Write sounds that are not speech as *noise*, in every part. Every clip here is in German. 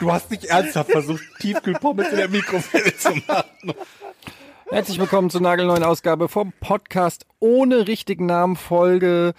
Du hast nicht ernsthaft versucht, Tiefkühlpommes in der Mikrowelle zu machen. Herzlich willkommen zur nagelneuen Ausgabe vom Podcast ohne richtigen Namen Folge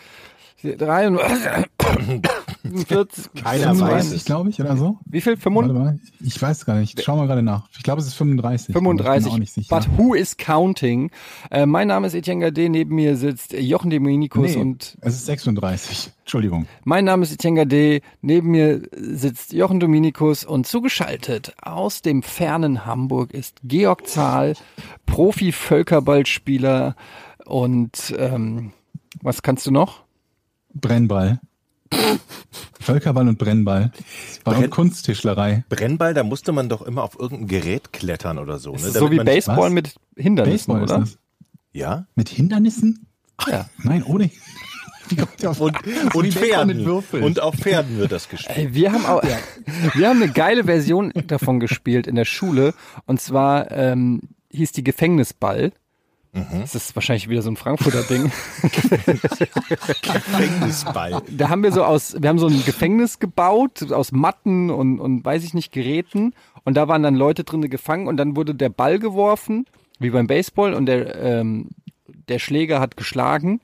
43. *laughs* Keiner weiß es, glaube ich, oder so. Wie viel? Warte 35? mal, ich weiß gar nicht. Ich schau mal gerade nach. Ich glaube, es ist 35. 35. Ich bin auch nicht sicher. But who is counting? Äh, mein Name ist Etienne Gade, neben mir sitzt Jochen Dominikus nee, und es ist 36. Entschuldigung. mein Name ist Etienne Gade, neben mir sitzt Jochen Dominikus und zugeschaltet aus dem fernen Hamburg ist Georg Zahl, Profi-Völkerballspieler und ähm, was kannst du noch? Brennball. Völkerball und Brennball. Ball Brenn- und Kunsttischlerei. Brennball, da musste man doch immer auf irgendein Gerät klettern oder so. Ne? So wie man- Baseball was? mit Hindernissen, Baseball oder? Ja. Mit Hindernissen? Ja. Nein, ohne. *laughs* Wie kommt ihr auf Und, und Pferden. Und auf Pferden wird das gespielt. Ey, wir haben auch, *laughs* wir haben eine geile Version davon gespielt in der Schule. Und zwar ähm, hieß die Gefängnisball. Das ist wahrscheinlich wieder so ein Frankfurter Ding. *laughs* Gefängnisball. Da haben wir so aus, wir haben so ein Gefängnis gebaut aus Matten und, und weiß ich nicht Geräten. Und da waren dann Leute drinne gefangen und dann wurde der Ball geworfen, wie beim Baseball, und der ähm, der Schläger hat geschlagen.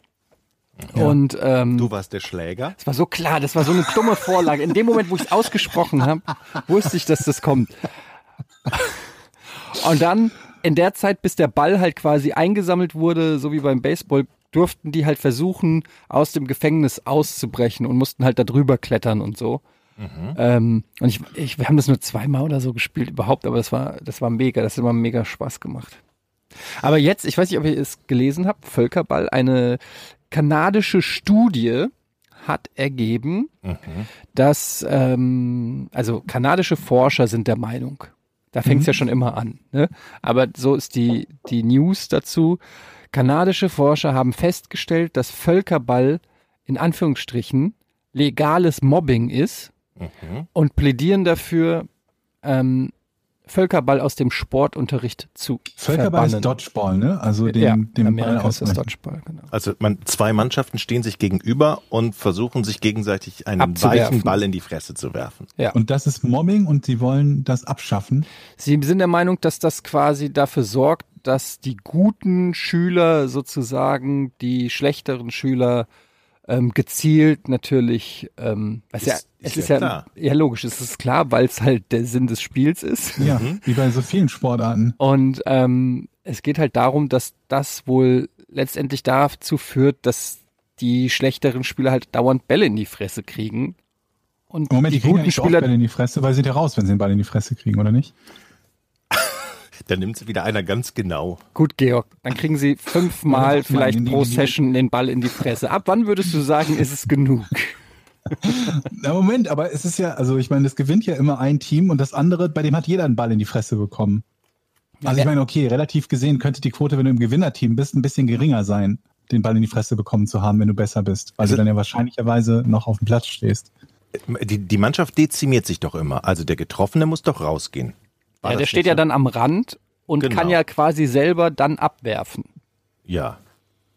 Und ähm, Du warst der Schläger. Das war so klar, das war so eine dumme Vorlage. In dem Moment, wo ich es ausgesprochen habe, wusste ich, dass das kommt. Und dann in der Zeit, bis der Ball halt quasi eingesammelt wurde, so wie beim Baseball, durften die halt versuchen, aus dem Gefängnis auszubrechen und mussten halt da drüber klettern und so. Ähm, und ich, ich, wir haben das nur zweimal oder so gespielt überhaupt, aber das war, das war mega, das hat immer mega Spaß gemacht. Aber jetzt, ich weiß nicht, ob ihr es gelesen habt, Völkerball, eine kanadische Studie hat ergeben, dass, ähm, also kanadische Forscher sind der Meinung, da fängt es ja schon immer an, ne? aber so ist die, die News dazu, kanadische Forscher haben festgestellt, dass Völkerball in Anführungsstrichen legales Mobbing ist und plädieren dafür, ähm, Völkerball aus dem Sportunterricht zu Völkerball verbannen. ist Dodgeball, ne? Also den, ja, dem Ball Amerika ist. Dodgeball, genau. Also man, zwei Mannschaften stehen sich gegenüber und versuchen sich gegenseitig einen weichen Ball in die Fresse zu werfen. Ja. Und das ist Mobbing und sie wollen das abschaffen. Sie sind der Meinung, dass das quasi dafür sorgt, dass die guten Schüler sozusagen die schlechteren Schüler ähm, gezielt natürlich, ähm, was ja, Ist- es ist ist ja ja, klar. ja logisch, es ist klar, weil es halt der Sinn des Spiels ist. Ja, wie bei so vielen Sportarten. Und ähm, es geht halt darum, dass das wohl letztendlich dazu führt, dass die schlechteren Spieler halt dauernd Bälle in die Fresse kriegen. Und Moment, die die kriegen ja guten Spieler Bälle in die Fresse, weil sie sind ja raus, wenn sie den Ball in die Fresse kriegen, oder nicht? Da nimmt sie wieder einer ganz genau. Gut, Georg, dann kriegen Sie fünfmal vielleicht pro Session den Ball in die Fresse. Ab wann würdest du sagen, ist es genug? *laughs* Na Moment, aber es ist ja, also ich meine, es gewinnt ja immer ein Team und das andere, bei dem hat jeder einen Ball in die Fresse bekommen. Also ich meine, okay, relativ gesehen könnte die Quote, wenn du im Gewinnerteam bist, ein bisschen geringer sein, den Ball in die Fresse bekommen zu haben, wenn du besser bist, weil Also- du dann ja wahrscheinlicherweise noch auf dem Platz stehst. Die, die Mannschaft dezimiert sich doch immer. Also der Getroffene muss doch rausgehen. War Ja, der steht ja so? dann am Rand und Genau. kann ja quasi selber dann abwerfen. Ja.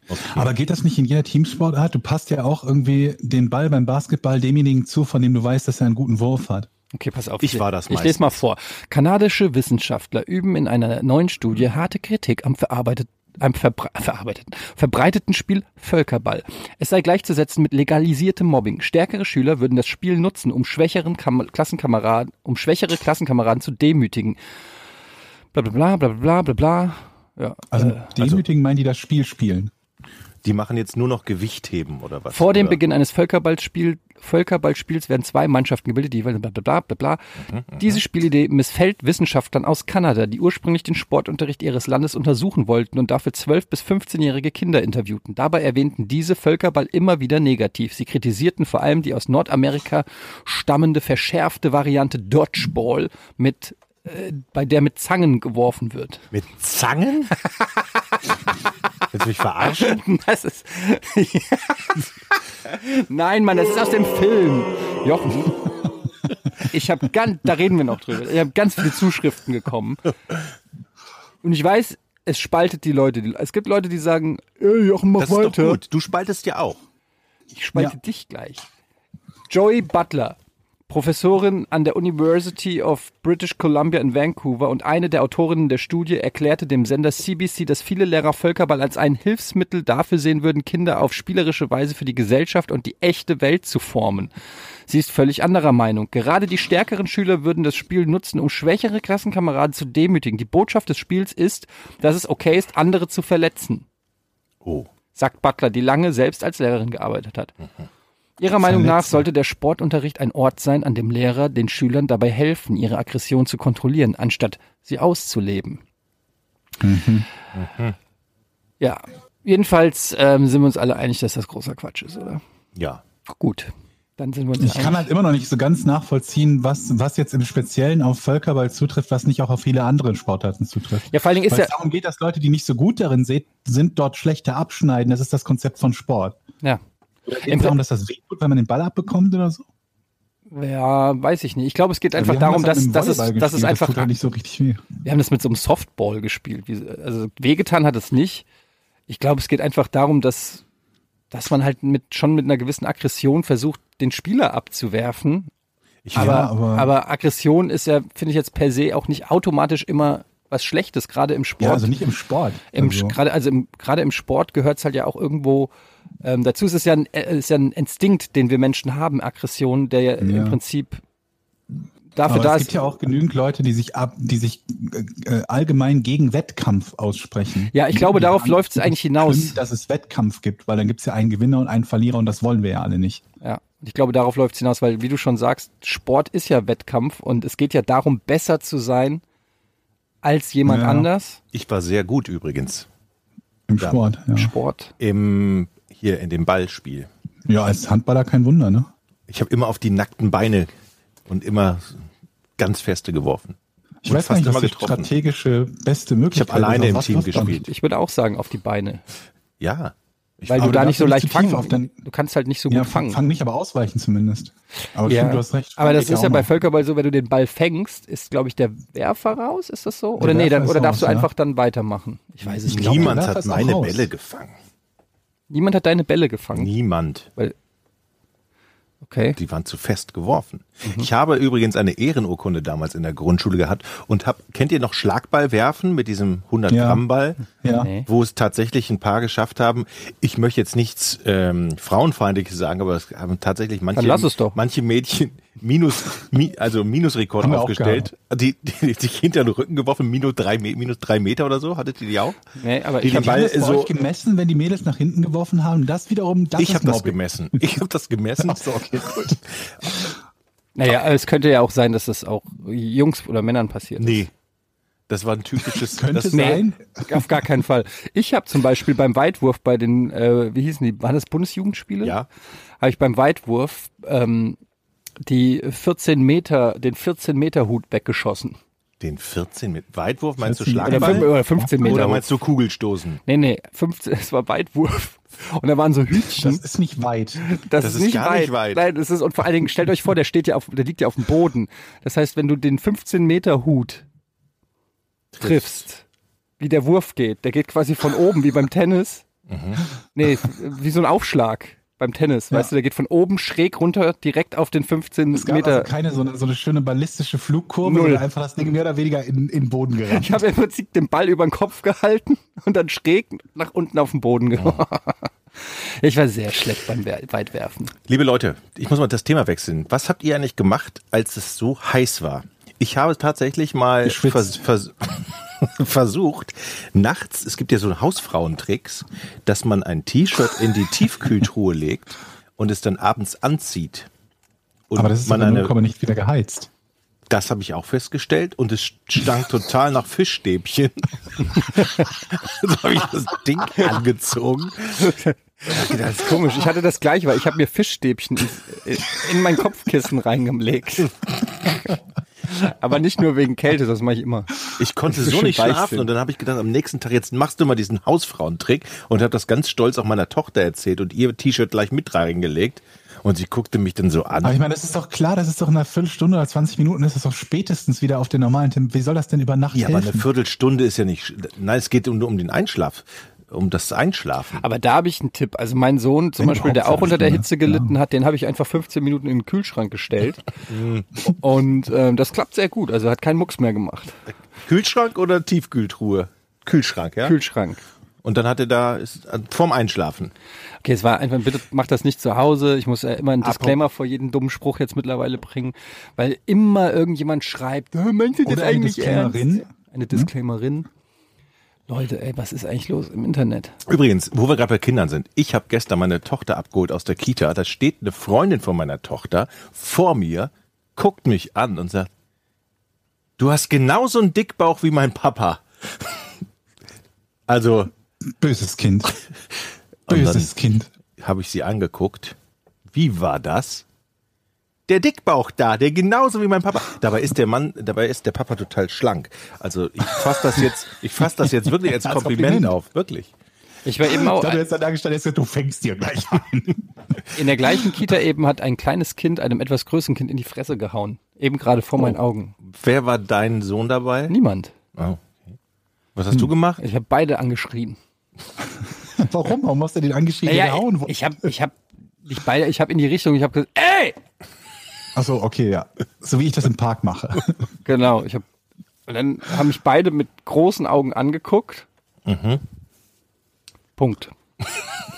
Okay. Aber geht das nicht in jeder Teamsportart? Du passt ja auch irgendwie den Ball beim Basketball demjenigen zu, von dem du weißt, dass er einen guten Wurf hat. Okay, pass auf. Ich war das Ich lese mal vor. Kanadische Wissenschaftler üben in einer neuen Studie harte Kritik am verarbeitet, einem verbre *laughs* verarbeiteten, verbreiteten Spiel Völkerball. Es sei gleichzusetzen mit legalisiertem Mobbing. Stärkere Schüler würden das Spiel nutzen, um schwächeren Kam Klassenkameraden, um schwächere Klassenkameraden zu demütigen. Bla bla bla bla bla bla bla. Ja, Also äh, demütigen meinen die das Spiel spielen. Die machen jetzt nur noch Gewichtheben oder was? Vor dem oder? Beginn eines Völkerballspiel, Völkerballspiels werden zwei Mannschaften gebildet, die bla bla bla bla bla. Diese Spielidee missfällt Wissenschaftlern aus Kanada, die ursprünglich den Sportunterricht ihres Landes untersuchen wollten und dafür 12- bis 15-jährige Kinder interviewten. Dabei erwähnten diese Völkerball immer wieder negativ. Sie kritisierten vor allem die aus Nordamerika stammende verschärfte Variante Dodgeball mit äh, bei der mit Zangen geworfen wird. Mit Zangen? *laughs* Willst du mich verarschen? *laughs* Das ist. *laughs* Nein, Mann, das ist aus dem Film. Jochen. Ich habe ganz, da reden wir noch drüber. Ich habe ganz viele Zuschriften gekommen. Und ich weiß, es spaltet die Leute. Es gibt Leute, die sagen, ey, Jochen, mach Das ist doch weiter. gut. Du spaltest ja auch. Ich spalte Ja. dich gleich. Joey Butler, Professorin an der University of British Columbia in Vancouver und eine der Autorinnen der Studie erklärte dem Sender CBC, dass viele Lehrer Völkerball als ein Hilfsmittel dafür sehen würden, Kinder auf spielerische Weise für die Gesellschaft und die echte Welt zu formen. Sie ist völlig anderer Meinung. Gerade die stärkeren Schüler würden das Spiel nutzen, um schwächere Klassenkameraden zu demütigen. Die Botschaft des Spiels ist, dass es okay ist, andere zu verletzen Oh. sagt Butler, die lange selbst als Lehrerin gearbeitet hat. Ihrer Meinung nach sollte der Sportunterricht ein Ort sein, an dem Lehrer den Schülern dabei helfen, ihre Aggression zu kontrollieren, anstatt sie auszuleben. Ja, jedenfalls ähm, sind wir uns alle einig, dass das großer Quatsch ist, oder? Ja. Gut, dann sind wir uns Ich kann einig. halt immer noch nicht so ganz nachvollziehen, was, was jetzt im Speziellen auf Völkerball zutrifft, was nicht auch auf viele andere Sportarten zutrifft. Ja, vor allen Dingen ist Weil ja, es darum geht, dass Leute, die nicht so gut darin sind, dort schlechter abschneiden. Das ist das Konzept von Sport. ja, Geht darum, dass das wehtut, wenn man den Ball abbekommt oder so? ja, weiß ich nicht. Ich glaube, es geht einfach darum, das dass, dass, es, dass es einfach, Das tut halt nicht so richtig weh. wir haben das mit so einem Softball gespielt. Also wehgetan hat es nicht. Ich glaube, es geht einfach darum, dass, dass man halt mit, schon mit einer gewissen Aggression versucht, den Spieler abzuwerfen. Ich Aber, Ja, aber, aber- Aggression ist ja, finde ich jetzt per se auch nicht automatisch immer was Schlechtes, gerade im Sport. Ja, also nicht im Sport. Im, also, gerade also im, gerade im Sport gehört es halt ja auch irgendwo ähm, dazu. Ist es ja ein, äh, ist ja ein Instinkt, den wir Menschen haben, Aggression, der ja, im Ja. Prinzip dafür aber da es ist. gibt ja auch genügend Leute, die sich ab, die sich äh, äh, allgemein gegen Wettkampf aussprechen. Ja, ich glaube, darauf haben läuft's eigentlich hinaus. schlimm, Dass es Wettkampf gibt, weil dann gibt es ja einen Gewinner und einen Verlierer und das wollen wir ja alle nicht. Ja, ich glaube, darauf läuft es hinaus, weil, wie du schon sagst, Sport ist ja Wettkampf und es geht ja darum, besser zu sein als jemand Ja. anders Ich war sehr gut übrigens Im. Sport. Ja. im Sport. im hier in dem Ballspiel. ja, als Handballer kein Wunder, ne? Ich habe immer auf die nackten Beine und immer ganz feste geworfen. Ich Und weiß fast nicht, was immer die getroffen. strategische beste Möglichkeit alleine ist. im Auf was Team gespielt. Ich würde auch sagen, auf die Beine. Ja. Ich Weil du da du nicht so leicht fangen. auf dein- du kannst halt nicht so Ja, gut fangen. fang nicht, aber ausweichen zumindest. Aber Ja. stimmt, du hast recht. Aber das ist ja bei. Völkerball so, wenn du den Ball fängst, ist, glaube ich, der Werfer raus, ist das so? Der Oder nee, Werfer dann, oder darfst du raus, ja. einfach dann weitermachen? Ich weiß es nicht. Niemand der hat meine raus. Bälle gefangen. Niemand hat deine Bälle gefangen. Niemand. Okay. Die waren zu fest geworfen. Mhm. Ich habe übrigens eine Ehrenurkunde damals in der Grundschule gehabt und hab, kennt ihr noch Schlagball werfen mit diesem 100 Ja. Gramm Ball? Ja. Nee. Wo es tatsächlich ein paar geschafft haben. Ich möchte jetzt nichts ähm, Frauenfeindliches sagen, aber es haben tatsächlich manche, Dann lass es doch. manche Mädchen Minus, mi, also auch aufgestellt. Die, die, die sich hinter den Rücken geworfen, minus drei, minus drei Meter oder so. Hattet ihr die auch? Nee, aber Die ich den hab, Ball Haben das bei so- euch gemessen, wenn die Mädels nach hinten geworfen haben? Das wiederum, das ich habe das gemessen. Ich habe das gemessen. Ach so, okay, gut. naja, es könnte ja auch sein, dass das auch Jungs oder Männern passiert. Nee. Das war ein typisches. *laughs* Könnte das, sein. *laughs* Auf gar keinen Fall. Ich habe zum Beispiel beim Weitwurf bei den, äh, wie hießen die, waren das Bundesjugendspiele? Ja. Habe ich beim Weitwurf ähm, die 14 Meter, den 14 Meter Hut weggeschossen. Den 14 mit Weitwurf, meinst du 14 Oder, fünf, Schlagball? oder 15 Meter. Oder meinst du Kugelstoßen? Nee, nee, 15, es war Weitwurf. Und da waren so Das Hütchen. ist nicht weit. Das, das ist ist nicht gar weit. nicht weit. Nein, das ist, und vor allen Dingen, stellt euch vor, der steht ja auf, der liegt ja auf dem Boden. Das heißt, wenn du den 15 Meter Hut triffst, wie der Wurf geht, der geht quasi von oben, wie beim Tennis. Nee, wie so ein Aufschlag beim Tennis, Ja. weißt du, der geht von oben schräg runter, direkt auf den 15 Es gab Meter. also keine so eine, so eine schöne ballistische Flugkurve, Null. sondern einfach das Ding mehr oder weniger in, in den Boden gerannt. ich habe im Prinzip den Ball über den Kopf gehalten und dann schräg nach unten auf den Boden geworfen. Ich war sehr schlecht beim Wer- Weitwerfen. Liebe Leute, ich muss mal das Thema wechseln. Was habt ihr eigentlich gemacht, als es so heiß war? Ich habe tatsächlich mal vers vers *laughs* versucht, nachts, es gibt ja so Hausfrauentricks, dass man ein T-Shirt in die Tiefkühltruhe legt und es dann abends anzieht. Und Aber das ist man eine, aber nicht wieder geheizt. das habe ich auch festgestellt und es stank total nach Fischstäbchen. *laughs* so habe ich das Ding angezogen. Das ist komisch. Ich hatte das gleiche, weil ich habe mir Fischstäbchen in mein Kopfkissen reingelegt. Aber nicht nur wegen Kälte, das mache ich immer. Ich konnte so nicht schlafen Weichsinn. und dann habe ich gedacht, am nächsten Tag, jetzt machst du mal diesen Hausfrauentrick und habe das ganz stolz auch meiner Tochter erzählt und ihr T-Shirt gleich mit reingelegt und sie guckte mich dann so an. Aber ich meine, das ist doch klar, das ist doch in einer Viertelstunde oder 20 Minuten ist es doch spätestens wieder auf den normalen Tempo. Wie soll das denn über Nacht Ja, aber eine helfen? Viertelstunde ist ja nicht, nein, es geht um, um den Einschlaf, um das Einschlafen. Aber da habe ich einen Tipp. Also mein Sohn zum Wenn Beispiel, der auch unter der Viertelstunde, Hitze gelitten hat, den habe ich einfach 15 Minuten in den Kühlschrank gestellt. *laughs* Mhm. und ähm, das klappt sehr gut. Also hat keinen Mucks mehr gemacht. Kühlschrank oder Tiefkühltruhe? Kühlschrank, ja? Kühlschrank. Und dann hatte da, ist, äh, vorm Einschlafen. Okay, es war einfach, bitte macht das nicht zu Hause. Ich muss ja immer einen Disclaimer vor jedem dummen Spruch jetzt mittlerweile bringen, weil immer irgendjemand schreibt, "Hä, meint ihr das eigentlich Disclaimerin? ernst? Eine Disclaimerin. Leute, ey, was ist eigentlich los im Internet? Übrigens, wo wir gerade bei Kindern sind, ich habe gestern meine Tochter abgeholt aus der Kita. Da steht eine Freundin von meiner Tochter vor mir, guckt mich an und sagt, du hast genauso einen Dickbauch wie mein Papa. *laughs* Also Böses Kind. Böses Kind. habe ich sie angeguckt. Wie war das? Der Dickbauch da, der genauso wie mein Papa. Dabei ist der Mann, dabei ist der Papa total schlank. Also ich fasse das jetzt, ich fasse das jetzt wirklich als Als Kompliment Kompliment. auf, wirklich. Ich war eben Ich auch dachte, jetzt da gestanden, jetzt, du fängst dir gleich ein. in der gleichen Kita eben hat ein kleines Kind einem etwas größeren Kind in die Fresse gehauen. Eben gerade vor meinen Augen. Wer war dein Sohn dabei? Niemand. Oh. Was hast du gemacht? Ich habe beide angeschrien. *laughs* Warum? Warum hast du den angeschrieben Naja, gehauen? ich habe ich hab nicht beide, ich habe in die Richtung, ich habe gesagt, ey! Achso, okay, ja. So wie ich das im Park mache. *laughs* Genau, ich habe und dann haben mich beide mit großen Augen angeguckt. Mhm. Punkt.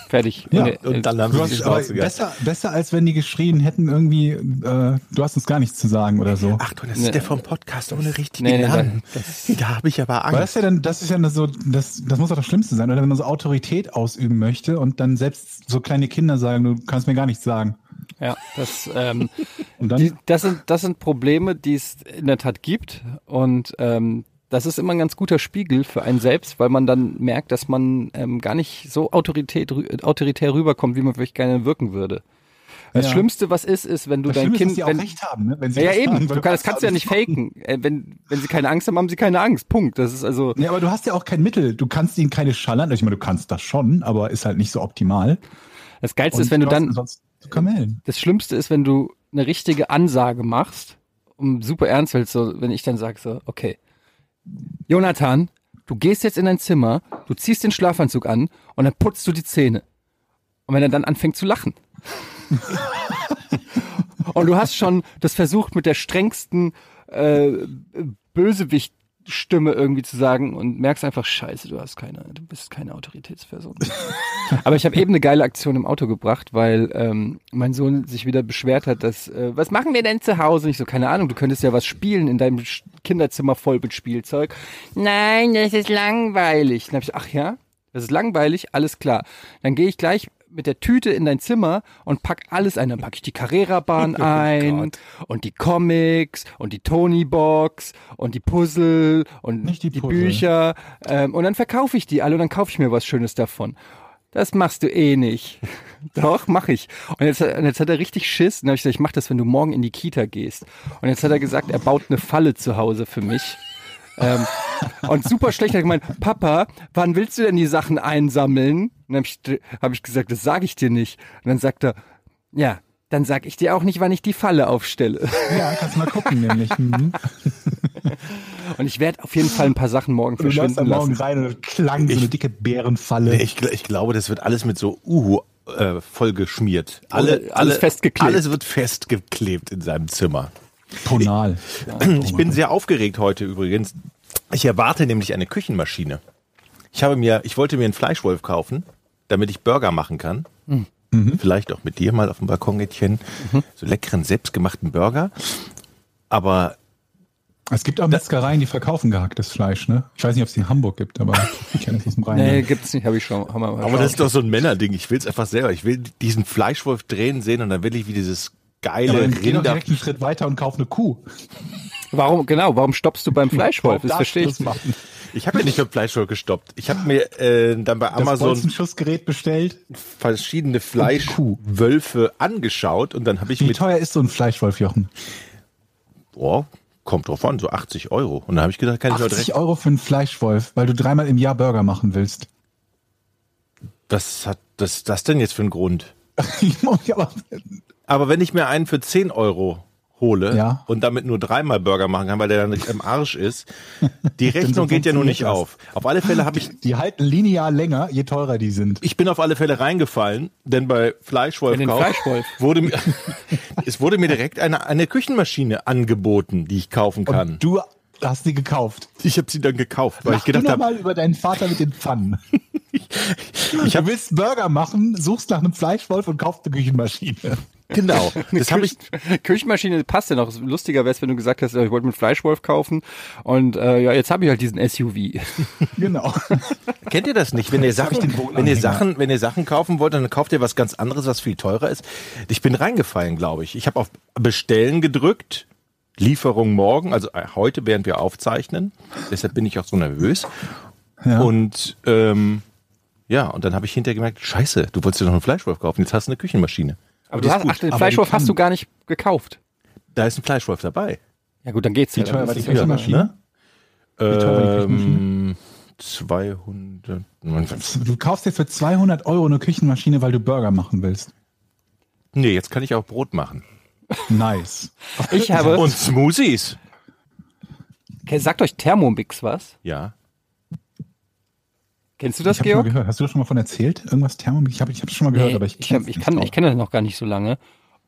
Fertig. Ja, der- Und dann haben Du sie aber besser, besser als wenn die geschrien hätten irgendwie, äh, du hast uns gar nichts zu sagen oder so. Ach du, das ist der vom Podcast ohne richtige Nee, nee, Namen. das- Da habe ich aber Aber das Angst. ist ja dann, das ist ja so, das, das muss doch das Schlimmste sein, oder wenn man so Autorität ausüben möchte und dann selbst so kleine Kinder sagen, du kannst mir gar nichts sagen. Ja, das, ähm, *laughs* die, das, sind, das sind Probleme, die es in der Tat gibt. Und ähm, das ist immer ein ganz guter Spiegel für einen selbst, weil man dann merkt, dass man ähm, gar nicht so autorität, autoritär rüberkommt, wie man vielleicht gerne wirken würde. Das Ja. Schlimmste, was ist, ist, wenn du das dein Schlimme ist, Kind. dass die auch wenn, recht haben, ne? wenn sie ja, eben. weil Du kann, das kannst du ja nicht faken. Äh, wenn, wenn sie keine Angst haben, haben sie keine Angst. Punkt. Das ist also. Nee, aber du hast ja auch kein Mittel. Du kannst ihnen keine schallern. Ich meine, du kannst das schon, aber ist halt nicht so optimal. Das Geilste Und ist, wenn du dann. ansonsten Kamellen. Das Schlimmste ist, wenn du eine richtige Ansage machst, um super ernst willst, so, wenn ich dann sage so, okay, Jonathan, du gehst jetzt in dein Zimmer, du ziehst den Schlafanzug an und dann putzt du die Zähne. Und wenn er dann anfängt zu lachen. *laughs* und du hast schon das versucht mit der strengsten äh, Bösewicht-Stimme irgendwie zu sagen und merkst einfach, scheiße, du hast keine, du bist keine Autoritätsperson. *laughs* Aber ich habe eben eine geile Aktion im Auto gebracht, weil ähm, mein Sohn sich wieder beschwert hat, dass, äh, was machen wir denn zu Hause? Ich so, keine Ahnung, du könntest ja was spielen in deinem Kinderzimmer voll mit Spielzeug. Nein, das ist langweilig. Dann hab ich, ach ja, das ist langweilig, alles klar. Dann gehe ich gleich mit der Tüte in dein Zimmer und pack alles ein. Dann packe ich die Carrera-Bahn *laughs* ein und die Comics und die Tony-Box und die Puzzle und Nicht die die Puzzle. Bücher. Ähm, und dann verkaufe ich die alle und dann kaufe ich mir was Schönes davon. Das machst du eh nicht. *laughs* Doch, mach ich. Und jetzt, und jetzt hat er richtig Schiss. Und dann hab ich gesagt, ich mach das, wenn du morgen in die Kita gehst. Und jetzt hat er gesagt, er baut eine Falle zu Hause für mich. Ähm, und super schlecht. Er hat gemeint, Papa, wann willst du denn die Sachen einsammeln? Und dann habe ich, hab ich gesagt, das sage ich dir nicht. Und dann sagt er, ja, dann sag ich dir auch nicht, wann ich die Falle aufstelle. Ja, kannst mal gucken, nämlich. Mhm. *laughs* Und ich werde auf jeden Fall ein paar Sachen morgen Du läufst verschwinden dann morgen lassen. rein und klang so eine dicke Bärenfalle. Ich, ich glaube, das wird alles mit so Uhu äh, vollgeschmiert. Alle, Alles alle, festgeklebt. Alles wird festgeklebt in seinem Zimmer. Tonal. Ich bin sehr aufgeregt heute übrigens. Ich erwarte nämlich eine Küchenmaschine. Ich habe mir, ich wollte mir einen Fleischwolf kaufen, damit ich Burger machen kann. Vielleicht auch mit dir mal auf dem Balkon, Etienne. So leckeren, selbstgemachten Burger. Aber Es gibt auch Metzgereien, die verkaufen gehacktes Fleisch, ne? Ich weiß nicht, ob es die in Hamburg gibt, aber ich kenne es aus dem Rhein. Nee, gibt's nicht, habe ich schon. Haben wir, Aber das ist doch so ein Männerding. Ich will es einfach selber. Ich will diesen Fleischwolf drehen sehen und dann will ich wie dieses geile aber dann geh doch Rinder. direkt einen Schritt weiter und kauf eine Kuh. Warum, genau, warum stoppst du beim *laughs* Fleischwolf? Das verstehe ich. Ich habe ja nicht beim Fleischwolf gestoppt. Ich habe mir äh, dann bei Amazon Bolzenschussgerät bestellt. verschiedene. Fleischwölfe angeschaut und dann habe ich Wie mit teuer ist so ein Fleischwolf, Jochen? oh, kommt drauf an, so 80 Euro. Und da habe ich gedacht, kann ich heute 80 direkt. Euro für einen Fleischwolf, weil du dreimal im Jahr Burger machen willst. Was hat das, das denn jetzt für einen Grund? *laughs* Ja, aber Aber wenn ich mir einen für 10 Euro hole Ja. und damit nur dreimal Burger machen kann, weil der dann nicht im Arsch ist, die *laughs* Rechnung geht ja nun nicht auf. Auf alle Fälle habe ich, die halten linear länger, je teurer die sind. ich bin auf alle Fälle reingefallen, denn bei Fleischwolf, Kauf Fleischwolf. *laughs* wurde mir, es wurde mir direkt eine, eine Küchenmaschine angeboten, die ich kaufen kann. Und du hast sie gekauft. Ich habe sie dann gekauft, weil Mach ich gedacht du noch habe, mal über deinen Vater mit den Pfannen. *laughs* ich Du habe willst Burger machen, suchst nach einem Fleischwolf und kaufst eine Küchenmaschine. Genau, *laughs* das habe ich Küchenmaschine passt ja noch. Lustiger wäre es, wenn du gesagt hast, ich wollte mir einen Fleischwolf kaufen und äh, ja, jetzt habe ich halt diesen SUV. *laughs* Genau. *laughs* Kennt ihr das nicht? Wenn ihr Sachen, wenn ihr Sachen, wenn ihr Sachen kaufen wollt, dann kauft ihr was ganz anderes, was viel teurer ist. Ich bin reingefallen, glaube ich. Ich habe auf Bestellen gedrückt. Lieferung morgen, also äh, heute, während wir aufzeichnen. Deshalb bin ich auch so nervös. Ja. Und ähm, ja, und dann habe ich hinterher gemerkt, scheiße, du wolltest dir noch einen Fleischwolf kaufen, jetzt hast du eine Küchenmaschine. Aber du hast, ach, den Aber Fleischwolf hast du gar nicht gekauft. Da ist ein Fleischwolf dabei. Ja gut, dann geht's Wie teuer war die Küchenmaschine? Wie teuer war die Küchenmaschine? Ähm, 200. Du kaufst dir für 200 Euro eine Küchenmaschine, weil du Burger machen willst. Nee, jetzt kann ich auch Brot machen. Nice. Ich habe, Und Smoothies. Okay, sagt euch Thermomix was? Ja. Kennst du das, ich habe schon mal Georg? gehört. Hast du das schon mal von erzählt? Irgendwas Thermomix? Ich habe ich hab schon mal gehört, Nee, aber ich, ich, hab, ich, kann, ich kenne das noch gar nicht so lange.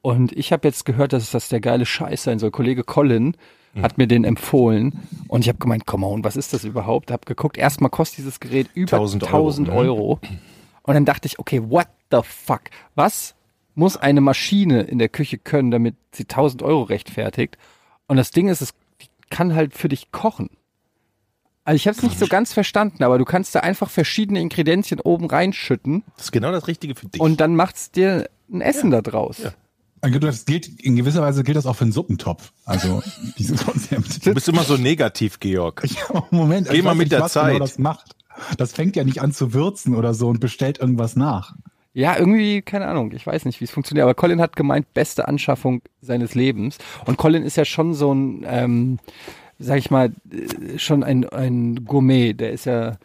Und ich habe jetzt gehört, dass das der geile Scheiß sein soll. Kollege Colin hat mir den empfohlen. Und ich habe gemeint, come on, was ist das überhaupt? Hab geguckt, erstmal kostet dieses Gerät über 1000 1000 Euro, Euro. ne? Und dann dachte ich, okay, what the fuck? Was muss eine Maschine in der Küche können, damit sie 1000 Euro rechtfertigt? Und das Ding ist, es kann halt für dich kochen. Also ich habe es nicht so ganz verstanden, aber du kannst da einfach verschiedene Ingredienzien oben reinschütten Das ist genau das Richtige für dich. und dann macht's dir ein Essen da draus. Ja. Also Das gilt, in gewisser Weise gilt das auch für einen Suppentopf. Also *laughs* dieses Konzept. du bist immer so negativ, Georg. Ja, Moment, Geh ich mal weiß mit nicht, der was Zeit. Genau das macht. Das fängt ja nicht an zu würzen oder so und bestellt irgendwas nach. Ja, irgendwie, keine Ahnung, ich weiß nicht, wie es funktioniert, aber Colin hat gemeint, beste Anschaffung seines Lebens. Und Colin ist ja schon so ein, ähm, sag ich mal, äh, schon ein, ein Gourmet, der ist ja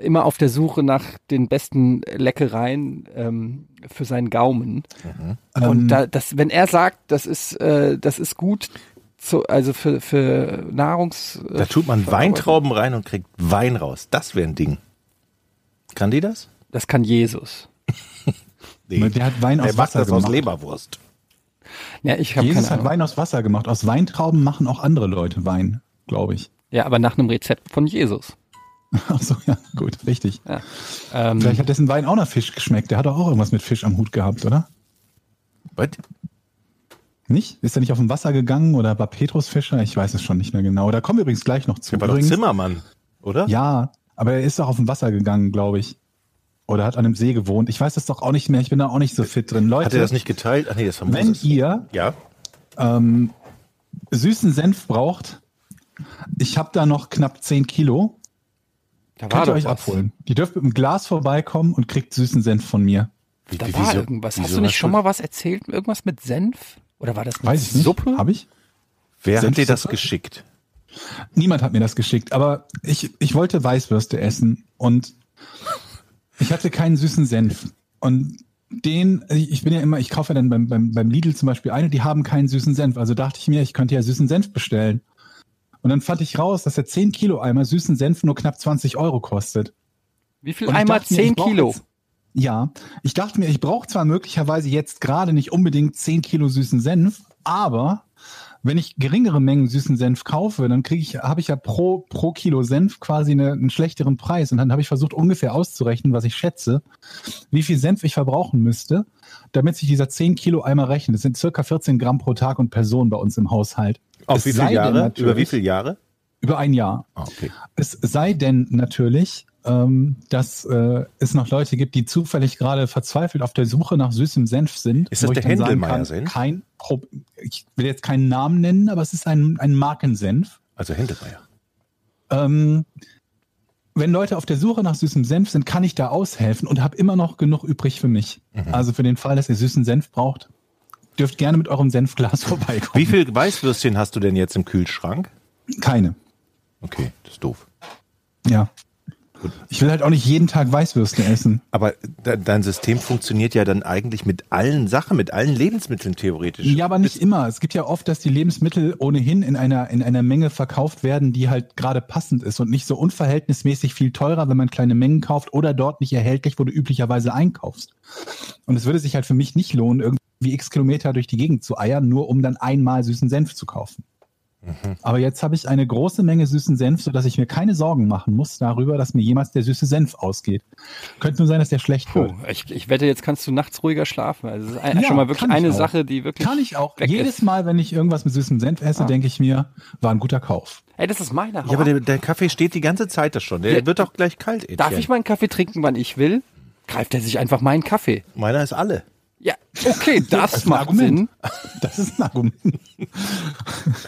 immer auf der Suche nach den besten Leckereien ähm, für seinen Gaumen. Und Ähm, da, das, wenn er sagt, das ist, äh, das ist gut, zu, also für, für Nahrungs... Da tut man Weintrauben rein und kriegt Wein raus. Das wäre ein Ding. Kann die das? Das kann Jesus. *laughs* Nee. Der hat Wein Der aus macht Wasser das aus gemacht. Leberwurst. Ja, ich habe Jesus keine hat. Wein aus Wasser gemacht. Aus Weintrauben machen auch andere Leute Wein, glaube ich. Ja, aber nach einem Rezept von Jesus. *laughs* Ach so, ja, gut, richtig. Ja. Ähm, Vielleicht hat dessen Wein auch nach Fisch geschmeckt. Der hat doch auch irgendwas mit Fisch am Hut gehabt, oder? Was? Nicht? Ist er nicht auf dem Wasser gegangen oder war Petrus Fischer? Ich weiß es schon nicht mehr genau. Da kommen wir übrigens gleich noch zu. Der war doch Zimmermann, oder? Ja, aber er ist doch auf dem Wasser gegangen, glaube ich. Oder hat an einem See gewohnt. Ich weiß das doch auch nicht mehr. Ich bin da auch nicht so fit drin. Leute, Hat er das nicht geteilt? Ach nee, das war wenn Moses. ihr Ja. ähm, süßen Senf braucht, ich habe da noch knapp 10 Kilo. da Könnt ihr euch was. abholen. Die dürft mit dem Glas vorbeikommen und kriegt süßen Senf von mir. Wie, Da wie- war wieso- irgendwas. Hast du nicht schon mal was erzählt? Irgendwas mit Senf? Oder war das mit Weiß ich nicht. Suppe? Habe ich? Wer hat dir das Senfsuppe? geschickt? Niemand hat mir das geschickt, aber ich, ich wollte Weißwürste essen und ich hatte keinen süßen Senf. Und den, ich bin ja immer, ich kaufe ja dann beim, beim, beim Lidl zum Beispiel eine, die haben keinen süßen Senf. Also dachte ich mir, ich könnte ja süßen Senf bestellen. Und dann fand ich raus, dass der 10 Kilo Eimer süßen Senf nur knapp 20 Euro kostet. Wie viel Eimer? dachte mir, 10 ich brauch Kilo. jetzt- Ja, ich dachte mir, ich brauche zwar möglicherweise jetzt gerade nicht unbedingt 10 Kilo süßen Senf, aber wenn ich geringere Mengen süßen Senf kaufe, dann kriege ich, habe ich ja pro, pro Kilo Senf quasi eine, einen schlechteren Preis. Und dann habe ich versucht, ungefähr auszurechnen, was ich schätze, wie viel Senf ich verbrauchen müsste, damit sich dieser 10 Kilo Eimer rechnet. Das sind circa 14 Gramm pro Tag und Person bei uns im Haushalt. Auf Es wie viele Jahre? Über wie viele Jahre? Über ein Jahr. Ah, okay. Es sei denn natürlich, ähm, dass äh, es noch Leute gibt, die zufällig gerade verzweifelt auf der Suche nach süßem Senf sind. Ist das der Händelmeier-Senf? Kein Pro ich will jetzt keinen Namen nennen, aber es ist ein, ein Markensenf. Also Händelmeier. Ähm, wenn Leute auf der Suche nach süßem Senf sind, kann ich da aushelfen und habe immer noch genug übrig für mich. Mhm. Also für den Fall, dass ihr süßen Senf braucht, dürft gerne mit eurem Senfglas *laughs* vorbeikommen. Wie viel Weißwürstchen hast du denn jetzt im Kühlschrank? Keine. Okay, das ist doof. Ja. Ich will halt auch nicht jeden Tag Weißwürste essen. Aber de dein System funktioniert ja dann eigentlich mit allen Sachen, mit allen Lebensmitteln theoretisch. Ja, aber nicht immer. Es gibt ja oft, dass die Lebensmittel ohnehin in einer, in einer Menge verkauft werden, die halt gerade passend ist und nicht so unverhältnismäßig viel teurer, wenn man kleine Mengen kauft oder dort nicht erhältlich, wo du üblicherweise einkaufst. Und es würde sich halt für mich nicht lohnen, irgendwie x Kilometer durch die Gegend zu eiern, nur um dann einmal süßen Senf zu kaufen. Aber jetzt habe ich eine große Menge süßen Senf, sodass ich mir keine Sorgen machen muss darüber, dass mir jemals der süße Senf ausgeht. Könnte nur sein, dass der schlecht wird. Puh, ich, ich wette, jetzt kannst du nachts ruhiger schlafen. Also das ist ein, Ja, schon mal wirklich eine auch. Sache, die wirklich. Kann ich auch. weg Jedes ist. Mal, wenn ich irgendwas mit süßem Senf esse, Ah. denke ich mir, war ein guter Kauf. Ey, das ist meine Haut. Ja, aber der, der Kaffee steht die ganze Zeit da schon. Der Ja, wird doch gleich kalt. Darf Etienne. ich meinen Kaffee trinken, wann ich will? Greift er sich einfach meinen Kaffee. Meiner ist alle. Ja, okay, das, ist ein macht Argument. Sinn. Das ist ein Argument.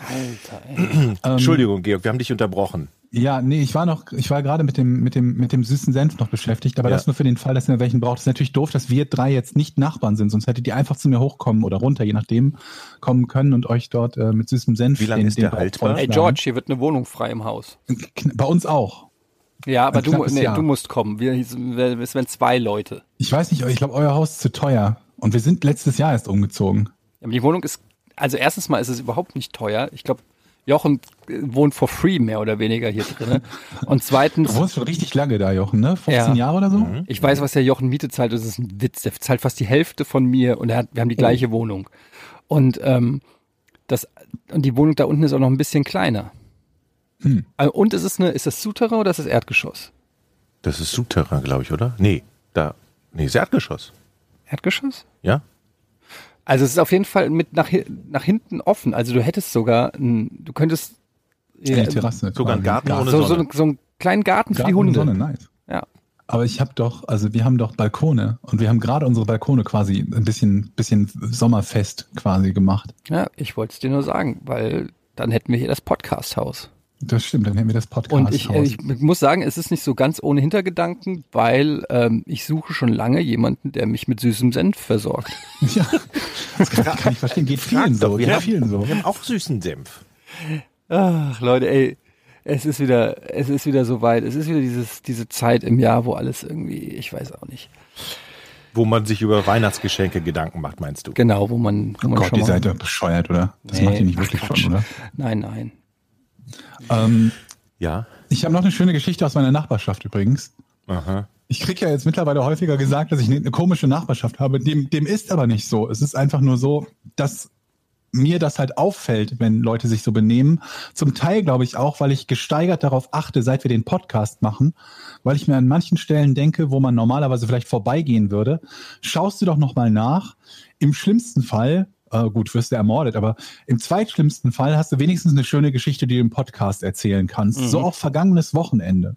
Alter, ey. Entschuldigung, Georg, wir haben dich unterbrochen. Ja, nee, ich war noch, ich war gerade mit dem, mit dem, mit dem süßen Senf noch beschäftigt, aber Ja. das nur für den Fall, dass ihr welchen braucht. Das ist natürlich doof, dass wir drei jetzt nicht Nachbarn sind, sonst hättet ihr einfach zu mir hochkommen oder runter, je nachdem, kommen können und euch dort äh, mit süßem Senf. Wie lange ist der haltbar? Ey. George, hier wird eine Wohnung frei im Haus. Bei uns auch. Ja, aber du, nee, du musst kommen. Wir, es werden zwei Leute. Ich weiß nicht, ich glaube, euer Haus ist zu teuer. Und wir sind letztes Jahr erst umgezogen. Aber die Wohnung ist, also erstens mal ist es überhaupt nicht teuer. Ich glaube, Jochen äh, wohnt for free mehr oder weniger hier drin. *laughs* Und zweitens, Du wohnst schon richtig lange da, Jochen, ne? 15 Ja. Jahre oder so? ich weiß, was der Jochen Miete zahlt. Das ist ein Witz. Der zahlt fast die Hälfte von mir und er hat, wir haben die gleiche Wohnung. Und ähm, das und die Wohnung da unten ist auch noch ein bisschen kleiner. Hm. Also, Und es ist eine, ist das Souterrain oder ist das Erdgeschoss? Das ist Souterrain, glaube ich, oder? Nee, da. Nee, ist Erdgeschoss. Erdgeschoss? Ja? Also es ist auf jeden Fall mit nach, nach hinten offen. Also du hättest sogar, ein, du könntest Eine Terrasse. Sogar ein quasi. Garten ohne so, so, Sonne. so einen kleinen Garten für Garten die ohne Hunde. Sonne, nice. Ja. Aber ich habe doch, also wir haben doch Balkone und wir haben gerade unsere Balkone quasi ein bisschen, bisschen Sommerfest quasi gemacht. ja, ich wollte es dir nur sagen, weil dann hätten wir hier das Podcast-Haus. Das stimmt, dann hätten wir das Podcast. Und ich, ich muss sagen, es ist nicht so ganz ohne Hintergedanken, weil ähm, ich suche schon lange jemanden, der mich mit süßem Senf versorgt. *laughs* ja, das kann, kann ich verstehen. Geht vielen Frag doch, so. wir Geht haben- vielen so. Wir haben auch süßen Senf. Ach, Leute, ey, es ist wieder, es ist wieder so weit. Es ist wieder dieses, diese Zeit im Jahr, wo alles irgendwie, ich weiß auch nicht. Wo man sich über Weihnachtsgeschenke Gedanken macht, meinst du? Genau, wo man, wo Oh man Gott, schon ihr mal, seid doch bescheuert, oder? Das Nee, macht ihr nicht wirklich Quatsch. schon, oder? Nein, nein. Ähm, Ja. ich habe noch eine schöne Geschichte aus meiner Nachbarschaft übrigens. Aha. Ich krieg ja jetzt mittlerweile häufiger gesagt, dass ich eine, eine komische Nachbarschaft habe. Dem, dem ist aber nicht so. Es ist einfach nur so, dass mir das halt auffällt, wenn Leute sich so benehmen. Zum Teil glaube ich auch, weil ich gesteigert darauf achte, seit wir den Podcast machen, weil ich mir an manchen Stellen denke, wo man normalerweise vielleicht vorbeigehen würde, schaust du doch noch mal nach. Im schlimmsten Fall, äh, gut, wirst du ermordet, aber im zweitschlimmsten Fall hast du wenigstens eine schöne Geschichte, die du im Podcast erzählen kannst. So auch vergangenes Wochenende.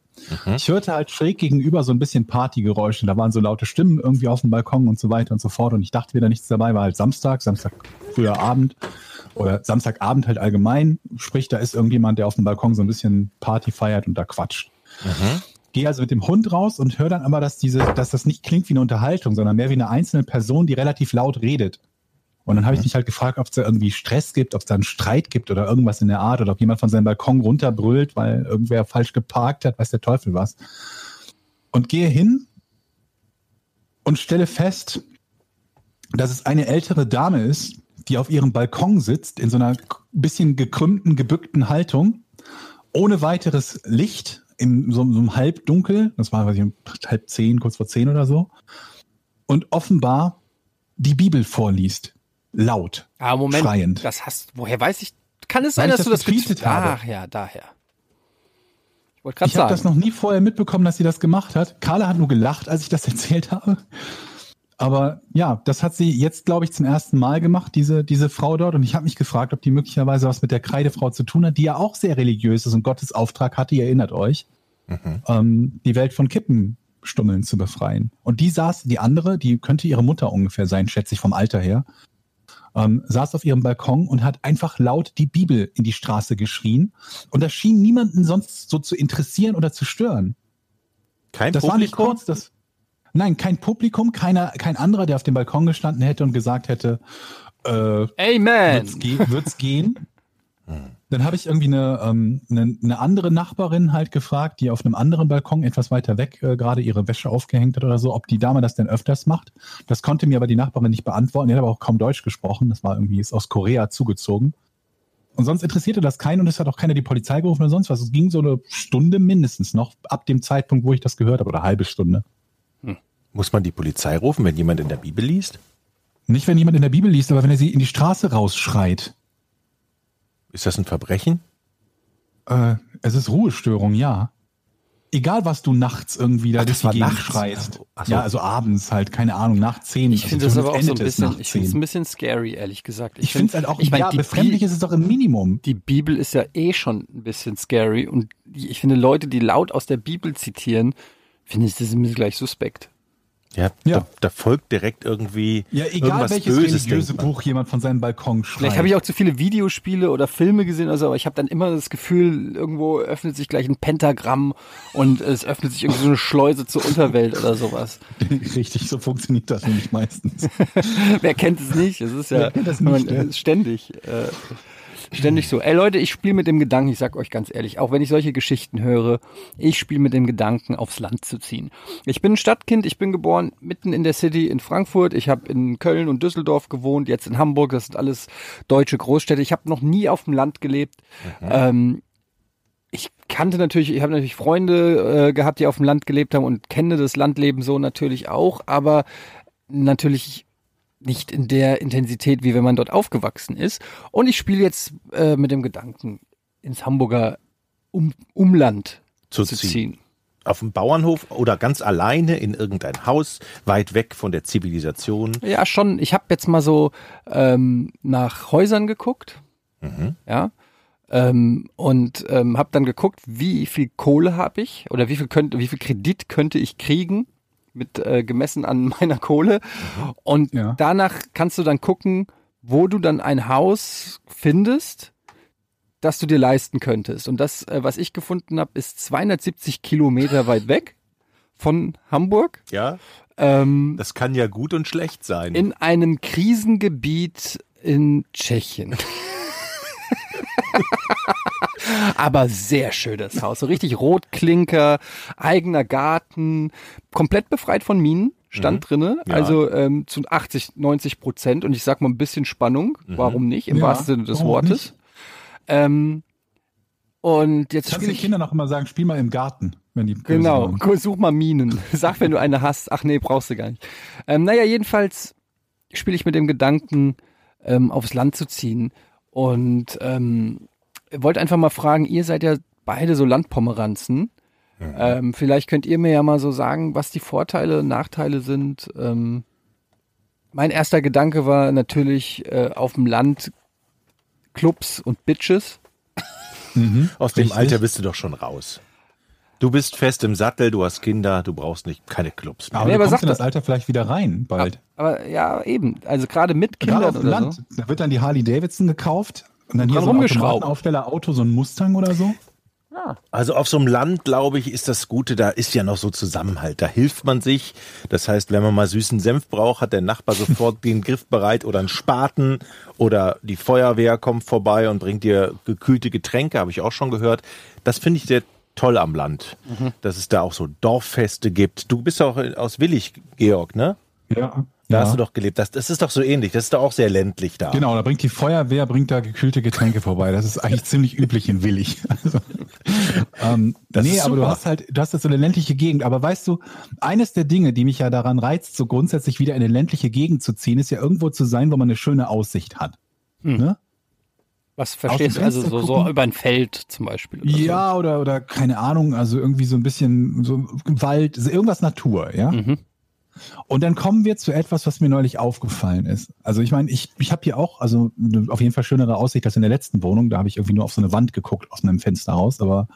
Ich hörte halt schräg gegenüber so ein bisschen Partygeräusche. Da waren so laute Stimmen irgendwie auf dem Balkon und so weiter und so fort. Und ich dachte wieder nichts dabei, war halt Samstag, Samstag früher Abend oder Samstagabend halt allgemein. Sprich, da ist irgendjemand, der auf dem Balkon so ein bisschen Party feiert und da quatscht. Gehe also mit dem Hund raus und höre dann aber, dass diese, dass das nicht klingt wie eine Unterhaltung, sondern mehr wie eine einzelne Person, die relativ laut redet. Und dann habe ich mich halt gefragt, ob es da irgendwie Stress gibt, ob es da einen Streit gibt oder irgendwas in der Art oder ob jemand von seinem Balkon runterbrüllt, weil irgendwer falsch geparkt hat, weiß der Teufel was. Und gehe hin und stelle fest, dass es eine ältere Dame ist, die auf ihrem Balkon sitzt, in so einer bisschen gekrümmten, gebückten Haltung, ohne weiteres Licht, in so, so einem Halbdunkel, das war weiß ich, um halb zehn, kurz vor zehn oder so, und offenbar die Bibel vorliest. Laut. Ah, Moment, Schreiend. das hast, woher weiß ich, kann es sein, dass das du das getweetet habe. Ach ja, daher. Ich wollte gerade Ich habe sagen. das noch nie vorher mitbekommen, dass sie das gemacht hat. Carla hat nur gelacht, als ich das *laughs* erzählt habe. Aber ja, das hat sie jetzt, glaube ich, zum ersten Mal gemacht, diese, diese Frau dort. Und ich habe mich gefragt, ob die möglicherweise was mit der Kreidefrau zu tun hat, die ja auch sehr religiös ist und Gottes Auftrag hatte, ihr erinnert euch, ähm, die Welt von Kippenstummeln zu befreien. Und die saß, die andere, die könnte ihre Mutter ungefähr sein, schätze ich vom Alter her, ähm, saß auf ihrem Balkon und hat einfach laut die Bibel in die Straße geschrien. Und das schien niemanden sonst so zu interessieren oder zu stören. Kein Das war nicht Publikum? kurz, das. Nein, kein Publikum, keiner, kein anderer, der auf dem Balkon gestanden hätte und gesagt hätte, äh, Amen. wird's, ge wird's gehen? Dann habe ich irgendwie eine, ähm, eine, eine andere Nachbarin halt gefragt, die auf einem anderen Balkon etwas weiter weg äh, gerade ihre Wäsche aufgehängt hat oder so, ob die Dame das denn öfters macht. Das konnte mir aber die Nachbarin nicht beantworten. Die hat aber auch kaum Deutsch gesprochen. Das war irgendwie, ist aus Korea zugezogen. Und sonst interessierte das keinen und es hat auch keiner die Polizei gerufen oder sonst was. Es ging so eine Stunde mindestens noch ab dem Zeitpunkt, wo ich das gehört habe, oder eine halbe Stunde. Muss man die Polizei rufen, wenn jemand in der Bibel liest? Nicht, wenn jemand in der Bibel liest, aber wenn er sie in die Straße rausschreit. Ist das ein Verbrechen? Äh, es ist Ruhestörung, ja. Egal, was du nachts irgendwie da Ach, durch das die war nachts? schreist. So. Ja, also abends halt, keine Ahnung, nach zehn. Ich Also finde das aber auch so ein bisschen, nach ich finde es ein bisschen scary, ehrlich gesagt. Ich finde es halt auch, ich meine, ja, befremdlich Bi ist es doch im Minimum. die Bibel ist ja eh schon ein bisschen scary und ich finde Leute, die laut aus der Bibel zitieren, finde ich, das ist mir gleich suspekt. Ja, Ja. Da, da folgt direkt irgendwie Ja, egal irgendwas welches Böses. religiöse. Buch jemand von seinem Balkon schreibt. Vielleicht habe ich auch zu viele Videospiele oder Filme gesehen, also, aber ich habe dann immer das Gefühl, irgendwo öffnet sich gleich ein Pentagramm und es öffnet sich irgendwie so eine Schleuse zur Unterwelt oder sowas. *laughs* Richtig, so funktioniert das nämlich meistens. *laughs* Wer kennt es nicht? Es ist ja Wer kennt das nicht, man, ja? ständig. Äh, ständig so. Ey Leute, ich spiele mit dem Gedanken, ich sag euch ganz ehrlich, auch wenn ich solche Geschichten höre, ich spiele mit dem Gedanken, aufs Land zu ziehen. Ich bin ein Stadtkind, ich bin geboren mitten in der City in Frankfurt, ich habe in Köln und Düsseldorf gewohnt, jetzt in Hamburg, das sind alles deutsche Großstädte. Ich habe noch nie auf dem Land gelebt. Ähm, ich kannte natürlich, ich habe natürlich Freunde äh, gehabt, die auf dem Land gelebt haben und kenne das Landleben so natürlich auch, aber natürlich nicht in der Intensität, wie wenn man dort aufgewachsen ist. Und ich spiele jetzt äh, mit dem Gedanken, ins Hamburger um Umland Zu zu ziehen. ziehen. Auf dem Bauernhof oder ganz alleine in irgendein Haus, weit weg von der Zivilisation. Ja, schon. Ich habe jetzt mal so ähm, nach Häusern geguckt. Ja. Ähm, und ähm, habe dann geguckt, wie viel Kohle habe ich oder wie viel könnte, wie viel Kredit könnte ich kriegen mit äh, gemessen an *laughs* meiner Kohle. Und Ja. danach kannst du dann gucken, wo du dann ein Haus findest, das du dir leisten könntest. Und das, äh, was ich gefunden habe, ist 270 Kilometer weit weg von Hamburg. Ja, Ähm, das kann ja gut und schlecht sein. in einem Krisengebiet in Tschechien. *laughs* *laughs* Aber sehr schönes Haus. So richtig Rotklinker, eigener Garten, komplett befreit von Minen, stand drinne. Ja. Also ähm, zu 80, 90 Prozent. Und ich sag mal ein bisschen Spannung. Warum nicht? Im Ja, wahrsten Sinne des warum Wortes. Ähm, und jetzt Kannst spiele den ich. Kindern auch immer sagen, spiel mal im Garten, wenn die böse Genau. Guck, such mal Minen. *laughs* Sag, wenn du eine hast. Ach nee, brauchst du gar nicht. Ähm, naja, jedenfalls spiele ich mit dem Gedanken, ähm, aufs Land zu ziehen. Und ähm, wollte einfach mal fragen, ihr seid ja beide so Landpomeranzen. Ähm, vielleicht könnt ihr mir ja mal so sagen, was die Vorteile, Nachteile sind. Ähm, mein erster Gedanke war natürlich äh, auf dem Land Clubs und Bitches. Aus dem Richtig. Alter bist du doch schon raus. Du bist fest im Sattel, du hast Kinder, du brauchst nicht keine Clubs mehr. Aber Nee, du aber kommst sag in das Alter vielleicht wieder rein, bald. Aber ja, eben. Also gerade mit Gerade Kindern auf dem Land. so. Da wird dann die Harley Davidson gekauft und dann hier dran so ein rumgeschraubt. Automatenaufsteller-Auto, so ein Mustang oder so. Also auf so einem Land, glaube ich, ist das Gute, da ist ja noch so Zusammenhalt. Da hilft man sich. Das heißt, wenn man mal süßen Senf braucht, hat der Nachbar sofort *laughs* den Griff bereit oder einen Spaten oder die Feuerwehr kommt vorbei und bringt dir gekühlte Getränke, habe ich auch schon gehört. Das finde ich sehr toll am Land, dass es da auch so Dorffeste gibt. Du bist auch aus Willig, Georg, ne? Ja. Da ja. hast du doch gelebt. Das, das ist doch so ähnlich. Das ist doch auch sehr ländlich da. Genau, da bringt die Feuerwehr, bringt da gekühlte Getränke vorbei. Das ist eigentlich ziemlich üblich in Willig. *laughs* Also, ähm, Das nee, ist aber du hast halt, du hast jetzt so eine ländliche Gegend. Aber weißt du, eines der Dinge, die mich ja daran reizt, so grundsätzlich wieder in eine ländliche Gegend zu ziehen, ist ja irgendwo zu sein, wo man eine schöne Aussicht hat. Ne? Was verstehst du? Also so, so über ein Feld zum Beispiel. Oder Ja, oder, oder keine Ahnung, also irgendwie so ein bisschen so Wald, so irgendwas Natur, ja. Mhm. Und dann kommen wir zu etwas, was mir neulich aufgefallen ist. Also ich meine, ich, ich habe hier auch, also auf jeden Fall schönere Aussicht als in der letzten Wohnung. Da habe ich irgendwie nur auf so eine Wand geguckt aus meinem Fenster raus. Aber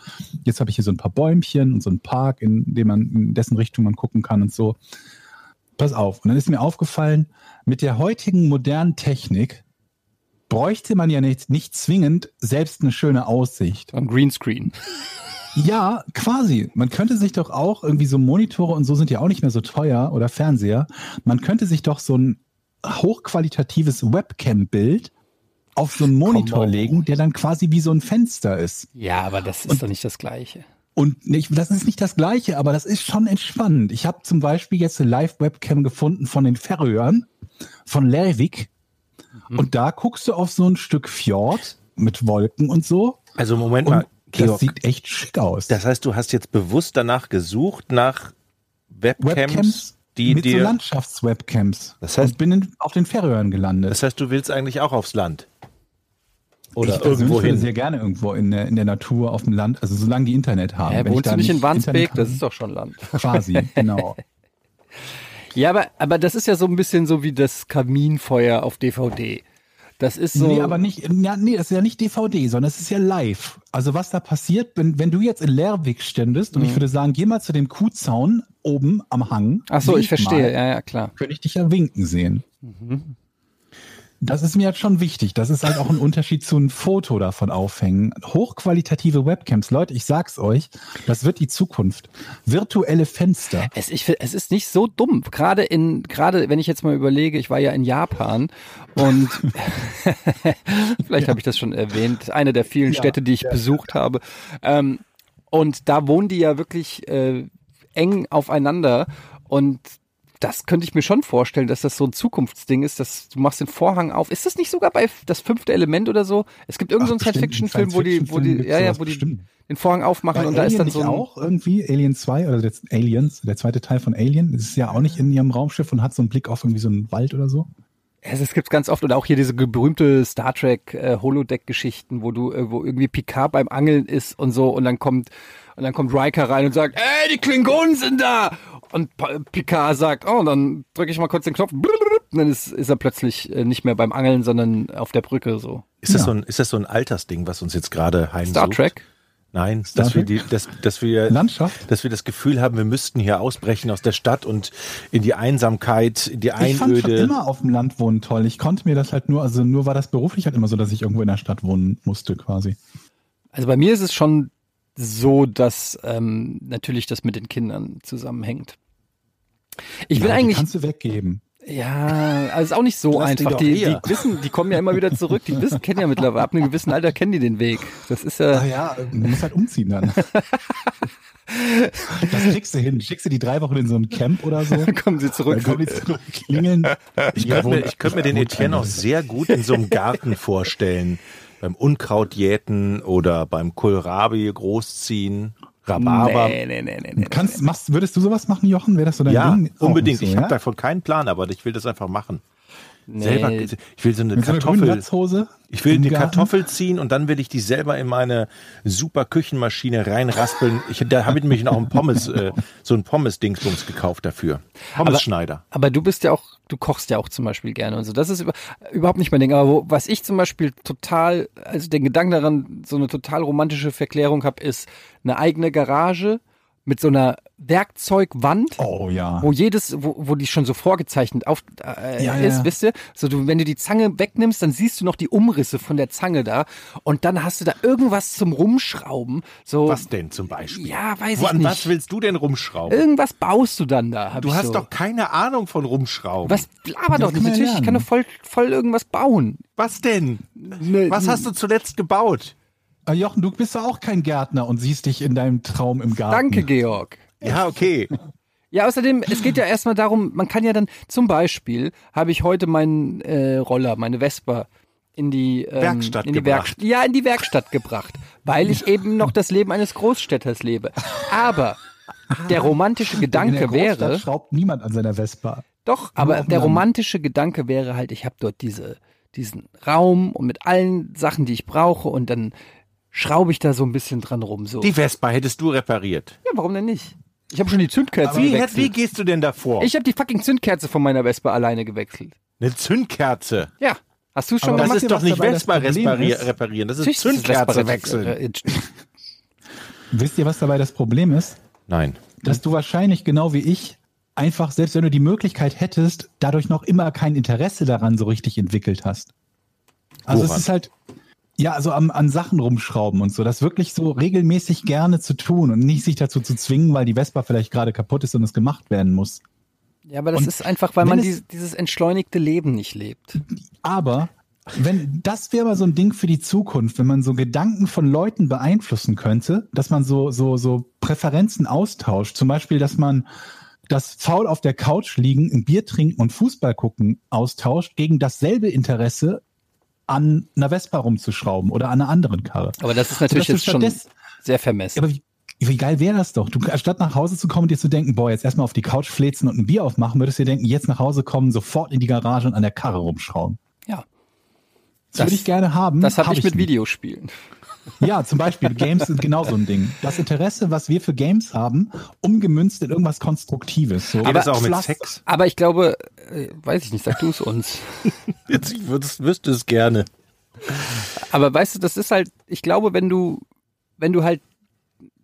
jetzt habe ich hier so ein paar Bäumchen und so einen Park, in dem man, in dessen Richtung man gucken kann und so. Pass auf. Und dann ist mir aufgefallen, mit der heutigen modernen Technik bräuchte man ja nicht, nicht zwingend selbst eine schöne Aussicht. Ein Greenscreen. Ja, quasi. Man könnte sich doch auch irgendwie so Monitore und so sind ja auch nicht mehr so teuer oder Fernseher. Man könnte sich doch so ein hochqualitatives Webcam-Bild auf so einen Monitor on. legen, der dann quasi wie so ein Fenster ist. Ja, aber das ist doch nicht das Gleiche. Und nicht, das ist nicht das Gleiche, aber das ist schon entspannend. Ich habe zum Beispiel jetzt eine Live-Webcam gefunden von den Färöern, von Lervik. Und da guckst du auf so ein Stück Fjord mit Wolken und so. Also Moment mal, das Georg. sieht echt schick aus. Das heißt, du hast jetzt bewusst danach gesucht nach Webcams, Webcams die mit so dir. Landschaftswebcams. Das heißt- und bin in, auf den Färöern gelandet. das heißt, du willst eigentlich auch aufs Land. Oder ich irgendwo würde hin. sehr gerne irgendwo in der, in der Natur, auf dem Land, also solange die Internet haben. Hä, ich wohnst du nicht in Wandsbek? Das ist doch schon Land. quasi, *laughs* genau. Ja, aber, aber das ist ja so ein bisschen so wie das Kaminfeuer auf DVD. Das ist so. Nee, aber nicht, ja, nee, das ist ja nicht DVD, sondern es ist ja live. Also was da passiert, wenn, wenn du jetzt in Lerwick ständest und Mhm. ich würde sagen, geh mal zu dem Kuhzaun oben am Hang. Ach so, ich verstehe. Mal, Ja, ja, klar. könnte ich dich ja winken sehen. Mhm. Das ist mir jetzt schon wichtig. Das ist halt auch ein Unterschied zu einem Foto davon aufhängen. Hochqualitative Webcams, Leute, ich sag's euch, das wird die Zukunft. Virtuelle Fenster. Es, ich, es ist nicht so dumm. Gerade in, gerade wenn ich jetzt mal überlege, ich war ja in Japan und *laughs* vielleicht habe ich das schon erwähnt, eine der vielen Ja, Städte, die ich besucht habe. Ähm, und da wohnen die ja wirklich äh, eng aufeinander und das könnte ich mir schon vorstellen, dass das so ein Zukunftsding ist, dass du machst den Vorhang auf. Ist das nicht sogar bei das fünfte Element oder so? Es gibt irgendeinen so Science-Fiction-Film, wo die, wo die, ja, ja, wo die bestimmt. den Vorhang aufmachen Bei und da ist dann Alien so ein, auch irgendwie Alien 2 oder jetzt Aliens, der zweite Teil von Alien, das ist ja auch nicht in ihrem Raumschiff und hat so einen Blick auf irgendwie so einen Wald oder so. Es, es gibt's ganz oft und auch hier diese berühmte Star Trek äh, Holodeck-Geschichten, wo du, äh, wo irgendwie Picard beim Angeln ist und so und dann kommt und dann kommt Riker rein und sagt, ey, die Klingonen sind da und Picard sagt, oh, dann drücke ich mal kurz den Knopf, und dann ist, ist er plötzlich äh, nicht mehr beim Angeln, sondern auf der Brücke so. Ist das, Ja. so ein, ist das so ein Altersding, was uns jetzt gerade heimsucht? Star Trek? Nein, Star dass wir, Trek? die, dass, dass, wir, Landschaft? dass wir das Gefühl haben, wir müssten hier ausbrechen aus der Stadt und in die Einsamkeit, in die Ich fand schon Einöde. immer auf dem Land wohnen toll. Ich konnte mir das halt nur, also nur war das beruflich halt immer so, dass ich irgendwo in der Stadt wohnen musste quasi. Also bei mir ist es schon so, dass ähm, natürlich das mit den Kindern zusammenhängt. Ich bin Ja, die eigentlich kannst du weggeben. Ja, also ist auch nicht so Lass die einfach. Die, die hier. wissen, die kommen ja immer wieder zurück. Die wissen, kennen ja mittlerweile, ab einem gewissen Alter kennen die den Weg. Das ist ja, Ah ja, du musst halt umziehen dann. *laughs* Das kriegst du hin. Schickst du die drei Wochen in so ein Camp oder so? kommen sie zurück. Dann kommen die zurück, klingeln. Ich könnte mir, ich könnte mir den Etienne auch sehr gut in so einem Garten vorstellen. Beim Unkraut jäten oder beim Kohlrabi großziehen, Rhabarber. Nee, nee, nee, nee, nee. Kannst, machst, würdest du sowas machen, Jochen? Wäre das so dein Ja, Ding? Auch unbedingt. ich so, habe ja? davon keinen Plan, aber ich will das einfach machen. Nee. Selber, ich will so eine Mit Kartoffel. Ich will eine? Kartoffel ziehen und dann will ich die selber in meine super Küchenmaschine reinraspeln. Ich, da habe ich nämlich noch ein Pommes, äh, so ein Pommes-Dingsbums gekauft dafür. Pommes-Schneider. Aber du bist ja auch, du kochst ja auch zum Beispiel gerne und so. Das ist über, überhaupt nicht mein Ding. Aber wo, was ich zum Beispiel total, also den Gedanken daran, so eine total romantische Verklärung habe, ist eine eigene Garage mit so einer Werkzeugwand. Oh ja. wo jedes, wo, wo die schon so vorgezeichnet auf äh, Ja, ist, ja. wisst ihr? So du, wenn du die Zange wegnimmst, dann siehst du noch die Umrisse von der Zange da und dann hast du da irgendwas zum Rumschrauben. So Was denn zum Beispiel? Ja, weiß Wo, ich nicht. was willst du denn rumschrauben? Irgendwas baust du dann da. Du hast so. doch keine Ahnung von rumschrauben. was laber doch nicht. Natürlich, ich kann doch voll, voll irgendwas bauen. Was denn? Ne, Was hast du zuletzt gebaut? Ah, Jochen, du bist ja auch kein Gärtner und siehst dich in deinem Traum im Garten. Danke, Georg. Ja, okay. Ja, außerdem, es geht ja erstmal darum, man kann ja dann, zum Beispiel, habe ich heute meinen äh, Roller, meine Vespa, in die, ähm, Werkstatt in die gebracht. Werkstatt, ja, in die Werkstatt gebracht, weil ich eben noch das Leben eines Großstädters lebe. Aber der romantische in der Gedanke Großstadt wäre, schraubt niemand an seiner Vespa. doch, aber der romantische Gedanke wäre halt, ich habe dort diese, diesen Raum und mit allen Sachen, die ich brauche und dann schraube ich da so ein bisschen dran rum. So. Die Vespa hättest du repariert. ja, warum denn nicht? Ich habe schon die Zündkerze Wie, gewechselt. wie gehst du denn davor? ich habe die fucking Zündkerze von meiner Vespa alleine gewechselt. Eine Zündkerze. Ja. Hast du schon Aber Das gemacht? ist ihr, doch was nicht das Vespa ist? reparieren, das ist Natürlich ist das Zündkerze wechseln. äh, *laughs* Wisst ihr, was dabei das Problem ist? Nein. Dass du wahrscheinlich genau wie ich einfach, selbst wenn du die Möglichkeit hättest, dadurch noch immer kein Interesse daran so richtig entwickelt hast. Also Woran? es ist halt, ja, also am, an Sachen rumschrauben und so, das wirklich so regelmäßig gerne zu tun und nicht sich dazu zu zwingen, weil die Vespa vielleicht gerade kaputt ist und es gemacht werden muss. Ja, aber das Und ist einfach, weil man es- dieses, dieses entschleunigte Leben nicht lebt. Aber wenn das wäre mal so ein Ding für die Zukunft, wenn man so Gedanken von Leuten beeinflussen könnte, dass man so so so Präferenzen austauscht, zum Beispiel, dass man das faul auf der Couch liegen, ein Bier trinken und Fußball gucken austauscht gegen dasselbe Interesse an einer Vespa rumzuschrauben oder an einer anderen Karre. Aber das ist natürlich jetzt schon sehr vermessen. Aber wie, wie geil wäre das doch? Du, statt nach Hause zu kommen und dir zu denken, boah, jetzt erstmal auf die Couch flezen und ein Bier aufmachen, würdest du dir denken, jetzt nach Hause kommen, sofort in die Garage und an der Karre rumschrauben. Ja, Das, würde ich gerne haben. das habe Hab ich mit nicht. Videospielen. Ja, zum Beispiel Games sind genau so ein Ding. Das Interesse, was wir für Games haben, umgemünzt in irgendwas Konstruktives. So Geht das auch mit Sex? Aber ich glaube, äh, weiß ich nicht, sag du es uns. *laughs* Jetzt, ich würdest, wüsste es gerne. Aber weißt du, das ist halt, ich glaube, wenn du, wenn du halt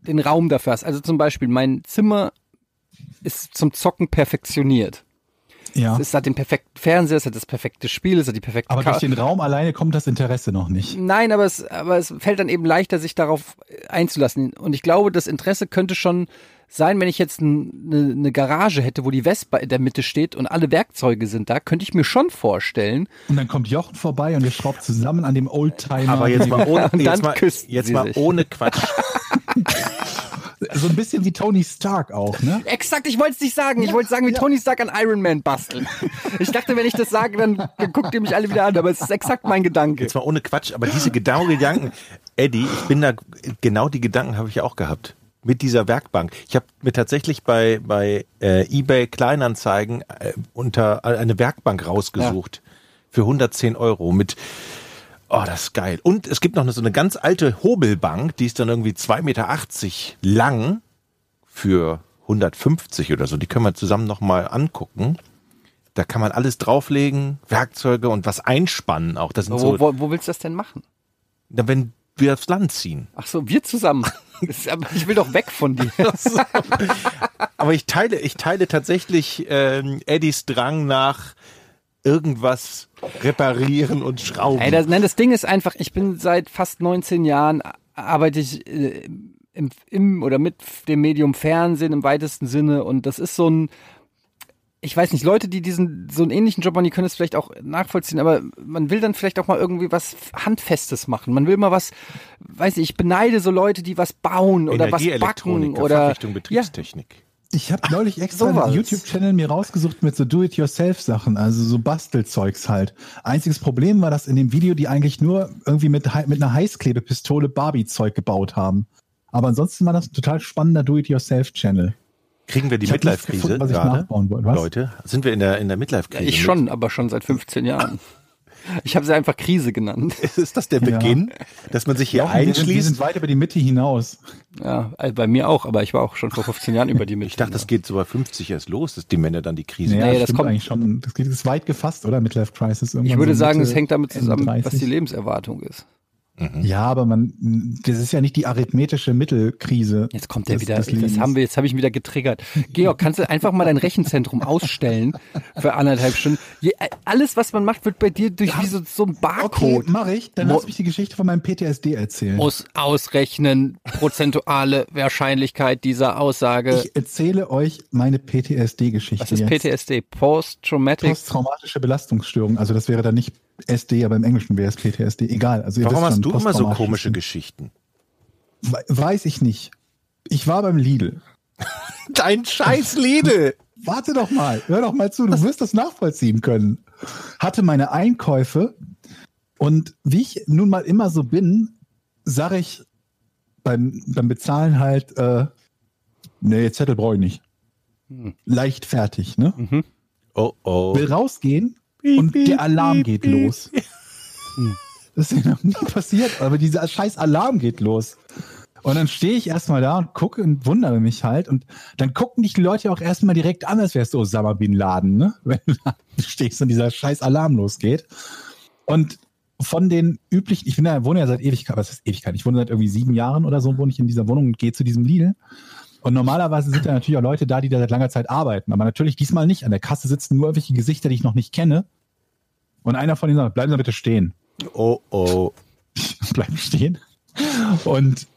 den Raum dafür hast, also zum Beispiel mein Zimmer ist zum Zocken perfektioniert. Ja. Es hat den perfekten Fernseher, es hat das perfekte Spiel, es hat die perfekte Aber Ka- durch den Raum alleine kommt das Interesse noch nicht. Nein, aber es, aber es fällt dann eben leichter, sich darauf einzulassen. Und ich glaube, das Interesse könnte schon sein, wenn ich jetzt ein, eine, eine Garage hätte, wo die Vespa in der Mitte steht und alle Werkzeuge sind da, könnte ich mir schon vorstellen. Und dann kommt Jochen vorbei und ihr schraubt zusammen an dem Oldtimer. Aber jetzt mal *laughs* ohne, Und dann jetzt mal, jetzt mal ohne Quatsch. *laughs* so ein bisschen wie Tony Stark auch, ne? Exakt, ich wollte es nicht sagen. Ich wollte sagen, wie Tony Stark an Iron Man basteln. Ich dachte, wenn ich das sage, dann, dann guckt ihr mich alle wieder an. Aber es ist exakt mein Gedanke. Jetzt mal ohne Quatsch, aber diese genauen Gedanken, Eddie, ich bin da, genau die Gedanken habe ich auch gehabt. Mit dieser Werkbank. Ich habe mir tatsächlich bei, bei äh, eBay Kleinanzeigen äh, unter eine Werkbank rausgesucht. Für 110 Euro mit, oh, das ist geil. Und es gibt noch eine, so eine ganz alte Hobelbank, die ist dann irgendwie 2,80 Meter lang für 150 oder so. Die können wir zusammen nochmal angucken. Da kann man alles drauflegen, Werkzeuge und was einspannen auch. Das sind so, Wo, wo, wo willst du das denn machen? na, wenn wir aufs Land ziehen. Ach so, wir zusammen. *laughs* Ich will doch weg von dir. Aber ich teile, ich teile tatsächlich ähm, Eddies Drang nach irgendwas reparieren und schrauben. Ey, das, nein, das Ding ist einfach, ich bin seit fast 19 Jahren, a- arbeite ich äh, im, im oder mit dem Medium Fernsehen im weitesten Sinne und das ist so ein, ich weiß nicht, Leute, die diesen so einen ähnlichen Job machen, die können es vielleicht auch nachvollziehen, aber man will dann vielleicht auch mal irgendwie was Handfestes machen. Man will mal was, weiß ich, ich beneide so Leute, die was bauen oder was backen oder Fachrichtung Betriebstechnik. Ich habe neulich extra Sowas. einen YouTube-Channel mir rausgesucht mit so Do-it-yourself-Sachen, also so Bastelzeugs halt. Einziges Problem war, dass in dem Video die eigentlich nur irgendwie mit, mit einer Heißklebepistole Barbie-Zeug gebaut haben. Aber ansonsten war das ein total spannender Do-it-yourself-Channel. Kriegen wir die Midlife-Krise gefunden, was ich gerade? Leute, sind wir in der, in der Ja, Midlife-Krise? ich schon, aber schon seit 15 Jahren. Ich habe sie einfach Krise genannt. *laughs* Ist das der Ja. Beginn, dass man sich hier Jochen, wir sind, wir einschließt? sind weit über die Mitte hinaus. Ja, äh, bei mir auch, aber ich war auch schon vor 15 Jahren über die Mitte. Ich dachte, das geht so bei 50 erst los, dass die Männer dann die Krise Naja, Nee, das kommt- eigentlich schon. Das geht- ist weit gefasst, oder? Midlife Crisis. Ich würde so sagen, es hängt damit zusammen, was 30. die Lebenserwartung ist. Ja, aber man, das ist ja nicht die arithmetische Mittelkrise. Jetzt kommt der des- wieder, des das haben wir, jetzt habe ich ihn wieder getriggert. Georg, kannst du einfach mal dein Rechenzentrum *laughs* ausstellen für anderthalb Stunden? Je, äh, alles, was man macht, wird bei dir durch wie so, so ein Okay, Barcode. mache ich. Dann Mo- lass mich die Geschichte von meinem PTSD erzählen. Muss ausrechnen, prozentuale Wahrscheinlichkeit dieser Aussage. Ich erzähle euch meine PTSD-Geschichte. was ist jetzt. PTSD? Post-Traumatic? Posttraumatische Belastungsstörung. Also das wäre dann nicht SD, aber im Englischen wäre es PTSD. Egal. Also ihr Warum wisst hast schon, du immer so komische. Geschichten? We- Weiß ich nicht. Ich war beim Lidl. *laughs* Dein scheiß Lidl! *laughs* Warte doch mal, hör doch mal zu, du wirst das nachvollziehen können. Hatte meine Einkäufe und wie ich nun mal immer so bin, sage ich beim, beim Bezahlen halt, äh, nee, Zettel brauche ich nicht. Hm. Leicht fertig, ne? Oh oh. Will rausgehen und der Alarm geht los. Das ist mir noch nie passiert, aber dieser scheiß Alarm geht los. Und dann stehe ich erstmal da und gucke und wundere mich halt. Und dann gucken dich die Leute auch erstmal direkt an, als wärst du Osama Bin Laden, ne? *laughs* Wenn du da stehst und dieser scheiß Alarm losgeht. Und von den üblichen, ich bin ja, wohne ja seit Ewigkeit, was ist Ewigkeit? Ich wohne seit irgendwie sieben Jahren oder so, wohne ich in dieser Wohnung und gehe zu diesem Lidl. Und normalerweise sind da natürlich auch Leute da, die da seit langer Zeit arbeiten. Aber natürlich diesmal nicht. An der Kasse sitzen nur irgendwelche Gesichter, die ich noch nicht kenne. Und einer von denen sagt, bleiben Sie bitte stehen. Oh oh. *laughs* bleiben stehen. Und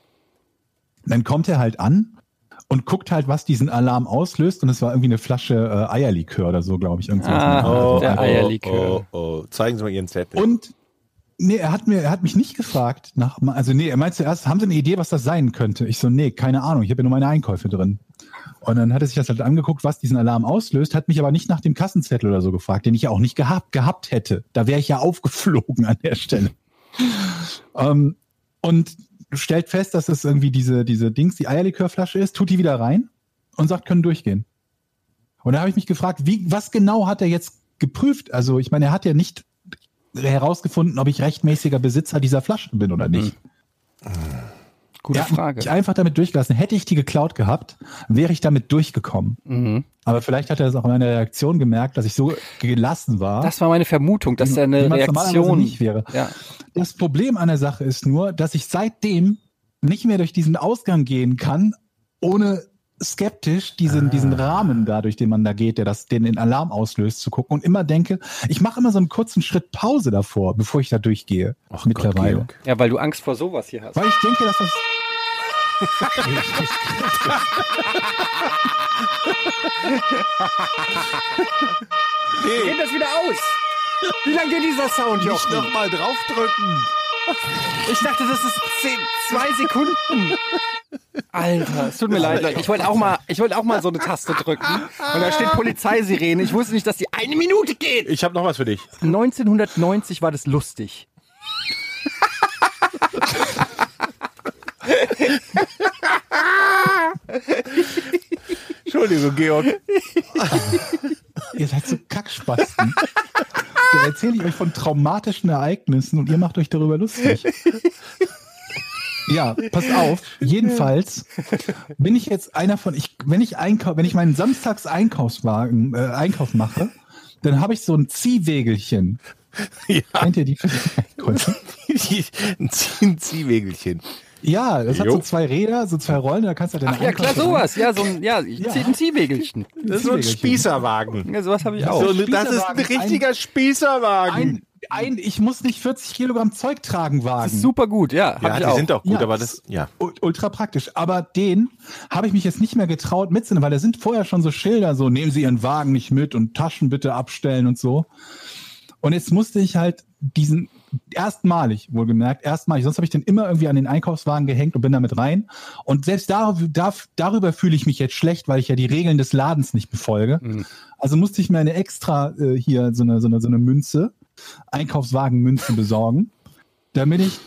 dann kommt er halt an und guckt halt, was diesen Alarm auslöst. Und es war irgendwie eine Flasche äh, Eierlikör oder so, glaube ich. Ah. Also der Eierlikör. Oh, oh. Zeigen Sie mal Ihren Zettel. Und nee, er hat mir, er hat mich nicht gefragt nach, also nee, er meinte zuerst, haben Sie eine Idee, was das sein könnte? Ich so, nee, keine Ahnung, ich habe ja nur meine Einkäufe drin. Und dann hat er sich das halt angeguckt, was diesen Alarm auslöst, hat mich aber nicht nach dem Kassenzettel oder so gefragt, den ich ja auch nicht gehabt, gehabt hätte. Da wäre ich ja aufgeflogen an der Stelle. ähm, und stellt fest, dass es irgendwie diese, diese Dings, die Eierlikörflasche ist, tut die wieder rein und sagt, können durchgehen. Und da habe ich mich gefragt, wie, was genau hat er jetzt geprüft? Also, ich meine, er hat ja nicht herausgefunden, ob ich rechtmäßiger Besitzer dieser Flasche bin oder nicht. Gute Er hat mich Frage. einfach damit durchgelassen. Hätte ich die geklaut gehabt, wäre ich damit durchgekommen. Mhm. Aber vielleicht hat er es auch in meiner Reaktion gemerkt, dass ich so gelassen war. Das war meine Vermutung, dass da eine Reaktion nicht wäre. Ja. Das Problem an der Sache ist nur, dass ich seitdem nicht mehr durch diesen Ausgang gehen kann, ohne skeptisch diesen, diesen Rahmen da, durch den man da geht, der das, den den Alarm auslöst, zu gucken und immer denke, ich mache immer so einen kurzen Schritt Pause davor, bevor ich da durchgehe. Ach mittlerweile. Gott, ja, weil du Angst vor sowas hier hast. Weil ich denke, dass das. Geht das wieder aus? Wie lange geht dieser Sound, Nicht Jochen? nochmal draufdrücken. Ich dachte, das ist zehn, zwei Sekunden. Alter, es tut mir leid, Leute. Ich wollte auch mal, ich wollte auch mal so eine Taste drücken. Und da steht Polizeisirene. Ich wusste nicht, dass die eine Minute geht. Ich habe noch was für dich. 1990 war das lustig. Entschuldigung, Georg. *laughs* Ihr seid so Kackspasten. da erzähle ich euch von traumatischen Ereignissen und ihr macht euch darüber lustig. Ja, pass auf. Jedenfalls bin ich jetzt einer von, ich, wenn ich einkau wenn ich meinen Samstags Einkaufswagen, äh, Einkauf mache, dann habe ich so ein Ziehwägelchen. Ja. Kennt ihr die *laughs* ein Ziehwägelchen. Ja, das hat Jo. so zwei Räder, so zwei Rollen, da kannst du deine Ach ja, klar, sowas. Ja, so ein, ja, ich Ja. ziehe ein Ziehwägelchen. Das ist so ein. Spießerwagen. Ja, sowas habe ich auch. So, ein das ist ein richtiger Spießerwagen. Ein, ein, ich muss nicht 40 Kilogramm Zeug tragen, Wagen. Das ist super gut, ja. Ja, ich die auch. sind auch gut, Ja, aber das- ja. Ultra praktisch. Aber den habe ich mich jetzt nicht mehr getraut mitzunehmen, weil da sind vorher schon so Schilder, so nehmen Sie Ihren Wagen nicht mit und Taschen bitte abstellen und so. Und jetzt musste ich halt diesen erstmalig, wohlgemerkt, erstmalig, sonst habe ich den immer irgendwie an den Einkaufswagen gehängt und bin damit rein. Und selbst dar, dar, darüber fühle ich mich jetzt schlecht, weil ich ja die Regeln des Ladens nicht befolge. Mhm. Also musste ich mir eine extra äh, hier so eine, so eine, so eine Münze, Einkaufswagenmünze besorgen, damit ich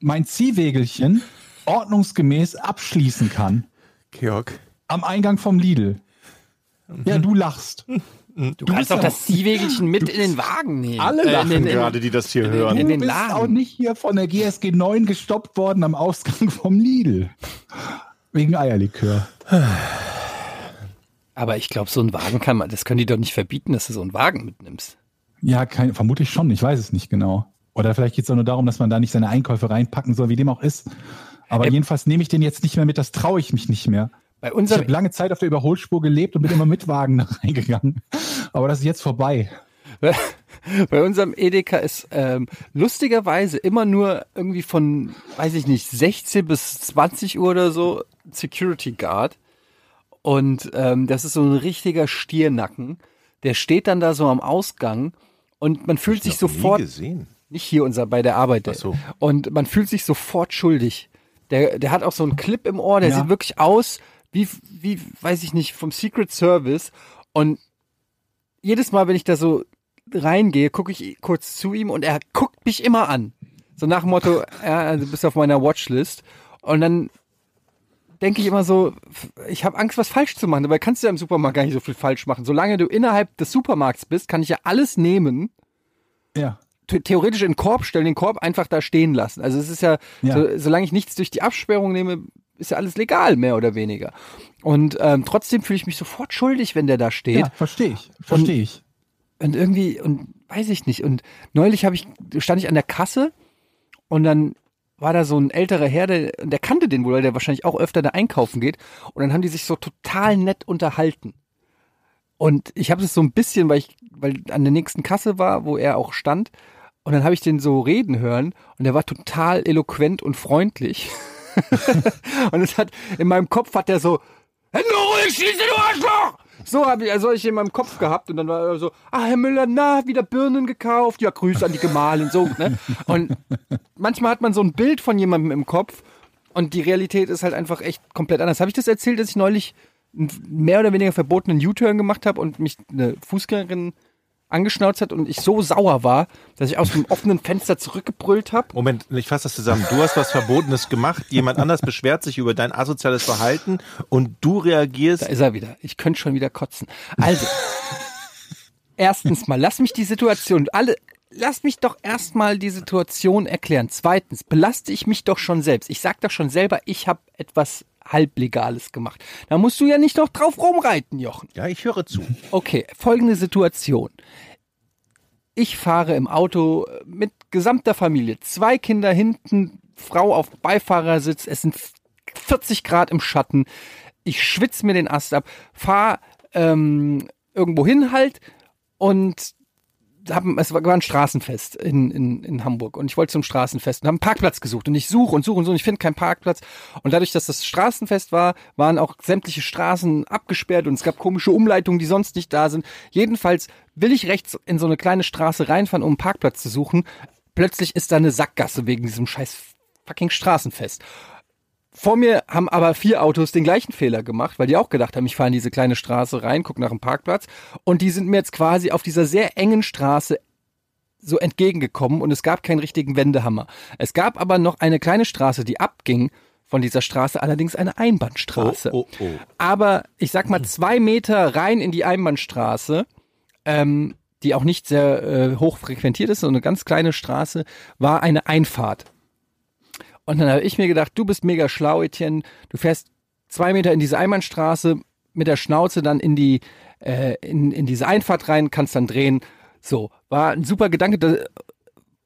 mein Ziehwägelchen ordnungsgemäß abschließen kann Georg. am Eingang vom Lidl. Ja, du lachst. Du kannst doch das Ziehwägelchen mit in den Wagen nehmen. Alle Äh, lachen in den- in- gerade, die das hier in- hören. in du den bist auch nicht hier von der GSG 9 gestoppt worden am Ausgang vom Lidl. Wegen Eierlikör. Aber ich glaube, so ein Wagen kann man, das können die doch nicht verbieten, dass du so einen Wagen mitnimmst. Ja, kein, vermutlich schon. Ich weiß es nicht genau. Oder vielleicht geht es auch nur darum, dass man da nicht seine Einkäufe reinpacken soll, wie dem auch ist. Aber Ähm, jedenfalls nehme ich den jetzt nicht mehr mit. Das traue ich mich nicht mehr. Bei Ich habe lange Zeit auf der Überholspur gelebt und bin immer mit Wagen *laughs* reingegangen. Aber das ist jetzt vorbei. *laughs* bei unserem Edeka ist ähm, lustigerweise immer nur irgendwie von, weiß ich nicht, 16 bis 20 Uhr oder so Security Guard. Und ähm, das ist so ein richtiger Stiernacken. Der steht dann da so am Ausgang und man fühlt sich sofort, gesehen. nicht hier unser bei der Arbeit, Ach so. und man fühlt sich sofort schuldig. Der, der hat auch so einen Clip im Ohr, der Ja. sieht wirklich aus wie, wie, weiß ich nicht, vom Secret Service. Und jedes Mal, wenn ich da so reingehe, gucke ich kurz zu ihm und er guckt mich immer an. So nach dem Motto, *laughs* ja, du bist auf meiner Watchlist. Und dann denke ich immer so, ich habe Angst, was falsch zu machen. Dabei kannst du ja im Supermarkt gar nicht so viel falsch machen. Solange du innerhalb des Supermarkts bist, kann ich ja alles nehmen Ja. the- theoretisch in den Korb stellen, den Korb einfach da stehen lassen. Also es ist ja, Ja. So, solange ich nichts durch die Absperrung nehme, ist ja alles legal, mehr oder weniger. Und ähm, trotzdem fühle ich mich sofort schuldig, wenn der da steht. Ja, verstehe ich. Verstehe ich. Und irgendwie, und weiß ich nicht. Und neulich habe ich, stand ich an der Kasse und dann war da so ein älterer Herr, der, der kannte den wohl, weil der wahrscheinlich auch öfter da einkaufen geht. Und dann haben die sich so total nett unterhalten. Und ich habe es so ein bisschen, weil ich, weil an der nächsten Kasse war, wo er auch stand. Und dann habe ich den so reden hören und er war total eloquent und freundlich. *laughs* *laughs* und es hat, in meinem Kopf hat er so, Hände ruhig, schieße, du Arschloch! So habe ich, also hab ich in meinem Kopf gehabt und dann war er so, ah, Herr Müller, na, wieder Birnen gekauft, ja, Grüße an die Gemahlin, so, ne? Und manchmal hat man so ein Bild von jemandem im Kopf und die Realität ist halt einfach echt komplett anders. Habe ich das erzählt, dass ich neulich einen mehr oder weniger verbotenen U-Turn gemacht habe und mich eine Fußgängerin angeschnauzt hat und ich so sauer war, dass ich aus dem offenen Fenster zurückgebrüllt habe. Moment, ich fasse das zusammen. Du hast was Verbotenes gemacht, jemand anders beschwert sich über dein asoziales Verhalten und du reagierst. Da ist er wieder. Ich könnte schon wieder kotzen. Also, *laughs* erstens mal, lass mich die Situation, alle, lass mich doch erstmal die Situation erklären. Zweitens, belaste ich mich doch schon selbst. Ich sag doch schon selber, ich habe etwas halblegales gemacht. Da musst du ja nicht noch drauf rumreiten, Jochen. Ja, ich höre zu. Okay, folgende Situation. Ich fahre im Auto mit gesamter Familie. Zwei Kinder hinten, Frau auf Beifahrersitz. Es sind 40 Grad im Schatten. Ich schwitze mir den Ast ab, fahr ähm, irgendwo hin halt und hab, es war ein Straßenfest in, in, in Hamburg und ich wollte zum Straßenfest und habe einen Parkplatz gesucht und ich suche und suche und suche und ich finde keinen Parkplatz und dadurch, dass das Straßenfest war, waren auch sämtliche Straßen abgesperrt und es gab komische Umleitungen, die sonst nicht da sind. Jedenfalls will ich rechts in so eine kleine Straße reinfahren, um einen Parkplatz zu suchen. Plötzlich ist da eine Sackgasse wegen diesem scheiß fucking Straßenfest. Vor mir haben aber vier Autos den gleichen Fehler gemacht, weil die auch gedacht haben, ich fahre in diese kleine Straße rein, guck nach dem Parkplatz. Und die sind mir jetzt quasi auf dieser sehr engen Straße so entgegengekommen und es gab keinen richtigen Wendehammer. Es gab aber noch eine kleine Straße, die abging von dieser Straße, allerdings eine Einbahnstraße. Oh, oh, oh. Aber ich sag mal zwei Meter rein in die Einbahnstraße, ähm, die auch nicht sehr äh, hoch frequentiert ist, so eine ganz kleine Straße, war eine Einfahrt. Und dann habe ich mir gedacht, du bist mega schlau, Etienne. Du fährst zwei Meter in diese Einbahnstraße mit der Schnauze dann in die äh, in, in diese Einfahrt rein, kannst dann drehen. So war ein super Gedanke da-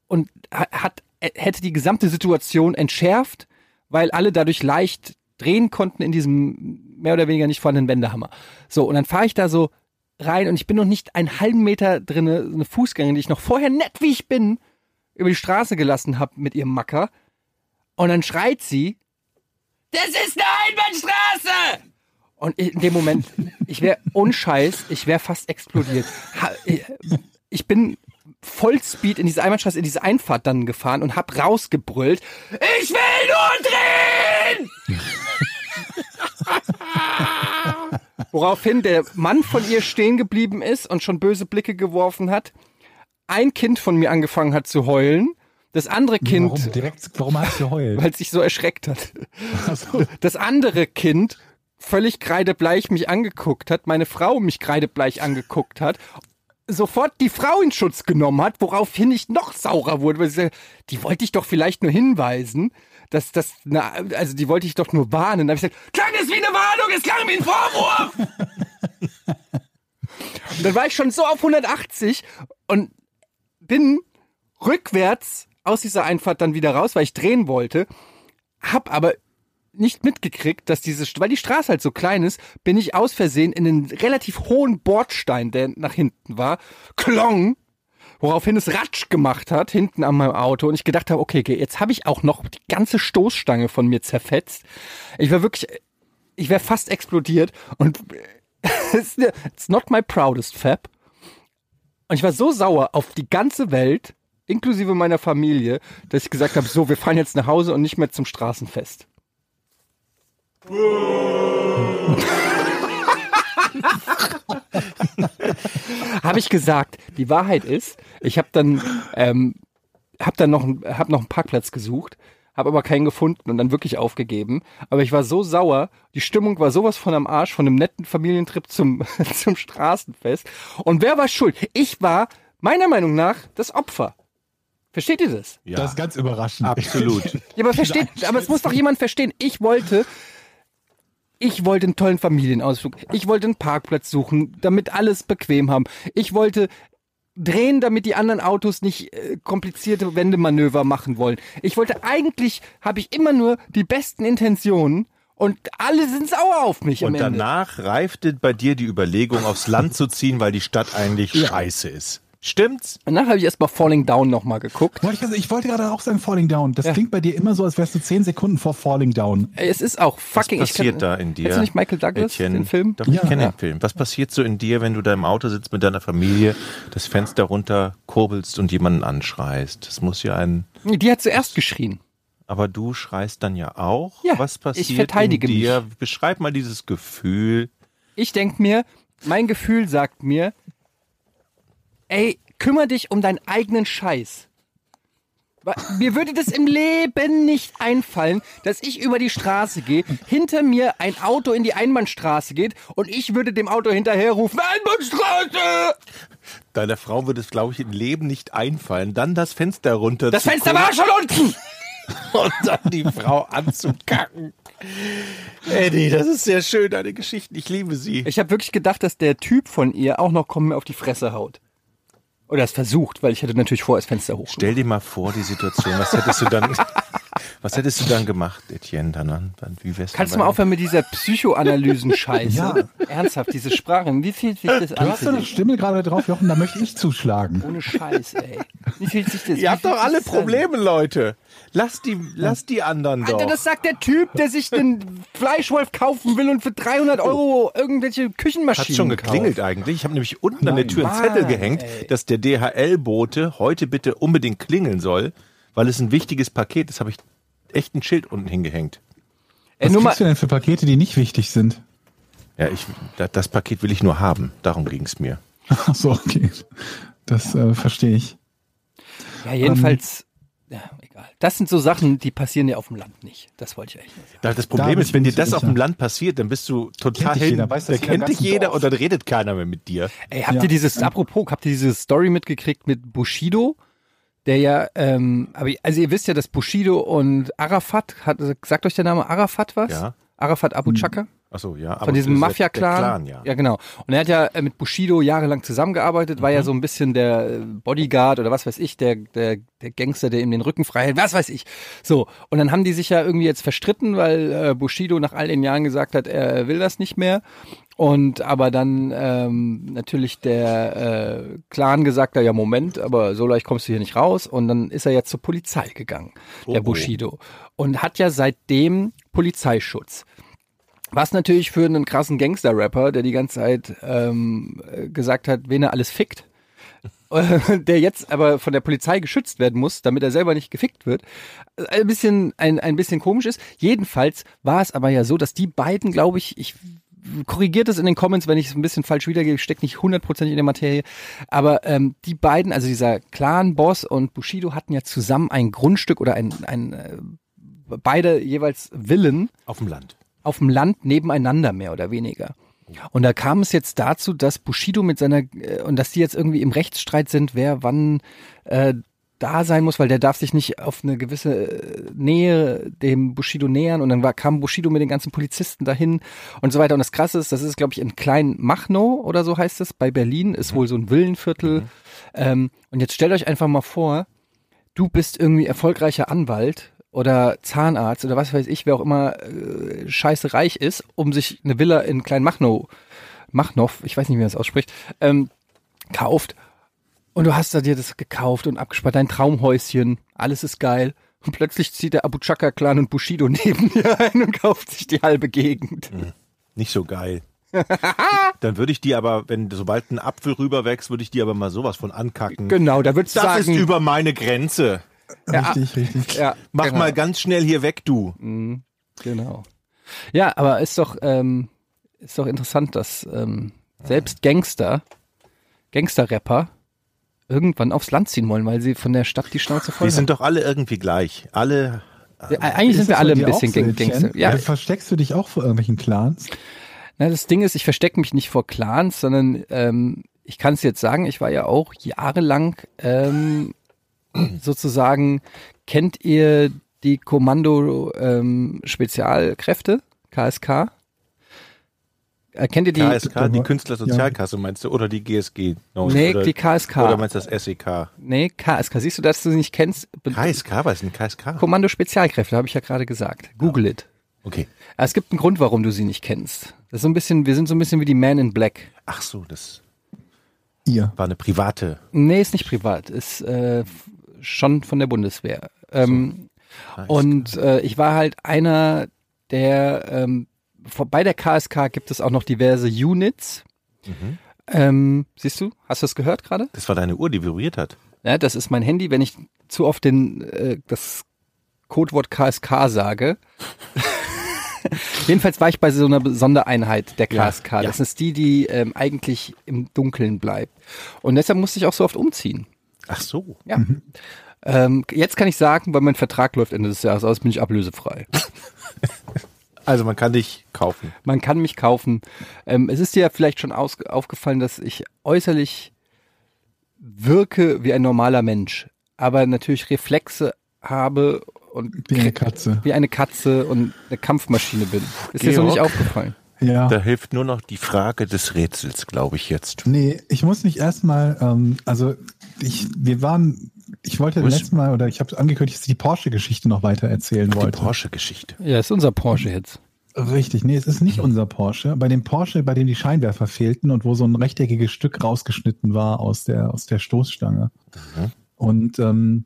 und ha- hat hätte die gesamte Situation entschärft, weil alle dadurch leicht drehen konnten in diesem mehr oder weniger nicht vorhandenen Wendehammer. So und dann fahre ich da so rein und ich bin noch nicht einen halben Meter drinne, so eine Fußgängerin, die ich noch vorher nett wie ich bin über die Straße gelassen habe mit ihrem Macker. Und dann schreit sie, das ist eine Einbahnstraße! Und in dem Moment, ich wäre unscheiß, ich wäre fast explodiert. Ich bin Vollspeed in diese Einbahnstraße, in diese Einfahrt dann gefahren und hab rausgebrüllt, ich will nur drehen! Woraufhin der Mann von ihr stehen geblieben ist und schon böse Blicke geworfen hat. Ein Kind von mir angefangen hat zu heulen. Das andere Kind Warum direkt, warum hast du geheult? *laughs* weil es sich so erschreckt hat. Also, Das andere Kind völlig kreidebleich mich angeguckt hat, meine Frau mich kreidebleich angeguckt hat, sofort die Frau in Schutz genommen hat, woraufhin ich noch saurer wurde, weil sie die wollte ich doch vielleicht nur hinweisen, dass das, na, also die wollte ich doch nur warnen. Da habe ich gesagt, klang es wie eine Warnung, es klang wie ein Vorwurf. und dann war ich schon so auf 180 und bin rückwärts aus dieser Einfahrt dann wieder raus, weil ich drehen wollte, hab aber nicht mitgekriegt, dass diese, weil die Straße halt so klein ist, bin ich aus Versehen in einen relativ hohen Bordstein, der nach hinten war, klong, woraufhin es Ratsch gemacht hat, hinten an meinem Auto und ich gedacht habe, okay, jetzt habe ich auch noch die ganze Stoßstange von mir zerfetzt. Ich war wirklich, ich wäre fast explodiert und *laughs* it's not my proudest fab. Und ich war so sauer auf die ganze Welt, inklusive meiner Familie, dass ich gesagt habe, so, wir fahren jetzt nach Hause und nicht mehr zum Straßenfest. *laughs* habe ich gesagt. Die Wahrheit ist, ich habe dann, ähm, hab dann noch, einen- hab noch einen Parkplatz gesucht, habe aber keinen gefunden und dann wirklich aufgegeben. Aber ich war so sauer, die Stimmung war sowas von am Arsch, von einem netten Familientrip zum, *laughs* zum Straßenfest. Und wer war schuld? Ich war meiner Meinung nach das Opfer. Versteht ihr das? Ja, das ist ganz überraschend. absolut. *laughs* Ja, aber versteht, aber es muss doch jemand verstehen. Ich wollte, ich wollte einen tollen Familienausflug. Ich wollte einen Parkplatz suchen, damit alles bequem haben. Ich wollte drehen, damit die anderen Autos nicht äh, komplizierte Wendemanöver machen wollen. Ich wollte eigentlich, habe ich immer nur die besten Intentionen und alle sind sauer auf mich am Und Ende. danach reifte bei dir die Überlegung, aufs Land zu ziehen, weil die Stadt eigentlich scheiße ist. Stimmt's? Danach habe ich erstmal Falling Down nochmal geguckt. Wollte ich, also, ich wollte gerade auch sagen Falling Down. Das klingt bei dir immer so, als wärst du zehn Sekunden vor Falling Down. Es ist auch fucking. Was ich passiert kann, da in dir? Kennst du nicht Michael Douglas, Etienne? den Film? Doch, ich Ja. kenne Ja. den Film. Was passiert so in dir, wenn du da im Auto sitzt mit deiner Familie, das Fenster runter kurbelst und jemanden anschreist? Das muss ja ein. Die hat zuerst geschrien. Aber du schreist dann ja auch. Ja, Was passiert ich verteidige in dir? Beschreib mal dieses Gefühl. Ich denk mir, mein Gefühl sagt mir, ey, kümmere dich um deinen eigenen Scheiß. Mir würde das im Leben nicht einfallen, dass ich über die Straße gehe, hinter mir ein Auto in die Einbahnstraße geht und ich würde dem Auto hinterherrufen, Einbahnstraße! Deiner Frau wird es, glaube ich, im Leben nicht einfallen, dann das Fenster runter Das Fenster gucken war schon unten! *laughs* und dann die Frau anzukacken. Eddie, das ist sehr schön, deine Geschichten. Ich liebe sie. Ich habe wirklich gedacht, dass der Typ von ihr auch noch kommen mir auf die Fresse haut. Oder es versucht, weil ich hätte natürlich vorher das Fenster hoch. Stell dir mal vor, die Situation. Was hättest du dann, *laughs* was hättest du dann gemacht, Etienne? Dann, dann wie wär's Kannst du mal aufhören mit dieser Psychoanalysen-Scheiße? *laughs* Ja. Ernsthaft, diese Sprache. Wie fühlt sich das Du an? hast für so eine? Stimme gerade drauf, Jochen, da möchte ich zuschlagen. Ohne Scheiß, ey. Wie fühlt sich das Ihr habt doch alle das an? Probleme, Leute. Lass die, lass die anderen doch. Alter, das sagt der Typ, der sich den Fleischwolf kaufen will und für 300 Euro irgendwelche Küchenmaschinen Hat schon kauft. geklingelt eigentlich. Ich habe nämlich unten an der Nein. Tür einen Zettel gehängt, ey. dass der DHL-Bote heute bitte unbedingt klingeln soll, weil es ein wichtiges Paket ist. Habe ich echt ein Schild unten hingehängt. Ey, Was mal, kriegst du denn für Pakete, die nicht wichtig sind? Ja, ich, da- das Paket will ich nur haben. Darum ging es mir. *laughs* Ach so, okay. Das äh, verstehe ich. ja, jedenfalls, ja, egal. Das sind so Sachen, die passieren ja auf dem Land nicht. Das wollte ich eigentlich nicht sagen. Da- Das Problem bin ist, wenn dir das auf dem Land passiert, dann bist du total Kennt dich hin. jeder, weiß da jeder kennt dich jeder Dorf. und dann redet keiner mehr mit dir. Ey, habt Ja. ihr dieses, apropos, habt ihr diese Story mitgekriegt mit Bushido? Der ja, ähm, aber also ihr wisst ja, dass Bushido und Arafat, hat, sagt euch der Name Arafat was? Ja. Arafat Abu Chaka? Achso, ja. aber Von diesem der- der Mafia-Clan. Clan, ja. ja, genau. Und er hat ja mit Bushido jahrelang zusammengearbeitet, war ja so ein bisschen der äh, Bodyguard oder was weiß ich, der, der, der Gangster, der ihm den Rücken frei hält, was weiß ich. So, und dann haben die sich ja irgendwie jetzt verstritten, weil äh, Bushido nach all den Jahren gesagt hat, er will das nicht mehr. Und aber dann ähm, natürlich der äh, Clan gesagt hat, ja Moment, aber so leicht kommst du hier nicht raus. Und dann ist er jetzt zur Polizei gegangen, der Oh, oh. Bushido. Und hat ja seitdem Polizeischutz. Was natürlich für einen krassen Gangster-Rapper, der die ganze Zeit ähm, äh, gesagt hat, wen er alles fickt, äh, der jetzt aber von der Polizei geschützt werden muss, damit er selber nicht gefickt wird, äh, ein bisschen, ein, ein bisschen komisch ist. Jedenfalls war es aber ja so, dass die beiden, glaube ich, ich korrigiert es in den Comments, wenn ich es ein bisschen falsch wiedergebe, ich nicht hundertprozentig in der Materie, aber ähm, die beiden, also dieser Clan-Boss und Bushido hatten ja zusammen ein Grundstück oder ein, ein äh, beide jeweils Villen, Auf dem Land. Auf dem Land nebeneinander mehr oder weniger. Und da kam es jetzt dazu, dass Bushido mit seiner äh, und dass die jetzt irgendwie im Rechtsstreit sind, wer wann äh, da sein muss, weil der darf sich nicht auf eine gewisse äh, Nähe dem Bushido nähern und dann war, kam Bushido mit den ganzen Polizisten dahin und so weiter. Und das Krasse ist, das ist, glaube ich, in Klein-Machnow oder so heißt es, bei Berlin, ist wohl so ein Villenviertel. Ähm, und jetzt stellt euch einfach mal vor, du bist irgendwie erfolgreicher Anwalt oder Zahnarzt oder was weiß ich, wer auch immer äh, scheiße reich ist, um sich eine Villa in Kleinmachnow, Machnow, ich weiß nicht, wie man das ausspricht, ähm, kauft. Und du hast da dir das gekauft und abgespart, dein Traumhäuschen, alles ist geil. Und plötzlich zieht der Abu Chaka Clan und Bushido *laughs* neben dir ein und kauft sich die halbe Gegend. Nicht so geil. *laughs* Dann würde ich die aber, wenn sobald ein Apfel rüberwächst, würde ich die aber mal sowas von ankacken. Genau, da würdest du Das sagen, ist über meine Grenze. Richtig, richtig. ja, Mach genau. mal ganz schnell hier weg, du. Genau. Ja, aber ist doch, ähm, ist doch interessant, dass ähm, selbst Gangster, Gangster-Rapper irgendwann aufs Land ziehen wollen, weil sie von der Stadt die Schnauze voll Die haben. sind doch alle irgendwie gleich. Alle. Ja, Eigentlich sind wir alle ein bisschen so? Gangster. Ja, Also versteckst du dich auch vor irgendwelchen Clans? na, das Ding ist, ich verstecke mich nicht vor Clans, sondern ähm, ich kann es jetzt sagen, ich war ja auch jahrelang ähm, *clears throat* sozusagen, kennt ihr die Kommando ähm, Spezialkräfte, KSK? Äh, kennt ihr die? KSK, die Künstlersozialkasse meinst du? Oder die GSG? No, Nee, oder, die KSK. Oder meinst du das SEK? Nee, KSK. Siehst du, dass du sie nicht kennst? KSK, was ist denn KSK? Kommando Spezialkräfte, habe ich ja gerade gesagt. Google it. Okay. Aber Es gibt einen Grund, warum du sie nicht kennst. Das ist so ein bisschen, wir sind so ein bisschen wie die Man in Black. Ach so, das. Ihr. War eine private. Nee, ist nicht privat, ist äh, schon von der Bundeswehr. Ähm, Alles und äh, ich war halt einer der, ähm, vor- bei der KSK gibt es auch noch diverse Units. Mhm. Ähm, siehst du, hast du das gehört gerade? Das war deine Uhr, die vibriert hat. Ja, das ist mein Handy, wenn ich zu oft den, äh, das Codewort KSK sage. *laughs* Jedenfalls war ich bei so einer Sondereinheit der Ja, KSK. ja. Das ist die, die ähm, eigentlich im Dunkeln bleibt. Und deshalb musste ich auch so oft umziehen. Ach so. Ja. Ähm, jetzt kann ich sagen, weil mein Vertrag läuft Ende des Jahres aus, bin ich ablösefrei. *laughs* Also man kann dich kaufen. Man kann mich kaufen. Ähm, es ist dir ja vielleicht schon aus, aufgefallen, dass ich äußerlich wirke wie ein normaler Mensch, aber natürlich Reflexe habe und Wie eine Katze. wie eine Katze und eine Kampfmaschine bin. Ist dir so Georg? nicht aufgefallen? Ja. Da hilft nur noch die Frage des Rätsels, glaube ich jetzt. Nee, ich muss mich erstmal, ähm, also ich, wir waren, ich wollte Wo ist- letztes Mal, oder ich habe angekündigt, dass ich die Porsche-Geschichte noch weiter erzählen Die wollte. Porsche-Geschichte. Ja, ist unser Porsche jetzt. Richtig, nee, es ist nicht unser Porsche. Bei dem Porsche, bei dem die Scheinwerfer fehlten und wo so ein rechteckiges Stück rausgeschnitten war aus der, aus der Stoßstange. Mhm. Und ähm,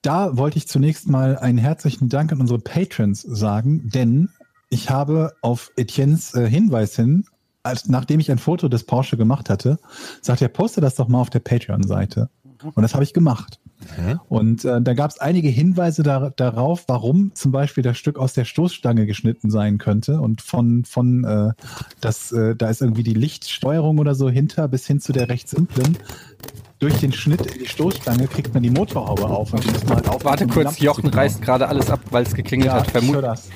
da wollte ich zunächst mal einen herzlichen Dank an unsere Patrons sagen, denn ich habe auf Etiennes äh, Hinweis hin, als, nachdem ich ein Foto des Porsche gemacht hatte, sagte er, poste das doch mal auf der Patreon-Seite. Und das habe ich gemacht. Mhm. Und äh, da gab es einige Hinweise da, darauf, warum zum Beispiel das Stück aus der Stoßstange geschnitten sein könnte. Und von, von äh, das, äh, da ist irgendwie die Lichtsteuerung oder so hinter bis hin zu der rechtsimplen. Durch den Schnitt in die Stoßstange kriegt man die Motorhaube auf. Und muss man halt aufmachen, Warte kurz, Jochen reißt gerade alles ab, weil es geklingelt Ja, hat. ich höre Vermut, das.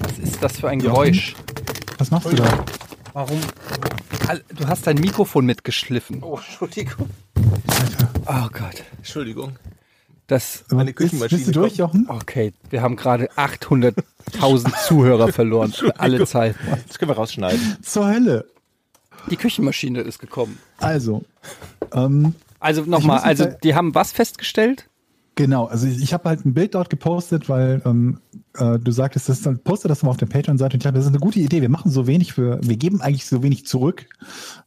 was ist das für ein Jochen? Geräusch? Was machst du da? Warum? Du hast dein Mikrofon mitgeschliffen. Oh, Entschuldigung. Alter. Oh Gott. Entschuldigung. Das, Meine Küchenmaschine bist du durch, Jochen? okay, wir haben gerade 800.000 *laughs* Zuhörer verloren. Für alle Zeiten. Das können wir rausschneiden. Zur Hölle. Die Küchenmaschine ist gekommen. Also, ähm, Also nochmal, also die haben was festgestellt? Genau, also ich, ich habe halt ein Bild dort gepostet, weil ähm, äh, du sagtest, das, dann poste das mal auf der Patreon-Seite ich dachte, das ist eine gute Idee. Wir machen so wenig für, wir geben eigentlich so wenig zurück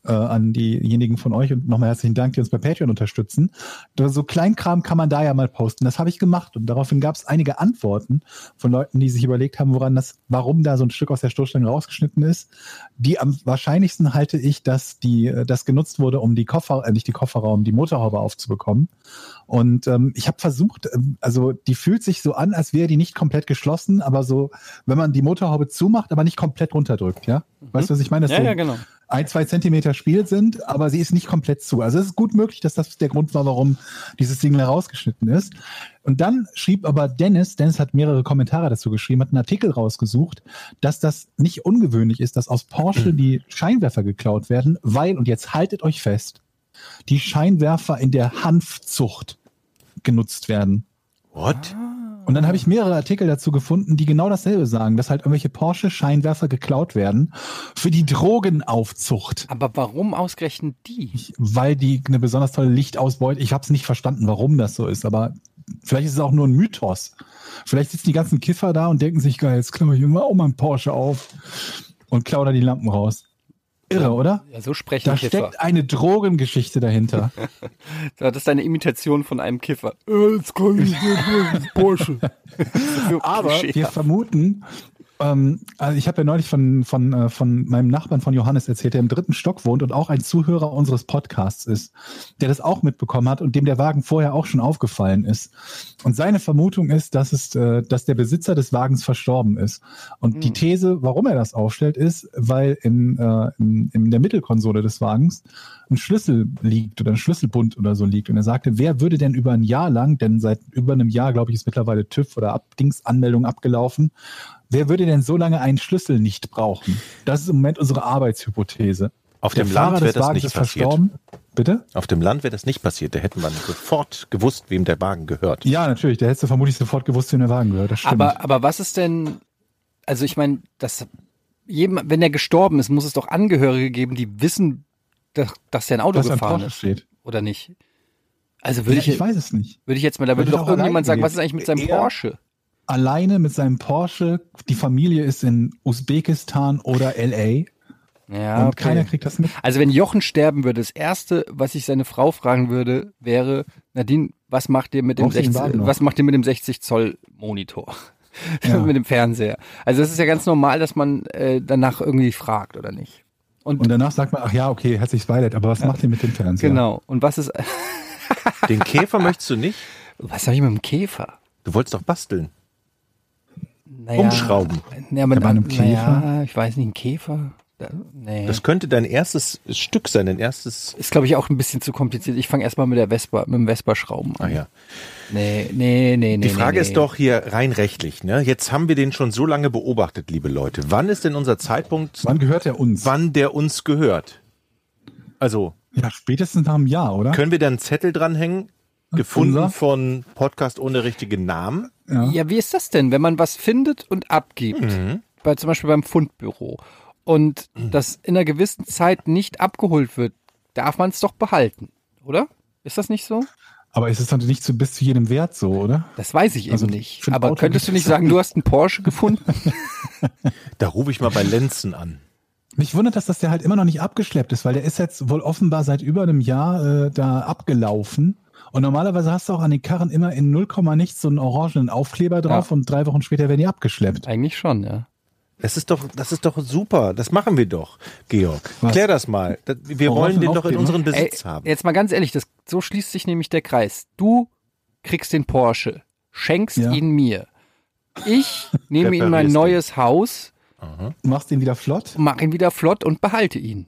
äh, an diejenigen von euch und nochmal herzlichen Dank, die uns bei Patreon unterstützen. So Kleinkram kann man da ja mal posten. Das habe ich gemacht und daraufhin gab es einige Antworten von Leuten, die sich überlegt haben, woran das, warum da so ein Stück aus der Stoßstange rausgeschnitten ist. Die am wahrscheinlichsten halte ich, dass die, äh, das genutzt wurde, um die Koffer, äh, nicht die Kofferraum, die Motorhaube aufzubekommen. Und ähm, ich habe versucht, ähm, also die fühlt sich so an, als wäre die nicht komplett geschlossen, aber so, wenn man die Motorhaube zumacht, aber nicht komplett runterdrückt, ja? Weißt du, was ich meine? Dass so genau. ein, zwei Zentimeter Spiel sind, aber sie ist nicht komplett zu. Also es ist gut möglich, dass das der Grund war, warum dieses Signal herausgeschnitten ist. Und dann schrieb aber Dennis, Dennis hat mehrere Kommentare dazu geschrieben, hat einen Artikel rausgesucht, dass das nicht ungewöhnlich ist, dass aus Porsche die Scheinwerfer geklaut werden, weil, und jetzt haltet euch fest, die Scheinwerfer in der Hanfzucht genutzt werden. What? Und dann habe ich mehrere Artikel dazu gefunden, die genau dasselbe sagen, dass halt irgendwelche Porsche-Scheinwerfer geklaut werden für die Drogenaufzucht. Aber warum ausgerechnet die? Weil die eine besonders tolle Lichtausbeute, ich habe es nicht verstanden, warum das so ist, aber vielleicht ist es auch nur ein Mythos. Vielleicht sitzen die ganzen Kiffer da und denken sich, geil, jetzt klaue ich immer auch mal einen Porsche auf und klaue da die Lampen raus. Irre, oder? Ja, so sprechen Da Kiffer. steckt eine Drogengeschichte dahinter. *laughs* Das ist eine Imitation von einem Kiffer. Jetzt kann ich Porsche. *laughs* Aber wir vermuten, ähm, also ich habe ja neulich von, von, äh, von meinem Nachbarn von Johannes erzählt, der im dritten Stock wohnt und auch ein Zuhörer unseres Podcasts ist, der das auch mitbekommen hat und dem der Wagen vorher auch schon aufgefallen ist. Und seine Vermutung ist, dass es, äh, dass der Besitzer des Wagens verstorben ist. Und die These, warum er das aufstellt, ist, weil in, äh, in, in der Mittelkonsole des Wagens ein Schlüssel liegt oder ein Schlüsselbund oder so liegt. Und er sagte, wer würde denn über ein Jahr lang, denn seit über einem Jahr, glaube ich, ist mittlerweile TÜV oder Ab Dings-Anmeldung abgelaufen, wer würde denn so lange einen Schlüssel nicht brauchen? Das ist im Moment unsere Arbeitshypothese. Auf Der dem Fahrer Land wäre des das Wagens nicht ist passiert. verstorben. Bitte? Auf dem Land wäre das nicht passiert. Da hätte man sofort gewusst, wem der Wagen gehört. Ja, natürlich. Der hättest du vermutlich sofort gewusst, wem der Wagen gehört. Das stimmt. Aber, aber was ist denn, also ich meine, das, jedem, wenn er gestorben ist, muss es doch Angehörige geben, die wissen, dass, dass er ein Auto dass gefahren ist. steht. Oder nicht? Also würde Ja, ich, ich weiß es nicht. würde ich jetzt mal, da würde Würde doch irgendjemand sagen, was ist eigentlich mit seinem Er- Porsche? Alleine mit seinem Porsche. Die Familie ist in Usbekistan oder LA. Ja, und okay. keiner kriegt das mit. Also wenn Jochen sterben würde, das erste, was ich seine Frau fragen würde, wäre, Nadine, was macht ihr mit dem Brauchst du den 60, Wagen noch? was macht ihr mit dem 60 Zoll Monitor? Ja. *laughs* mit dem Fernseher. Also das ist ja ganz normal, dass man äh, danach irgendwie fragt, oder nicht? Und, Und danach sagt man, ach ja, okay, herzliches Beileid, aber was macht ihr mit dem Fernseher? genau. Und was ist, *laughs* Den Käfer möchtest du nicht? was habe ich mit dem Käfer? Du wolltest doch basteln. Naja, Umschrauben. Ja, mit bei einem Naja, ich weiß nicht, ein Käfer? Da, nee. Das könnte dein erstes Stück sein, dein erstes. ist, glaube ich, auch ein bisschen zu kompliziert. Ich fange erstmal mit der Vespa, mit dem Vespa-Schrauben Ah an. ja. Nee, nee, nee, nee. Die Frage nee, ist doch hier rein rechtlich. Ne? Jetzt haben wir den schon so lange beobachtet, liebe Leute. Wann ist denn unser Zeitpunkt, Wann gehört er uns? wann der uns gehört? Also Ja, spätestens nach einem Jahr, oder? können wir da einen Zettel dranhängen? Gefunden Unser? von Podcast ohne richtigen Namen. Ja. Ja, wie ist das denn, wenn man was findet und abgibt? Mhm. Bei, zum Beispiel beim Fundbüro. Und *clears throat* das in einer gewissen Zeit nicht abgeholt wird, darf man es doch behalten, oder? Ist das nicht so? Aber ist es dann nicht so bis zu jedem Wert so, oder? Das weiß ich Also eben nicht. Aber Auto könntest du nicht sagen, du hast einen Porsche *laughs* gefunden? *laughs* Da rufe ich mal bei Lenzen an. Mich wundert, dass das der halt immer noch nicht abgeschleppt ist, weil der ist jetzt wohl offenbar seit über einem Jahr äh, da abgelaufen. Und normalerweise hast du auch an den Karren immer in 0, nichts so einen orangenen Aufkleber drauf Ja. und drei Wochen später werden die abgeschleppt. Eigentlich schon, ja. Das ist doch, das ist doch super. Das machen wir doch, Georg. Was? Klär das mal. Wir Orangen wollen den doch in unseren Ey, Besitz haben. jetzt mal ganz ehrlich, das, so schließt sich nämlich der Kreis. Du kriegst den Porsche, schenkst Ja. ihn mir. Ich *laughs* nehme ihn in mein ihn. neues Haus, Machst den wieder flott? mache ihn wieder flott und behalte ihn.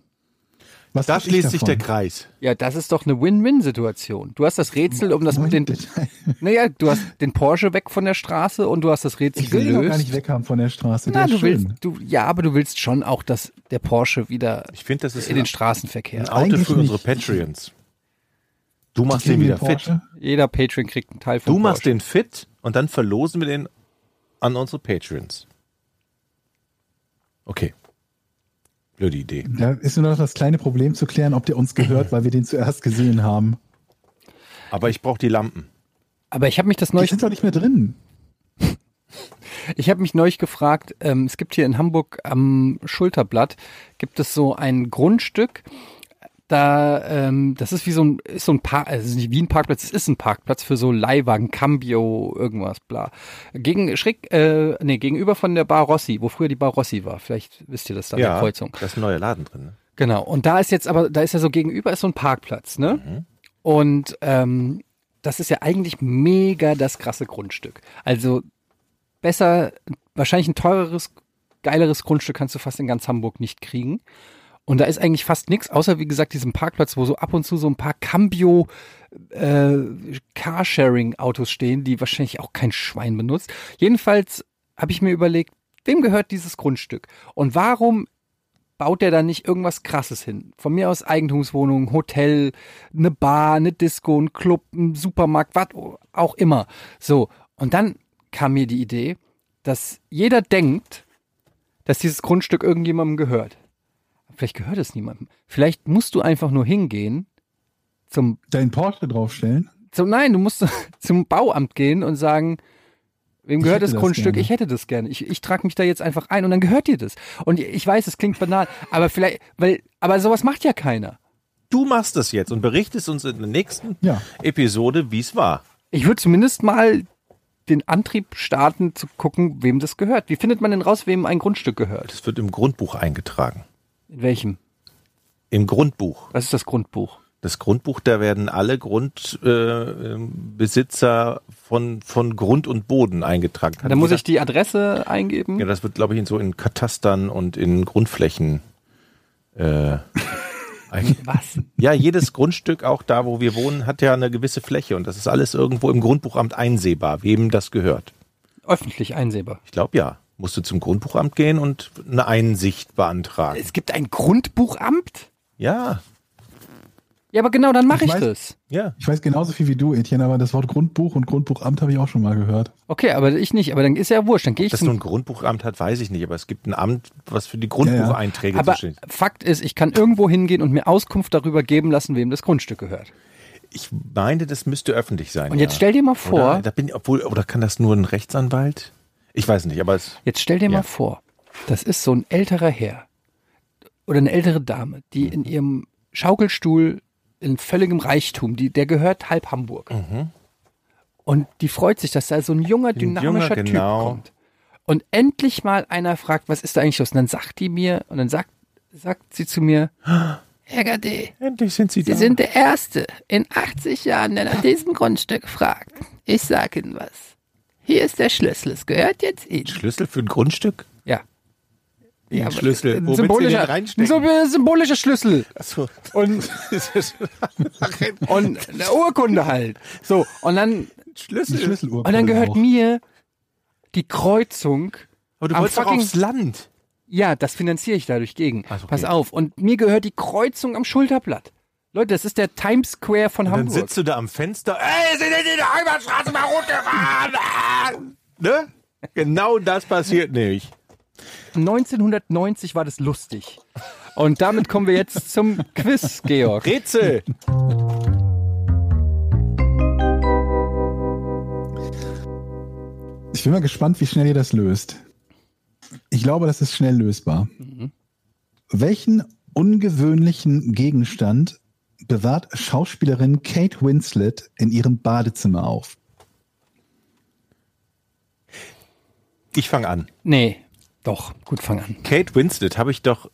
Was Da ich schließt sich der? Kreis. Ja, das ist doch eine Win-Win-Situation. Du hast das Rätsel um das mit den. *laughs* Naja, du hast den Porsche weg von der Straße und du hast das Rätsel Ich will gelöst. gar nicht weghaben von der Straße. Na, der du willst, du, ja, aber du willst schon auch, dass der Porsche wieder Ich finde, das ist in ein, den Straßenverkehr. ein Auto Eigentlich für unsere. Patreons. Du machst den wieder fit. Jeder Patreon kriegt einen Teil von Du machst Porsche. den fit und dann verlosen wir den an unsere Patreons. Okay. Blöde Idee. Da ist nur noch das kleine Problem zu klären, ob der uns gehört, weil wir den zuerst gesehen haben. Aber ich brauche die Lampen. Aber ich habe mich das Die neulich, sind doch nicht mehr drin. *laughs* ich habe mich neulich gefragt. Ähm, es gibt hier in Hamburg am Schulterblatt gibt es so ein Grundstück. Da, ähm, das ist wie so ein, ist so ein Park, also nicht wie ein Parkplatz, es ist ein Parkplatz für so Leihwagen, Cambio, irgendwas, bla. Gegen, schräg, äh, nee, gegenüber von der Bar Rossi, wo früher die Bar Rossi war. Vielleicht wisst ihr das da, an der Kreuzung. da ist ein neuer Laden drin. Ne? Genau. Und da ist jetzt aber, da ist ja so gegenüber ist so ein Parkplatz, ne? Und ähm, das ist ja eigentlich mega das krasse Grundstück. Also besser, wahrscheinlich ein teureres, geileres Grundstück kannst du fast in ganz Hamburg nicht kriegen. Und da ist eigentlich fast nichts, außer wie gesagt diesem Parkplatz, wo so ab und zu so ein paar Cambio äh, Carsharing-Autos stehen, die wahrscheinlich auch kein Schwein benutzt. Jedenfalls habe ich mir überlegt, wem gehört dieses Grundstück? Und warum baut der da nicht irgendwas krasses hin? Von mir aus Eigentumswohnung, Hotel, eine Bar, eine Disco, ein Club, ein Supermarkt, was auch immer. So, und dann kam mir die Idee, dass jeder denkt, dass dieses Grundstück irgendjemandem gehört. Vielleicht gehört es niemandem. Vielleicht musst du einfach nur hingehen zum, Deinen Porsche draufstellen. zum nein, du musst *laughs* zum Bauamt gehen und sagen, wem gehört das Grundstück? gerne. Ich hätte das gerne. Ich, ich trage mich da jetzt einfach ein und dann gehört dir das. Und ich weiß, es klingt banal, aber vielleicht, weil, aber sowas macht ja keiner. Du machst das jetzt und berichtest uns in der nächsten Ja. Episode, wie es war. Ich würde zumindest mal den Antrieb starten, zu gucken, wem das gehört. Wie findet man denn raus, wem ein Grundstück gehört? Das wird im Grundbuch eingetragen. In welchem? Im Grundbuch. Was ist das Grundbuch? Das Grundbuch, da werden alle Grundbesitzer äh, Besitzer von, von Grund und Boden eingetragen. Da muss ich die Adresse eingeben. Ja, das wird, glaube ich, in so in Katastern und in Grundflächen. Äh, *laughs* Was? ja, jedes Grundstück, auch da, wo wir wohnen, hat ja eine gewisse Fläche und das ist alles irgendwo im Grundbuchamt einsehbar, wem das gehört. Öffentlich einsehbar. Ich glaube ja. Musst du zum Grundbuchamt gehen und eine Einsicht beantragen. Es gibt ein Grundbuchamt? Ja, Ja, aber genau, dann mache Ich ich, weiß- das. ja. Ich weiß genauso viel wie du, Etienne, aber das Wort Grundbuch und Grundbuchamt habe ich auch schon mal gehört. Okay, aber ich nicht. Aber dann ist ja wurscht. Dann gehe ich Dass nun ein. Grundbuchamt hat, weiß ich nicht, aber es gibt ein Amt, was für die Grundbucheinträge Aber zuständig ist. Fakt ist, ich kann irgendwo hingehen und mir Auskunft darüber geben lassen, wem das Grundstück gehört. Ich meine, das müsste öffentlich sein. Und jetzt ja. stell dir mal vor, Oder, da bin ich, obwohl, oder kann das nur ein Rechtsanwalt? Ich weiß nicht, aber es, jetzt stell dir Ja. mal vor, das ist so ein älterer Herr. oder eine ältere Dame, die Mhm. in ihrem Schaukelstuhl in völligem Reichtum, die, der gehört halb Hamburg. Und die freut sich, dass da so ein junger, dynamischer junger, genau. Typ kommt. Und endlich mal einer fragt, was ist da eigentlich los? Und dann sagt die mir, und dann sagt, sagt sie zu mir, Herr Gade, Endlich sind sie Sie sind der Erste in 80 Jahren, der nach diesem Grundstück fragt. Ich sag Ihnen was. Hier ist der Schlüssel, es gehört jetzt Ihnen. Schlüssel für ein Grundstück? Ja. Wie ein aber Schlüssel. Ein symbolischer, ein symbolischer Schlüssel. Achso. Und, *laughs* und eine Urkunde halt. So, und dann, Schlüssel. Schlüsselurkunde und dann gehört auch. mir die Kreuzung. Aber du am wolltest doch fucking- aufs Land. Ja, das finanziere ich dadurch gegen. Okay. Pass auf. Und mir gehört die Kreuzung am Schulterblatt. Leute, das ist der Times Square von Dann Hamburg. sitzt du da am Fenster. Ey, sind die in der Heimatstraße mal rot gefahren? *laughs* ne? Genau das passiert nicht. 1990 war das lustig. Und damit kommen wir jetzt zum *laughs* Quiz, Georg. Rätsel. Ich bin mal gespannt, wie schnell ihr das löst. Ich glaube, das ist schnell lösbar. Welchen ungewöhnlichen Gegenstand bewahrt Schauspielerin Kate Winslet in ihrem Badezimmer auf? Ich fange an. Nee, doch, gut, fang an. Kate Winslet habe ich doch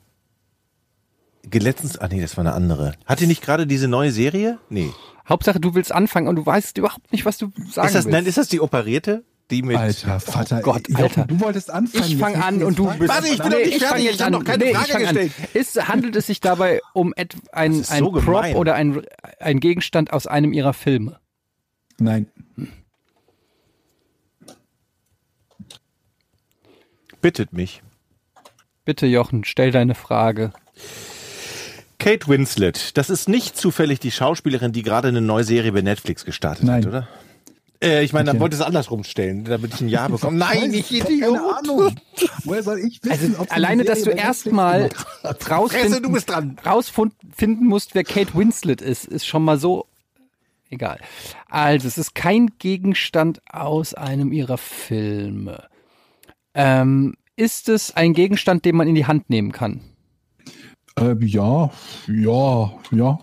letztens. Ah nee, das war eine andere. Hat die nicht gerade diese neue Serie? Nee. Hauptsache, du willst anfangen und du weißt überhaupt nicht, was du sagen Ist das, willst. nein, ist das die operierte? Die mit. Alter, Vater. Gott, Jochen, Alter. Du wolltest anfangen. ich fange an und du bist. Warte, ich bin noch nicht ich fertig, jetzt ich hab an. noch keine nee, Frage fang an. gestellt. Ist, handelt es sich dabei um ein, ein so Prop gemein. oder ein, ein Gegenstand aus einem ihrer Filme? Nein. Bittet mich. Bitte, Jochen, stell deine Frage. Kate Winslet, das ist nicht zufällig die Schauspielerin, die gerade eine neue Serie bei Netflix gestartet Nein. hat, oder? Äh, ich meine, dann wollte ich es andersrum stellen, damit ich ein Ja bekomme. *laughs* Nein, ich Keine Idiot. Ahnung. Woher soll ich wissen, Also alleine, dass du erstmal rausfinden, musst, wer Kate Winslet ist, ist schon mal so egal. Also, es ist kein Gegenstand aus einem ihrer Filme. Ähm, ist es ein Gegenstand, den man in die Hand nehmen kann? Äh, ja, ja, ja.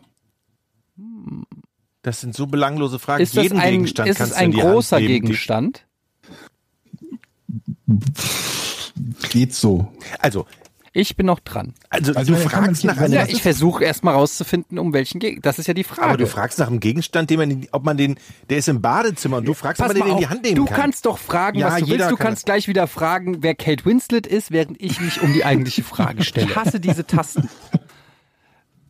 Das sind so belanglose Fragen. Ist, das Jeden ein, Gegenstand ist es kannst du ein in die Hand großer nehmen, die- Gegenstand? Geht so. Also, Ich bin noch dran. also, Also, du fragst nach einem, Ja, das ich versuche erstmal rauszufinden, um welchen Gegenstand. Das ist ja die Frage. aber du fragst nach einem Gegenstand, den man, ob man den, der ist im Badezimmer und du fragst, ob Pass man den in die Hand nehmen du kann. kannst doch fragen, Ja, was du willst. Du kann kannst gleich wieder fragen, wer Kate Winslet ist, während ich mich um die eigentliche Frage stelle. Ich hasse diese Tasten.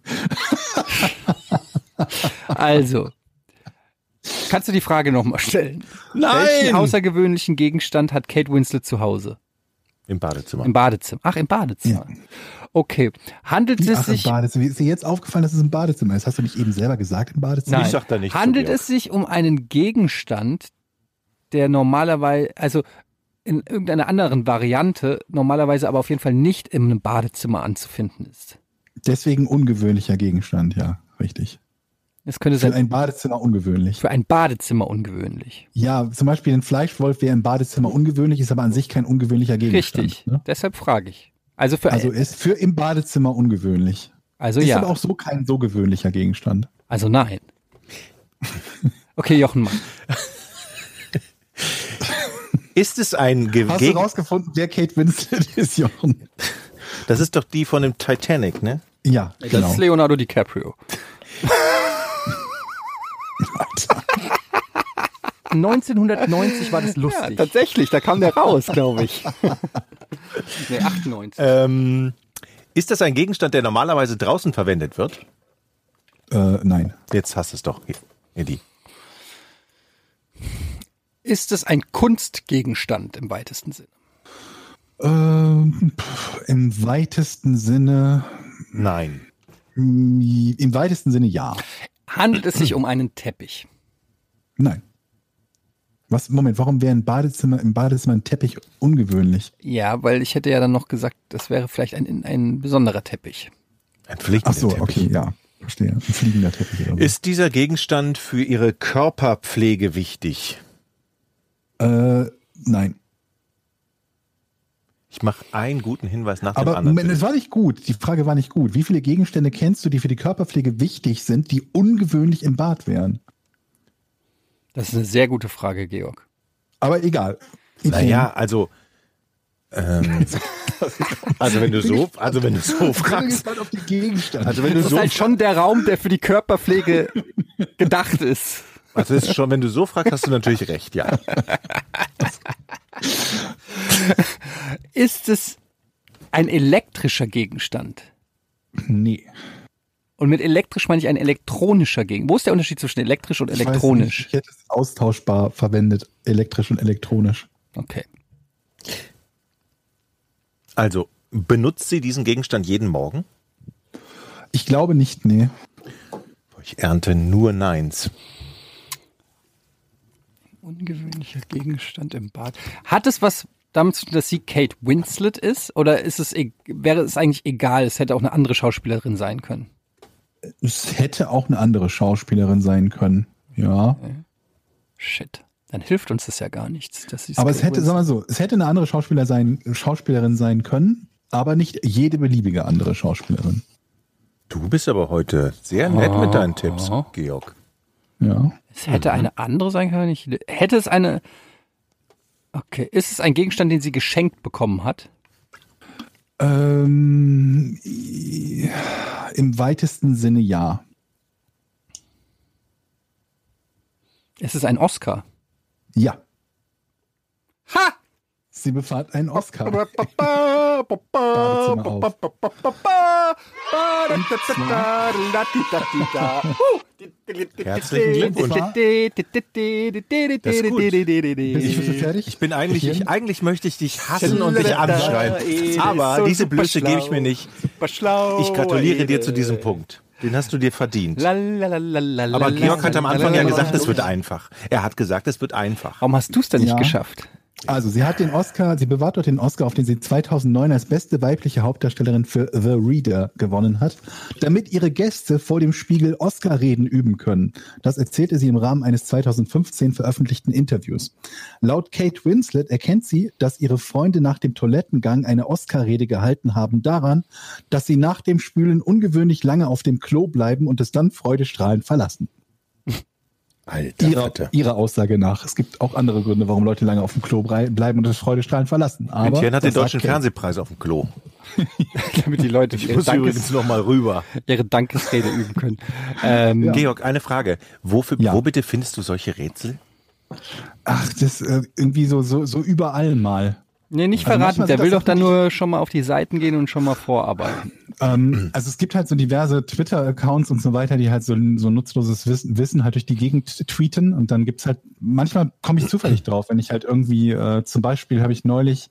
*laughs* *laughs* Also, kannst du die Frage nochmal stellen? Welchen außergewöhnlichen Gegenstand hat Kate Winslet zu Hause? Im Badezimmer. Im Badezimmer. Ach, im Badezimmer. Okay. Handelt es ach, im sich Badezimmer. Ist dir jetzt aufgefallen, dass es ein Badezimmer ist? Hast du nicht eben selber gesagt, im Badezimmer? Nein. Ich sag da nichts zu, Handelt es sich um einen Gegenstand, der normalerweise, also in irgendeiner anderen Variante, normalerweise aber auf jeden Fall nicht in einem Badezimmer anzufinden ist? Deswegen ungewöhnlicher Gegenstand, ja, richtig. Es könnte Für sein, ein Badezimmer ungewöhnlich. für ein Badezimmer ungewöhnlich. Ja, zum Beispiel ein Fleischwolf wäre im Badezimmer ungewöhnlich, ist aber an sich kein ungewöhnlicher Gegenstand. Richtig. Ne? Deshalb frage ich. Also für Also also, ist für im Badezimmer ungewöhnlich. also ist ja. aber auch so kein so gewöhnlicher Gegenstand. Also nein. *laughs* Okay, Jochen, mach. Ist es ein Ge Hast du Gegen rausgefunden, wer Kate Winslet *laughs* ist, Jochen? Das ist doch die von dem Titanic, ne? Ja, Das genau. ist Leonardo DiCaprio. *laughs* 1990 *laughs* war das lustig. tatsächlich, da kam der raus, glaube ich. nee, 98. ähm, ist das ein Gegenstand, der normalerweise draußen verwendet wird? Äh, nein. Jetzt hast du es doch, Eddie. Ist es ein Kunstgegenstand im weitesten Sinne? Ähm, pff, Im weitesten Sinne, Nein. im weitesten Sinne ja. Handelt es sich um einen Teppich? Nein. Was, Moment, warum wäre ein Badezimmer, im Badezimmer ein Teppich ungewöhnlich? Ja, weil ich hätte ja dann noch gesagt, das wäre vielleicht ein, ein besonderer Teppich. Ein Ach fliegender so, Teppich. okay, ja. Verstehe. Ein fliegender Teppich oder so. Ist dieser Gegenstand für Ihre Körperpflege wichtig? Äh, nein. Ich mache einen guten Hinweis nach dem Aber anderen. Moment, es war nicht gut. Die Frage war nicht gut. Wie viele Gegenstände kennst du, die für die Körperpflege wichtig sind, die ungewöhnlich im Bad wären? Das ist eine sehr gute Frage, Georg. Aber egal. Naja, also. Ähm, *laughs* also wenn du so, also wenn du so fragst, gespannt auf die Gegenstände. also wenn du Das ist so, halt schon der Raum, der für die Körperpflege *laughs* gedacht ist. also ist schon, wenn du so fragst, hast du natürlich recht, ja. *laughs* *laughs* Ist es ein elektrischer Gegenstand? nee. Und mit elektrisch meine ich ein elektronischer Gegenstand. Wo ist der Unterschied zwischen elektrisch und Ich weiß elektronisch? nicht. Ich hätte es austauschbar verwendet, elektrisch und elektronisch. Okay. Also benutzt sie diesen Gegenstand jeden Morgen? Ich glaube nicht, nee. Ich ernte nur Neins. Ungewöhnlicher Gegenstand im Bad. Hat es was damit zu tun, dass sie Kate Winslet ist? Oder ist es, e- wäre es eigentlich egal? Es hätte auch eine andere Schauspielerin sein können. Es hätte auch eine andere Schauspielerin sein können. Ja. Shit. Dann hilft uns das ja gar nichts. Dass sie Aber es hätte, sagen wir so, es hätte eine andere Schauspieler sein, Schauspielerin sein können, aber nicht jede beliebige andere Schauspielerin. Du bist aber heute sehr nett mit deinen Tipps, Oh. Georg. Ja. Es hätte eine andere sein können. Ich, hätte es eine. Okay. Ist es ein Gegenstand, den sie geschenkt bekommen hat? Ähm, Im weitesten Sinne ja. Ist es ein Oscar? Ja. Ha! Sie befahrt einen Oscar. Herzlichen Glückwunsch. Das ist gut. Bist du fertig? Ich bin eigentlich, ich, eigentlich möchte ich dich hassen und dich anschreien. Aber diese Blöße gebe ich mir nicht. Ich gratuliere dir zu diesem Punkt. Den hast du dir verdient. Aber Georg hat am Anfang ja gesagt, es wird einfach. Er hat gesagt, es wird einfach. Warum hast du es denn nicht Ja. geschafft? Also, sie hat den Oscar, sie bewahrt dort den Oscar, auf den sie 2009 als beste weibliche Hauptdarstellerin für The Reader gewonnen hat, damit ihre Gäste vor dem Spiegel Oscar-Reden üben können. Das erzählte sie im Rahmen eines 2015 veröffentlichten Interviews. Laut Kate Winslet erkennt sie, dass ihre Freunde nach dem Toilettengang eine Oscar-Rede gehalten haben daran, dass sie nach dem Spülen ungewöhnlich lange auf dem Klo bleiben und es dann freudestrahlend verlassen. Alter, Ihrer, Vater. ihrer Aussage nach. Es gibt auch andere Gründe, warum Leute lange auf dem Klo bleiben und das Freudestrahlen verlassen. Aber Etienne hat den deutschen. Fernsehpreis auf dem Klo. *laughs* Damit die Leute Ich ihre, muss Dankes, übrigens noch mal rüber. ihre Dankesrede üben können. Ähm, *laughs* Georg, eine Frage. Wofür, Ja. Wo bitte findest du solche Rätsel? Ach, das äh, irgendwie so, so, so überall mal. Nee, nicht Also verraten. Der will doch dann nur schon mal auf die Seiten gehen und schon mal vorarbeiten. *clears throat* Ähm, also es gibt halt so diverse Twitter-Accounts und so weiter, die halt so, so nutzloses Wissen, Wissen halt durch die Gegend tweeten und dann gibt's halt, manchmal komme ich zufällig drauf, wenn ich halt irgendwie, äh, zum Beispiel habe ich neulich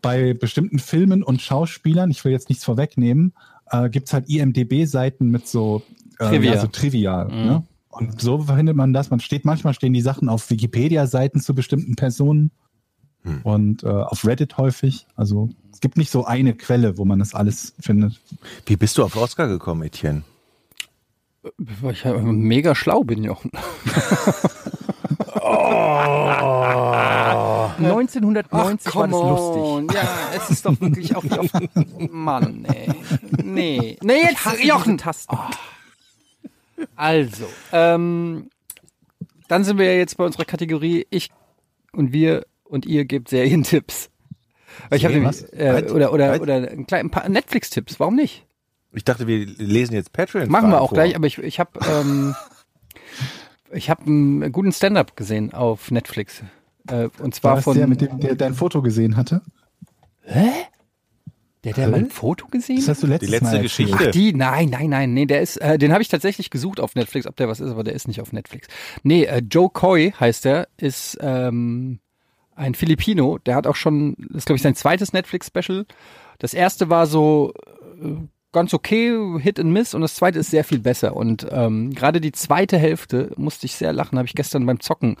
bei bestimmten Filmen und Schauspielern, ich will jetzt nichts vorwegnehmen, äh, gibt's halt IMDB-Seiten mit so äh, Trivia. Ja, so Trivia. Ne? Und so findet man das. Man steht, manchmal stehen die Sachen auf Wikipedia-Seiten zu bestimmten Personen und äh, auf Reddit häufig. Also es gibt nicht so eine Quelle, wo man das alles findet. Wie bist du auf Oscar gekommen, Etienne? Weil ich ja mega schlau bin, Jochen. *laughs* Oh. 1990 war das lustig. Ja, es ist doch wirklich auch auf... *laughs* Mann, ey. Nee. Nee, jetzt, Jochen. Tasten. Also, ähm, dann sind wir ja jetzt bei unserer Kategorie Ich und wir und ihr gebt Serientipps. Weil ich habe nämlich, äh, Weit? oder oder Weit? oder ein, klein, ein paar Netflix-Tipps. Warum nicht? Ich dachte, wir lesen jetzt Patreon. Machen wir auch vor. gleich, aber ich, ich habe ähm, *laughs* ich habe einen guten Stand-up gesehen auf Netflix. Äh, und zwar War das von der, mit dem der dein Foto gesehen hatte? der, der mein Foto gesehen Das hat? hast du letztes Die letzte Mal Geschichte. erzählt. Die, nein, nein, nein, nee, der ist, äh, den habe ich tatsächlich gesucht auf Netflix, ob der was ist, aber der ist nicht auf Netflix. Nee, äh, Joe Coy heißt der, ist ähm, ein Filipino, der hat auch schon, das ist glaube ich sein zweites Netflix-Special. Das erste war so äh, ganz okay, Hit and Miss und das zweite ist sehr viel besser. Und ähm, gerade die zweite Hälfte musste ich sehr lachen, habe ich gestern beim Zocken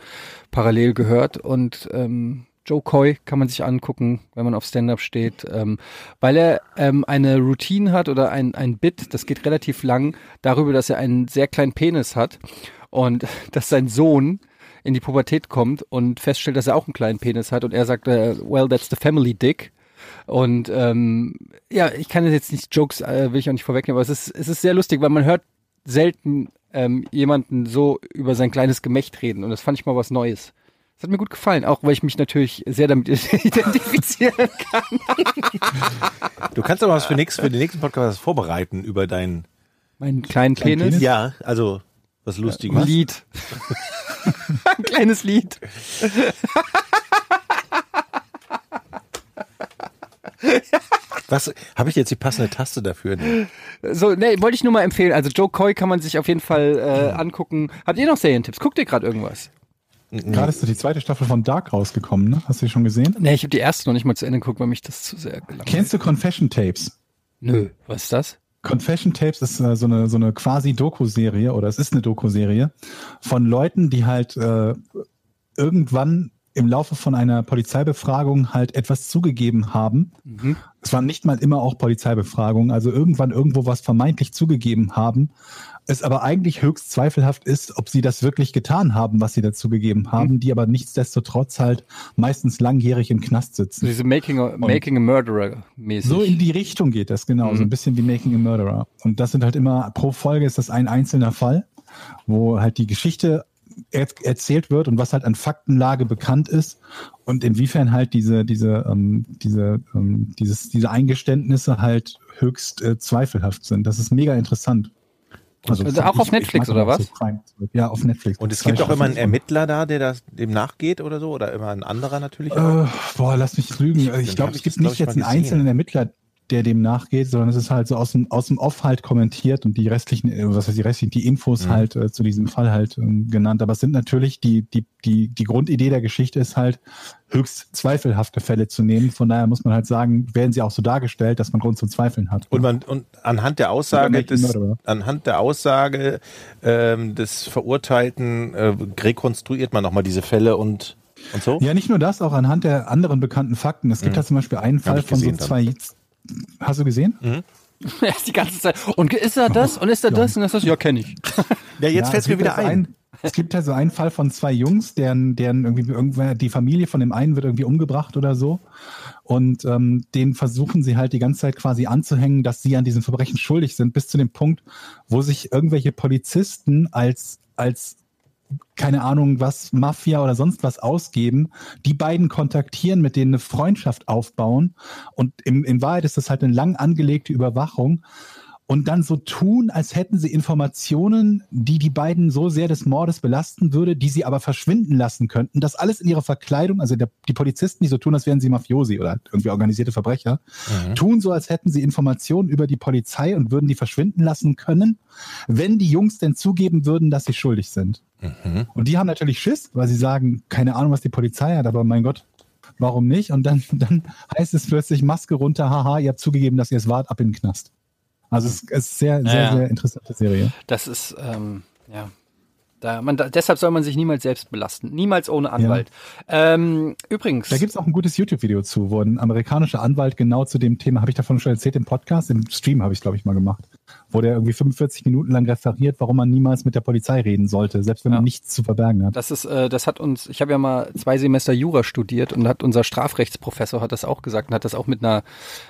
parallel gehört und ähm, Joe Coy kann man sich angucken, wenn man auf Stand-up steht, ähm, weil er ähm, eine Routine hat oder ein, ein Bit, das geht relativ lang, darüber, dass er einen sehr kleinen Penis hat und *laughs* dass sein Sohn in die Pubertät kommt und feststellt, dass er auch einen kleinen Penis hat und er sagt, äh, well, that's the family dick. Und ähm, ja, ich kann jetzt nicht Jokes, äh, will ich auch nicht vorwegnehmen, aber es ist, es ist sehr lustig, weil man hört selten ähm, jemanden so über sein kleines Gemächt reden. Und das fand ich mal was Neues. Das hat mir gut gefallen, auch weil ich mich natürlich sehr damit *laughs* identifizieren kann. Du kannst aber was für, nix, für den nächsten Podcast vorbereiten über deinen. Meinen kleinen Kleinen Penis. Penis? Ja, also was Lustiges. Ein Lied. *laughs* Ein kleines Lied. Was habe ich jetzt die passende Taste dafür? Nee. So, ne, wollte ich nur mal empfehlen. Also Joe Coy kann man sich auf jeden Fall äh, angucken. Habt ihr noch Serientipps? Guckt ihr gerade irgendwas? Gerade ist doch die zweite Staffel von Dark rausgekommen, ne? Hast du die schon gesehen? Ne, ich habe die erste noch nicht mal zu Ende geguckt, weil mich das zu sehr gelangweilt Kennst du Confession Tapes? Nö, was ist das? Confession Tapes ist äh, so eine so eine quasi Doku-Serie oder es ist eine Doku-Serie von Leuten, die halt äh, irgendwann im Laufe von einer Polizeibefragung halt etwas zugegeben haben. Es waren nicht mal immer auch Polizeibefragungen, also irgendwann irgendwo was vermeintlich zugegeben haben. Es aber eigentlich höchst zweifelhaft ist, ob sie das wirklich getan haben, was sie dazu gegeben haben, die aber nichtsdestotrotz halt meistens langjährig im Knast sitzen. Diese Making a, Making a Murderer mäßig. So in die Richtung geht das, genau. So ein bisschen wie Making a Murderer. Und das sind halt immer, pro Folge ist das ein einzelner Fall, wo halt die Geschichte er erzählt wird und was halt an Faktenlage bekannt ist und inwiefern halt diese, diese, ähm, diese, ähm, dieses, diese Eingeständnisse halt höchst äh, zweifelhaft sind. Das ist mega interessant. Also auch auf Netflix, oder was? so. Ja, auf Netflix. Und es gibt auch immer einen. Ermittler da, der das, dem nachgeht oder so? Oder immer ein anderer natürlich? Äh, boah, lass mich lügen. Ich Dann glaube, es ich gibt nicht ich, jetzt einen einzelnen Ermittler, der dem nachgeht, sondern es ist halt so aus dem, aus dem Off halt kommentiert und die restlichen, äh, was heißt die restlichen, die Infos Mhm. halt äh, zu diesem Fall halt ähm, genannt. Aber es sind natürlich die, die, die, die Grundidee der Geschichte ist halt, höchst zweifelhafte Fälle zu nehmen. Von daher muss man halt sagen, werden sie auch so dargestellt, dass man Grund zum Zweifeln hat. Und, man, und anhand der Aussage des, anhand der Aussage ähm, des Verurteilten äh, rekonstruiert man nochmal diese Fälle und, und so? Ja, nicht nur das, auch anhand der anderen bekannten Fakten. Es gibt da zum Beispiel einen Fall von so zwei. Hast du gesehen? Ja, *laughs* ist die ganze Zeit. Und ist er das? Und ist er das? Und ist das? Ja, kenne ich. *laughs* Ja, jetzt Ja, fällt es mir wieder also ein. Es gibt ja so einen Fall von zwei Jungs, deren, deren irgendwie irgendwer, die Familie von dem einen wird irgendwie umgebracht oder so. Und ähm, den versuchen sie halt die ganze Zeit quasi anzuhängen, dass sie an diesem Verbrechen schuldig sind, bis zu dem Punkt, wo sich irgendwelche Polizisten als, als keine Ahnung was, Mafia oder sonst was ausgeben, die beiden kontaktieren, mit denen eine Freundschaft aufbauen. Und im, in Wahrheit ist das halt eine lang angelegte Überwachung und dann so tun, als hätten sie Informationen, die die beiden so sehr des Mordes belasten würde, die sie aber verschwinden lassen könnten. Das alles in ihrer Verkleidung, also der, die Polizisten, die so tun, als wären sie Mafiosi oder irgendwie organisierte Verbrecher, tun so, als hätten sie Informationen über die Polizei und würden die verschwinden lassen können, wenn die Jungs denn zugeben würden, dass sie schuldig sind. Und die haben natürlich Schiss, weil sie sagen, keine Ahnung, was die Polizei hat, aber mein Gott, warum nicht? Und dann, dann heißt es plötzlich Maske runter, haha, ihr habt zugegeben, dass ihr es wart, ab in den Knast. Also es es ist sehr, sehr, Ja. sehr interessante Serie. Das ist, ähm, ja. Da, man, da, deshalb soll man sich niemals selbst belasten. Niemals ohne Anwalt. Ähm, übrigens. Da gibt's auch ein gutes YouTube-Video zu, wo ein amerikanischer Anwalt genau zu dem Thema, habe ich davon schon erzählt im Podcast, im Stream habe ich glaube ich mal gemacht, wo der irgendwie 45 Minuten lang referiert, warum man niemals mit der Polizei reden sollte, selbst wenn Ja. man nichts zu verbergen hat. Das ist, äh, das hat uns, ich habe ja mal zwei Semester Jura studiert und hat unser Strafrechtsprofessor hat das auch gesagt und hat das auch mit einer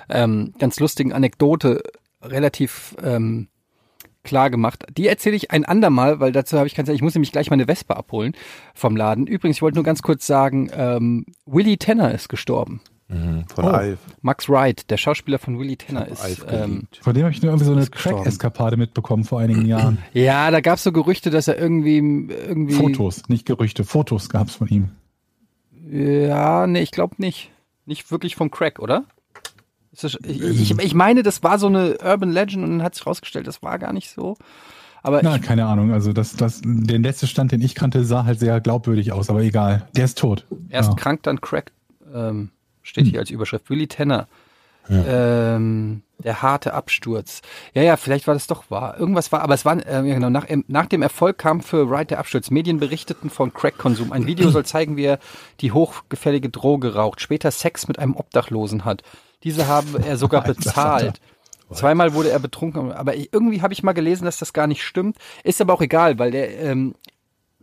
ähm, ganz lustigen Anekdote relativ ähm, klar gemacht. Die erzähle ich ein andermal, weil dazu habe ich keine Zeit. Ich muss nämlich gleich meine Wespe abholen vom Laden. Übrigens, ich wollte nur ganz kurz sagen, ähm, Willy Tanner ist gestorben. Mhm, von Oh. Alf. Max Wright, der Schauspieler von Willy Tanner, ist. Ähm. Von dem habe ich nur irgendwie so eine. Crack-Eskapade mitbekommen vor einigen Jahren. *clears throat* ja, da gab es so Gerüchte, dass er irgendwie irgendwie. Fotos, nicht Gerüchte, Fotos gab's von ihm. Ja, nee, ich glaube nicht. Nicht wirklich vom Crack, oder? Das, ich, ich, meine, das war so eine Urban Legend und dann hat sich rausgestellt, das war gar nicht so. Aber Na, ich, keine Ahnung. Also das, das, der letzte Stand, den ich kannte, sah halt sehr glaubwürdig aus, aber egal. Der ist tot. erst Ja. krank, dann Crack. Ähm, steht hier als Überschrift. Willy Tanner. Ähm, der harte Absturz. Ja, ja, vielleicht war das doch wahr. Irgendwas war, aber es war, äh, genau, nach, nach dem Erfolg kam für Wright der Absturz. Medien berichteten von Crack-Konsum. Ein Video *clears throat* soll zeigen, wie er die hochgefällige Droge raucht, später Sex mit einem Obdachlosen hat. Diese habe er sogar *laughs* bezahlt. Zweimal wurde er betrunken, aber irgendwie habe ich mal gelesen, dass das gar nicht stimmt. Ist aber auch egal, weil der, ähm,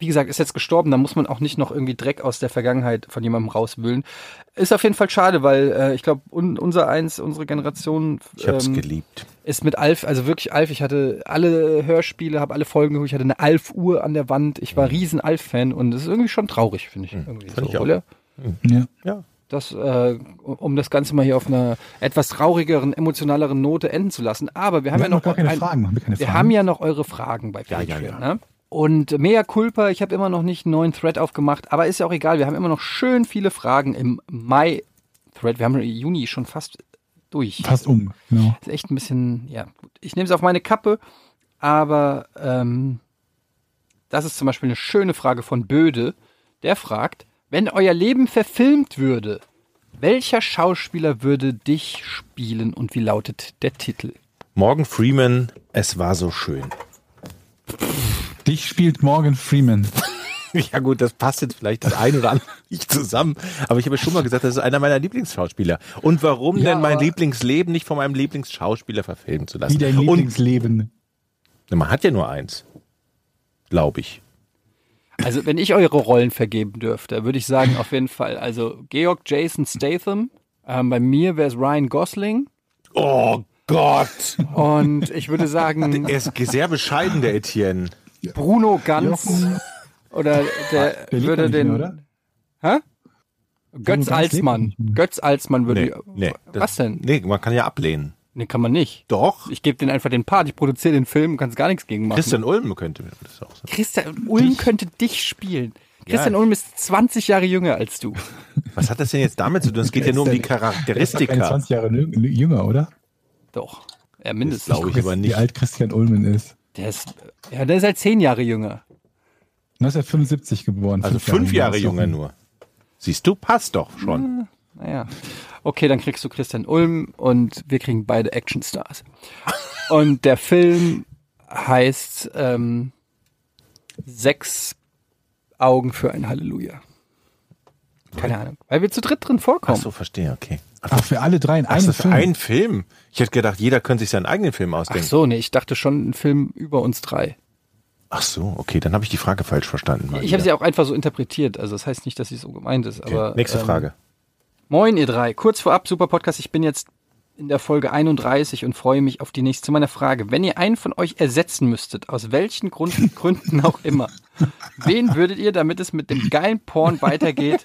wie gesagt, ist jetzt gestorben, da muss man auch nicht noch irgendwie Dreck aus der Vergangenheit von jemandem rauswühlen. Ist auf jeden Fall schade, weil äh, ich glaube, un unser eins, unsere Generation Ich hab's ähm, geliebt. ist mit Alf, also wirklich Alf, ich hatte alle Hörspiele, habe alle Folgen geguckt, ich hatte eine Alf-Uhr an der Wand, ich war riesen Alf-Fan und das ist irgendwie schon traurig, finde ich. Irgendwie Hm. Find ich auch. oder? Ja. Ja. Das, äh, um das Ganze mal hier auf einer etwas traurigeren, emotionaleren Note enden zu lassen. Aber wir haben Wir ja haben noch noch gar keine ein- Fragen. Haben wir keine wir Fragen? haben ja noch eure Fragen bei Ja, Patreon. ja, ja. Ne? Und mea culpa, ich habe immer noch nicht einen neuen Thread aufgemacht, aber ist ja auch egal, wir haben immer noch schön viele Fragen im Mai-Thread. Wir haben Juni schon fast durch. Fast um. Genau. Ist echt ein bisschen, ja, gut. Ich nehme es auf meine Kappe, aber ähm, das ist zum Beispiel eine schöne Frage von Böde. Der fragt, wenn euer Leben verfilmt würde, welcher Schauspieler würde dich spielen und wie lautet der Titel? Morgan Freeman, es war so schön. Dich spielt Morgan Freeman. *laughs* Ja gut, das passt jetzt vielleicht das ein oder andere nicht zusammen, aber ich habe schon mal gesagt, das ist einer meiner Lieblingsschauspieler. Und warum Ja, denn mein Lieblingsleben nicht von meinem Lieblingsschauspieler verfilmen zu lassen? Wie dein Und Lieblingsleben. man hat ja nur eins, glaube ich. Also, wenn ich eure Rollen vergeben dürfte, würde ich sagen, auf jeden Fall. Also, Georg Jason Statham. Ähm, bei mir wäre es Ryan Gosling. Oh Gott! Und ich würde sagen, Er ist sehr bescheiden, der Etienne. Bruno Ganz. Oder der, Der lebt würde den. mehr, oder? Hä? Götz Alsmann. Götz Alsmann würde. Nee, nee. das- Was denn? Nee, man kann ja ablehnen. Nee, kann man nicht. Doch. Ich gebe den einfach den Part. Ich produziere den Film, kannst gar nichts gegen machen. Christian Ulm könnte mir das auch sagen. Christian Ulm könnte dich spielen. Christian Ja. Ulm ist 20 Jahre jünger als du. *laughs* Was hat das denn jetzt damit zu tun? Es geht ja nur um die Der ist doch keine Charakteristika. 20 Jahre jü- jünger, oder? Doch. Ja, Das mindestens. glaube ich aber Wie nicht. alt Christian Ulmen ist. Der ist, ja, der ist halt 10 Jahre jünger. 1975 geboren. Also fünf Jahre ist doch jünger nur. Siehst du, passt doch schon. Naja. Okay, dann kriegst du Christian Ulm und wir kriegen beide Actionstars. Und der Film heißt ähm, Sechs Augen für ein Halleluja. Keine Ahnung. Weil wir zu dritt drin Ach vorkommen. so, verstehe, okay. Ach, für alle drei in Ach, einem das ist Film. ein Film. Ich hätte gedacht, jeder könnte sich seinen eigenen Film Ach ausdenken. so, nee, ich dachte schon ein Film über uns drei. Ach so, okay, dann habe ich die Frage falsch verstanden. Ich habe sie auch einfach so interpretiert. Also das heißt nicht, dass sie so gemeint ist. Okay, Aber, Nächste ähm, Frage. Moin, ihr drei. Kurz vorab, super Podcast. Ich bin jetzt in der Folge 31 und freue mich auf die nächste. Zu meiner Frage. Wenn ihr einen von euch ersetzen müsstet, aus welchen Grund, *laughs* Gründen auch immer, wen würdet ihr, damit es mit dem geilen Porn weitergeht,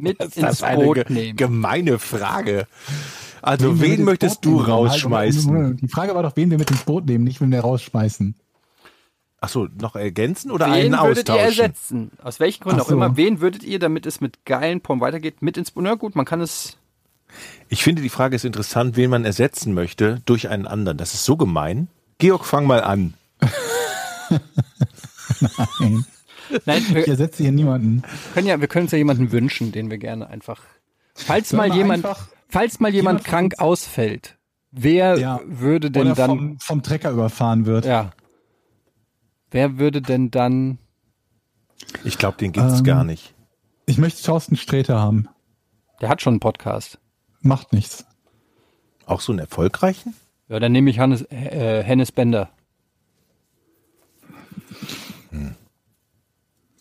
mit ins Boot ge nehmen? gemeine Frage. Also, wen ins möchtest du? Halt, rausschmeißen? Die Frage war doch, wen wir mit ins Boot nehmen, nicht wen wir rausschmeißen. Ach so, noch ergänzen oder Wen einen würdet ihr austauschen? ersetzen? Aus welchen Gründen Ach auch so. immer. Wen würdet ihr, damit es mit geilen Porn weitergeht, mit ins Boot? Na gut, man kann es. Ich finde, die Frage ist interessant, wen man ersetzen möchte durch einen anderen. Das ist so gemein. Georg, fang mal an. *laughs* Nein, Nein, ich wir ersetze hier niemanden. können ja, wir können uns ja jemanden wünschen, den wir gerne einfach. Falls Sollen mal jemand, einfach falls mal jemand jemand krank uns- ausfällt, wer Ja. würde denn Oder dann, vom, vom Trecker überfahren wird. ja, wer würde denn dann, Ich glaube, den gibt's Ähm. gar nicht. Ich möchte Thorsten Sträter haben. der hat schon einen Podcast. Macht nichts. Auch so einen erfolgreichen? Ja, dann nehme ich Hannes, äh, Hennes Bender.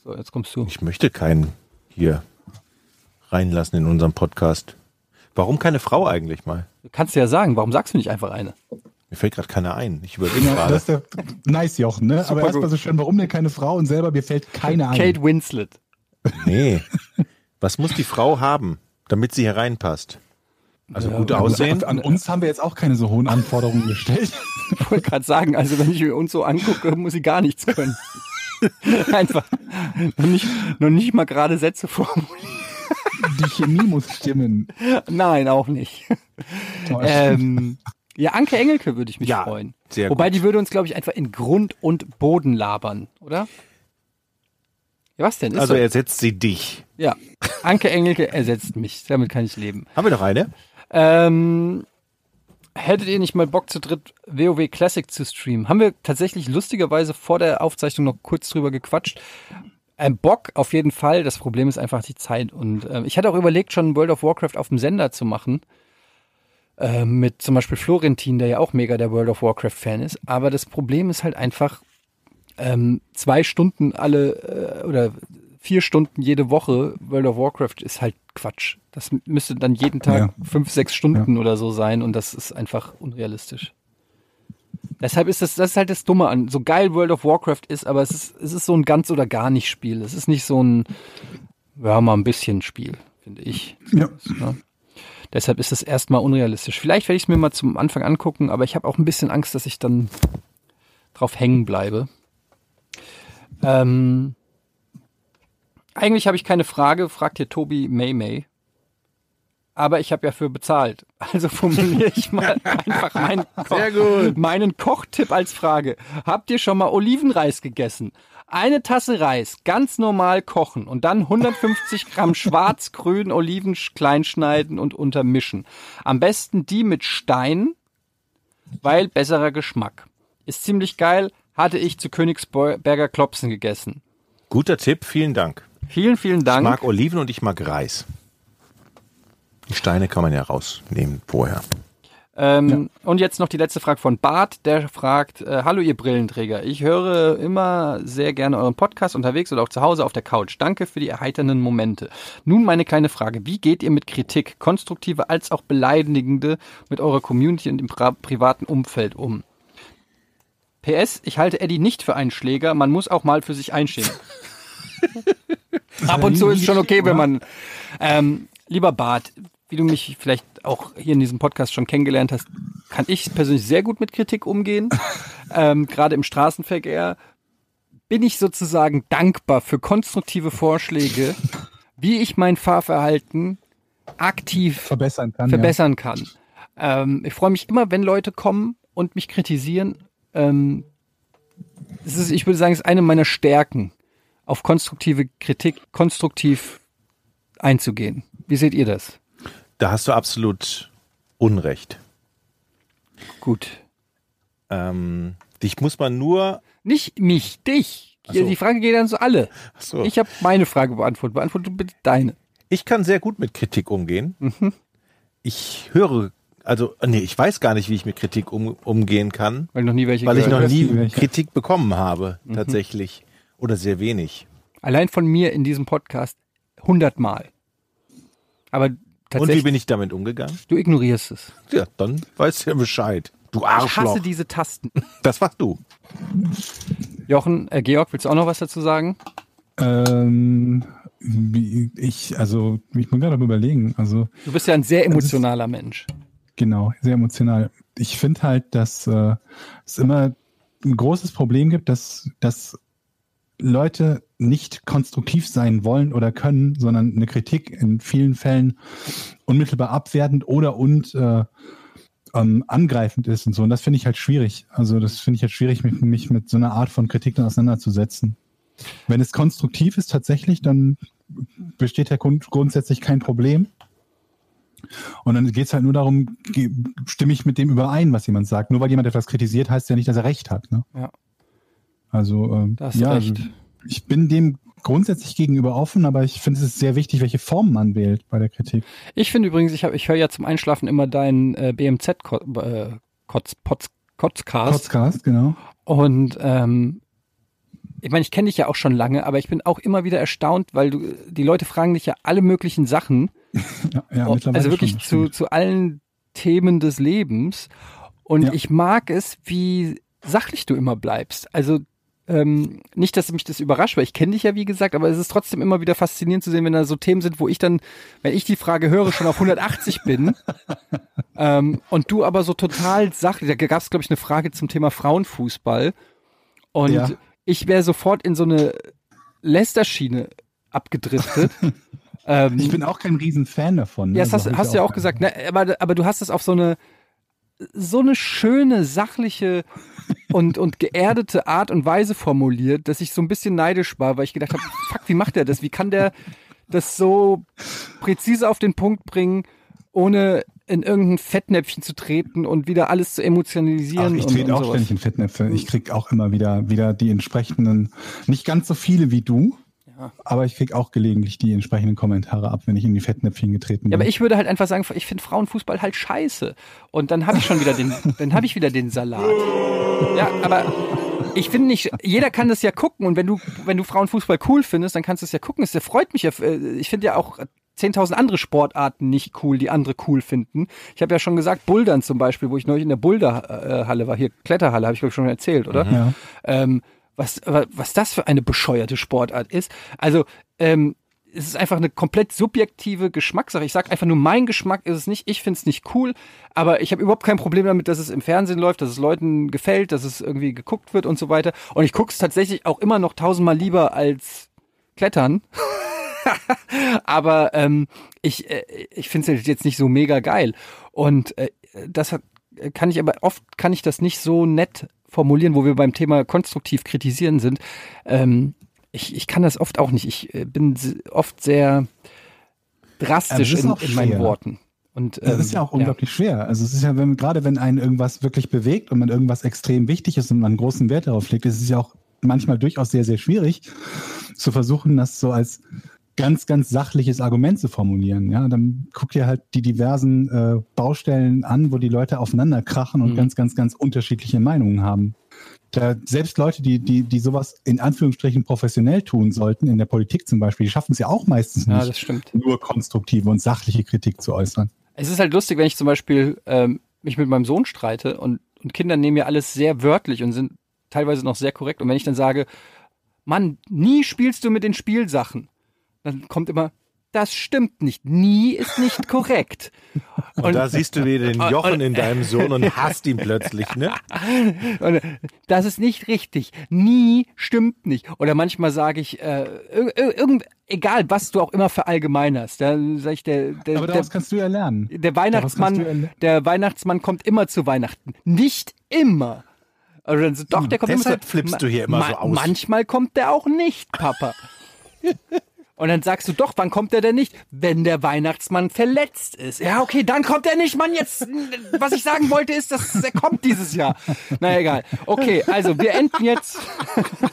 So, jetzt kommst du. Ich möchte keinen hier reinlassen in unserem Podcast. Warum keine Frau eigentlich mal? Du kannst ja sagen, warum sagst du nicht einfach eine? Mir fällt gerade keiner ein. Ich überlege Ja, gerade. das ist der nice Jochen, ne? Aber gut. erstmal so schön, warum denn keine Frau und selber mir fällt keine ein. Kate Winslet. Nee. *laughs* Was muss die Frau haben, damit sie hier reinpasst? Also gut Ja, aussehen. An uns haben wir jetzt auch keine so hohen Anforderungen gestellt. *laughs* Ich wollte gerade sagen, also wenn ich uns so angucke, muss sie gar nichts können. *laughs* *laughs* Einfach noch nicht, noch nicht mal gerade Sätze formulieren. Die Chemie muss stimmen. Nein, auch nicht. Ähm, ja, Anke Engelke würde ich mich Ja, freuen. sehr Wobei gut. die würde uns, glaube ich, einfach in Grund und Boden labern, oder? Ja, was denn? Ist Also ersetzt sie dich. ja, Anke Engelke ersetzt mich. Damit kann ich leben. Haben wir noch eine? Ähm, hättet ihr nicht mal Bock zu dritt WoW Classic zu streamen? Haben wir tatsächlich lustigerweise vor der Aufzeichnung noch kurz drüber gequatscht. Ein Bock auf jeden Fall. Das Problem ist einfach die Zeit. Und ähm, ich hatte auch überlegt, schon World of Warcraft auf dem Sender zu machen. Ähm, mit zum Beispiel Florentin, der ja auch mega der World of Warcraft-Fan ist. Aber das Problem ist halt einfach, ähm, zwei Stunden alle äh, oder vier Stunden jede Woche World of Warcraft ist halt Quatsch. Das müsste dann jeden Tag Ja. fünf, sechs Stunden oder so sein und das ist einfach unrealistisch. Deshalb ist das, das ist halt das Dumme an, so geil World of Warcraft ist, aber es ist, es ist so ein ganz oder gar nicht Spiel. Es ist nicht so ein, ja, mal ein bisschen Spiel, finde ich. Ja. Ja. Deshalb ist es erstmal unrealistisch. Vielleicht werde ich es mir mal zum Anfang angucken, aber ich habe auch ein bisschen Angst, dass ich dann drauf hängen bleibe. Ähm, eigentlich habe ich keine Frage, fragt hier Tobi May May. Aber ich habe ja für bezahlt. *laughs* Also formuliere ich mal einfach meinen, *laughs* Ko meinen Kochtipp als Frage. Habt ihr schon mal Olivenreis gegessen? Eine Tasse Reis, ganz normal kochen und dann 150 Gramm *laughs* schwarz-grün Oliven sch- klein schneiden und untermischen. Am besten die mit Stein, weil besserer Geschmack. Ist ziemlich geil, hatte ich zu Königsberger Klopsen gegessen. Guter Tipp, vielen Dank. Vielen, vielen Ich Dank. mag Oliven und ich mag Reis. Die Steine kann man ja rausnehmen vorher. Ähm, Und jetzt noch die letzte Frage von Bart, der fragt, äh, hallo ihr Brillenträger, ich höre immer sehr gerne euren Podcast unterwegs oder auch zu Hause auf der Couch. Danke für die erheiternden Momente. Nun meine kleine Frage, wie geht ihr mit Kritik, konstruktive als auch beleidigende, mit eurer Community und im pri privaten Umfeld um? PS, ich halte Eddie nicht für einen Schläger, man muss auch mal für sich einstehen. *laughs* *laughs* Ab und zu ist schon okay, wenn man. Ähm, lieber Bart, wie du mich vielleicht auch hier in diesem Podcast schon kennengelernt hast, kann ich persönlich sehr gut mit Kritik umgehen. *laughs* ähm, Gerade im Straßenverkehr bin ich sozusagen dankbar für konstruktive Vorschläge, wie ich mein Fahrverhalten aktiv verbessern kann. verbessern kann. Ähm, ich freue mich immer, wenn Leute kommen und mich kritisieren. Ähm, ist, ich würde sagen, es ist eine meiner Stärken, auf konstruktive Kritik konstruktiv einzugehen. Wie seht ihr das? Da hast du absolut Unrecht. Gut. Ähm, dich muss man nur. Nicht mich, dich. So. Die Frage geht an so alle. So. Ich habe meine Frage beantwortet. Beantworte bitte deine. Ich kann sehr gut mit Kritik umgehen. Mhm. Ich höre, also, nee, ich weiß gar nicht, wie ich mit Kritik um, umgehen kann, Weil noch nie welche weil ich noch nie. Kritik bekommen habe, Mhm. tatsächlich. Oder sehr wenig. Allein von mir in diesem Podcast hundertmal. Aber Und wie tatsächlich, bin ich damit umgegangen? du ignorierst es. Ja, dann weißt du ja Bescheid. Du Ich Arschloch. hasse diese Tasten. *laughs* das warst du. Jochen, äh, Georg, willst du auch noch was dazu sagen? Ähm, wie ich, also, ich muss gerade am überlegen. Also, Du bist ja ein sehr emotionaler Mensch. Genau, sehr emotional. Ich finde halt, dass äh, es immer ein großes Problem gibt, dass, dass Leute nicht konstruktiv sein wollen oder können, sondern eine Kritik in vielen Fällen unmittelbar abwertend oder und äh, ähm, angreifend ist und so. Und das finde ich halt schwierig. Also das finde ich halt schwierig, mich, mich mit so einer Art von Kritik dann auseinanderzusetzen. Wenn es konstruktiv ist tatsächlich, dann besteht ja grund grundsätzlich kein Problem. Und dann geht es halt nur darum, stimme ich mit dem überein, was jemand sagt. Nur weil jemand etwas kritisiert, heißt ja nicht, dass er recht hat. Ne? Ja. Also, Da hast du ja, recht. also ich bin dem grundsätzlich gegenüber offen, aber ich finde, es ist sehr wichtig, welche Form man wählt bei der Kritik. Ich finde übrigens, ich, hab- ich höre ja zum Einschlafen immer deinen äh, BMZ äh, Kotz, Potz, Kotzcast. Podcast, genau. Und ähm, ich meine, ich kenne dich ja auch schon lange, aber ich bin auch immer wieder erstaunt, weil du die Leute fragen dich ja alle möglichen Sachen. *laughs* Ja, ja, Oh, mittlerweile also wirklich schon, zu, stimmt. zu allen Themen des Lebens. Und Ja. ich mag es, wie sachlich du immer bleibst. Also ähm, nicht, dass mich das überrascht, weil ich kenne dich ja, wie gesagt, aber es ist trotzdem immer wieder faszinierend zu sehen, wenn da so Themen sind, wo ich dann, wenn ich die Frage höre, schon auf 180 bin. *laughs* ähm, und du aber so total sachlich. Da gab es, glaube ich, eine Frage zum Thema Frauenfußball. Und Ja. ich wäre sofort in so eine Lästerschiene abgedriftet. *laughs* ähm, Ich bin auch kein Riesenfan davon. ne? ja, das hast, hast du ja auch gesagt, ne? aber, aber du hast es auf so eine so eine schöne, sachliche und, und geerdete Art und Weise formuliert, dass ich so ein bisschen neidisch war, weil ich gedacht habe, fuck, wie macht der das? Wie kann der das so präzise auf den Punkt bringen, ohne in irgendein Fettnäpfchen zu treten und wieder alles zu Ach, emotionalisieren? ich und, trete auch sowas. ständig in Fettnäpfe. Ich krieg auch immer wieder, wieder die entsprechenden, nicht ganz so viele wie du, Ja. aber ich krieg auch gelegentlich die entsprechenden Kommentare ab, wenn ich in die Fettnäpfchen getreten bin. Ja, aber ich würde halt einfach sagen, ich finde Frauenfußball halt scheiße. Und dann habe ich schon wieder den, *laughs* dann habe ich wieder den Salat. Ja, aber Ich finde nicht, jeder kann das ja gucken und wenn du, wenn du Frauenfußball cool findest, dann kannst du es ja gucken. Es freut mich ja. äh, Ich finde ja auch 10.000 andere Sportarten nicht cool, die andere cool finden. Ich habe ja schon gesagt, Bouldern zum Beispiel, wo ich neulich in der Boulderhalle war, hier Kletterhalle, habe ich glaube ich schon erzählt, oder? Ja. Ähm, was, was das für eine bescheuerte Sportart ist. Also, ähm, es ist einfach eine komplett subjektive Geschmackssache. Ich sage einfach nur, mein Geschmack ist es nicht, ich finde es nicht cool, aber ich habe überhaupt kein Problem damit, dass es im Fernsehen läuft, dass es Leuten gefällt, dass es irgendwie geguckt wird und so weiter. Und ich gucke es tatsächlich auch immer noch tausendmal lieber als Klettern. *laughs* aber ähm, ich, äh, ich finde es jetzt nicht so mega geil. Und äh, das hat, kann ich aber oft kann ich das nicht so nett formulieren, wo wir beim Thema konstruktiv kritisieren sind. Ähm, ich, ich kann das oft auch nicht. Ich äh, bin oft sehr drastisch Ja, das in, in meinen. Worten. Und, Das ähm, ist ja auch unglaublich schwer. Also es ist ja, wenn gerade wenn einen irgendwas wirklich bewegt und man irgendwas extrem wichtig ist und man großen Wert darauf legt, ist es ja auch manchmal durchaus sehr, sehr schwierig zu versuchen, das so als ganz, ganz sachliches Argument zu formulieren. Ja, dann guck dir halt die diversen äh, Baustellen an, wo die Leute aufeinander krachen und Mhm. ganz, ganz, ganz unterschiedliche Meinungen haben. Da, selbst Leute, die, die, die sowas in Anführungsstrichen professionell tun sollten, in der Politik zum Beispiel, die schaffen es ja auch meistens Ja, nicht, nur konstruktive und sachliche Kritik zu äußern. Es ist halt lustig, wenn ich zum Beispiel ähm, mich mit meinem Sohn streite und, und Kinder nehmen ja alles sehr wörtlich und sind teilweise noch sehr korrekt. Und wenn ich dann sage, Mann, nie spielst du mit den Spielsachen, dann kommt immer, das stimmt nicht. Nie ist nicht korrekt. *laughs* Und da siehst du wieder den und- Jochen in deinem Sohn und hasst ihn plötzlich, ne? *laughs* Und das ist nicht richtig. Nie stimmt nicht. Oder manchmal sage ich, äh, ir- ir- irgend, egal was du auch immer verallgemeinerst, da sage ich, der, der, Aber der, daraus kannst du ja lernen. der Weihnachtsmann, ja- der Weihnachtsmann kommt immer zu Weihnachten. Nicht immer. Also dann so, doch, der kommt Deshalb immer zu, flippst du hier immer so aus. Manchmal kommt der auch nicht, Papa. *laughs* Und dann sagst du, doch, wann kommt der denn nicht? Wenn der Weihnachtsmann verletzt ist. Ja, okay, dann kommt er nicht, Mann. Jetzt, was ich sagen wollte, ist, dass er kommt dieses Jahr. Na egal. Okay, also wir enden jetzt.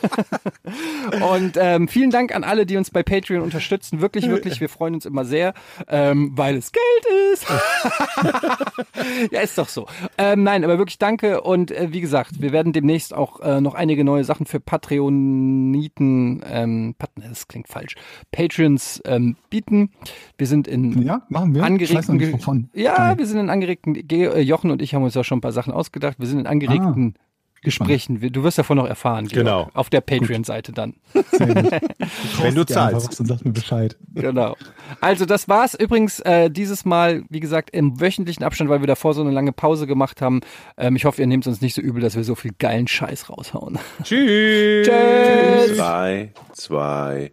*laughs* Und ähm, vielen Dank an alle, die uns bei Patreon unterstützen. Wirklich, wirklich, wir freuen uns immer sehr, ähm, weil es Geld ist. *laughs* ja, ist doch so. Ähm, nein, aber wirklich danke. Und äh, wie gesagt, wir werden demnächst auch äh, noch einige neue Sachen für Patreoniten, ähm, Pat das klingt falsch, Patreons ähm, bieten. Wir sind in Ja, machen wir. Ich weiß noch angeregten, nicht, Ge- wovon. ja, wir sind in angeregten, Ge äh, Jochen und ich haben uns ja schon ein paar Sachen ausgedacht. Wir sind in angeregten Gesprächen. Wir- Du wirst davon noch erfahren, Georg, Genau. Auf der Patreon-Seite dann. Sehr gut. *laughs* Wenn du zahlst. Und sag mir Bescheid. Genau. Also das war's übrigens äh, dieses Mal, wie gesagt, im wöchentlichen Abstand, weil wir davor so eine lange Pause gemacht haben. Ähm, ich hoffe, ihr nehmt uns nicht so übel, dass wir so viel geilen Scheiß raushauen. Tschüss. *laughs* Tschüss. Drei, zwei,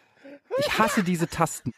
Ich hasse diese Tasten.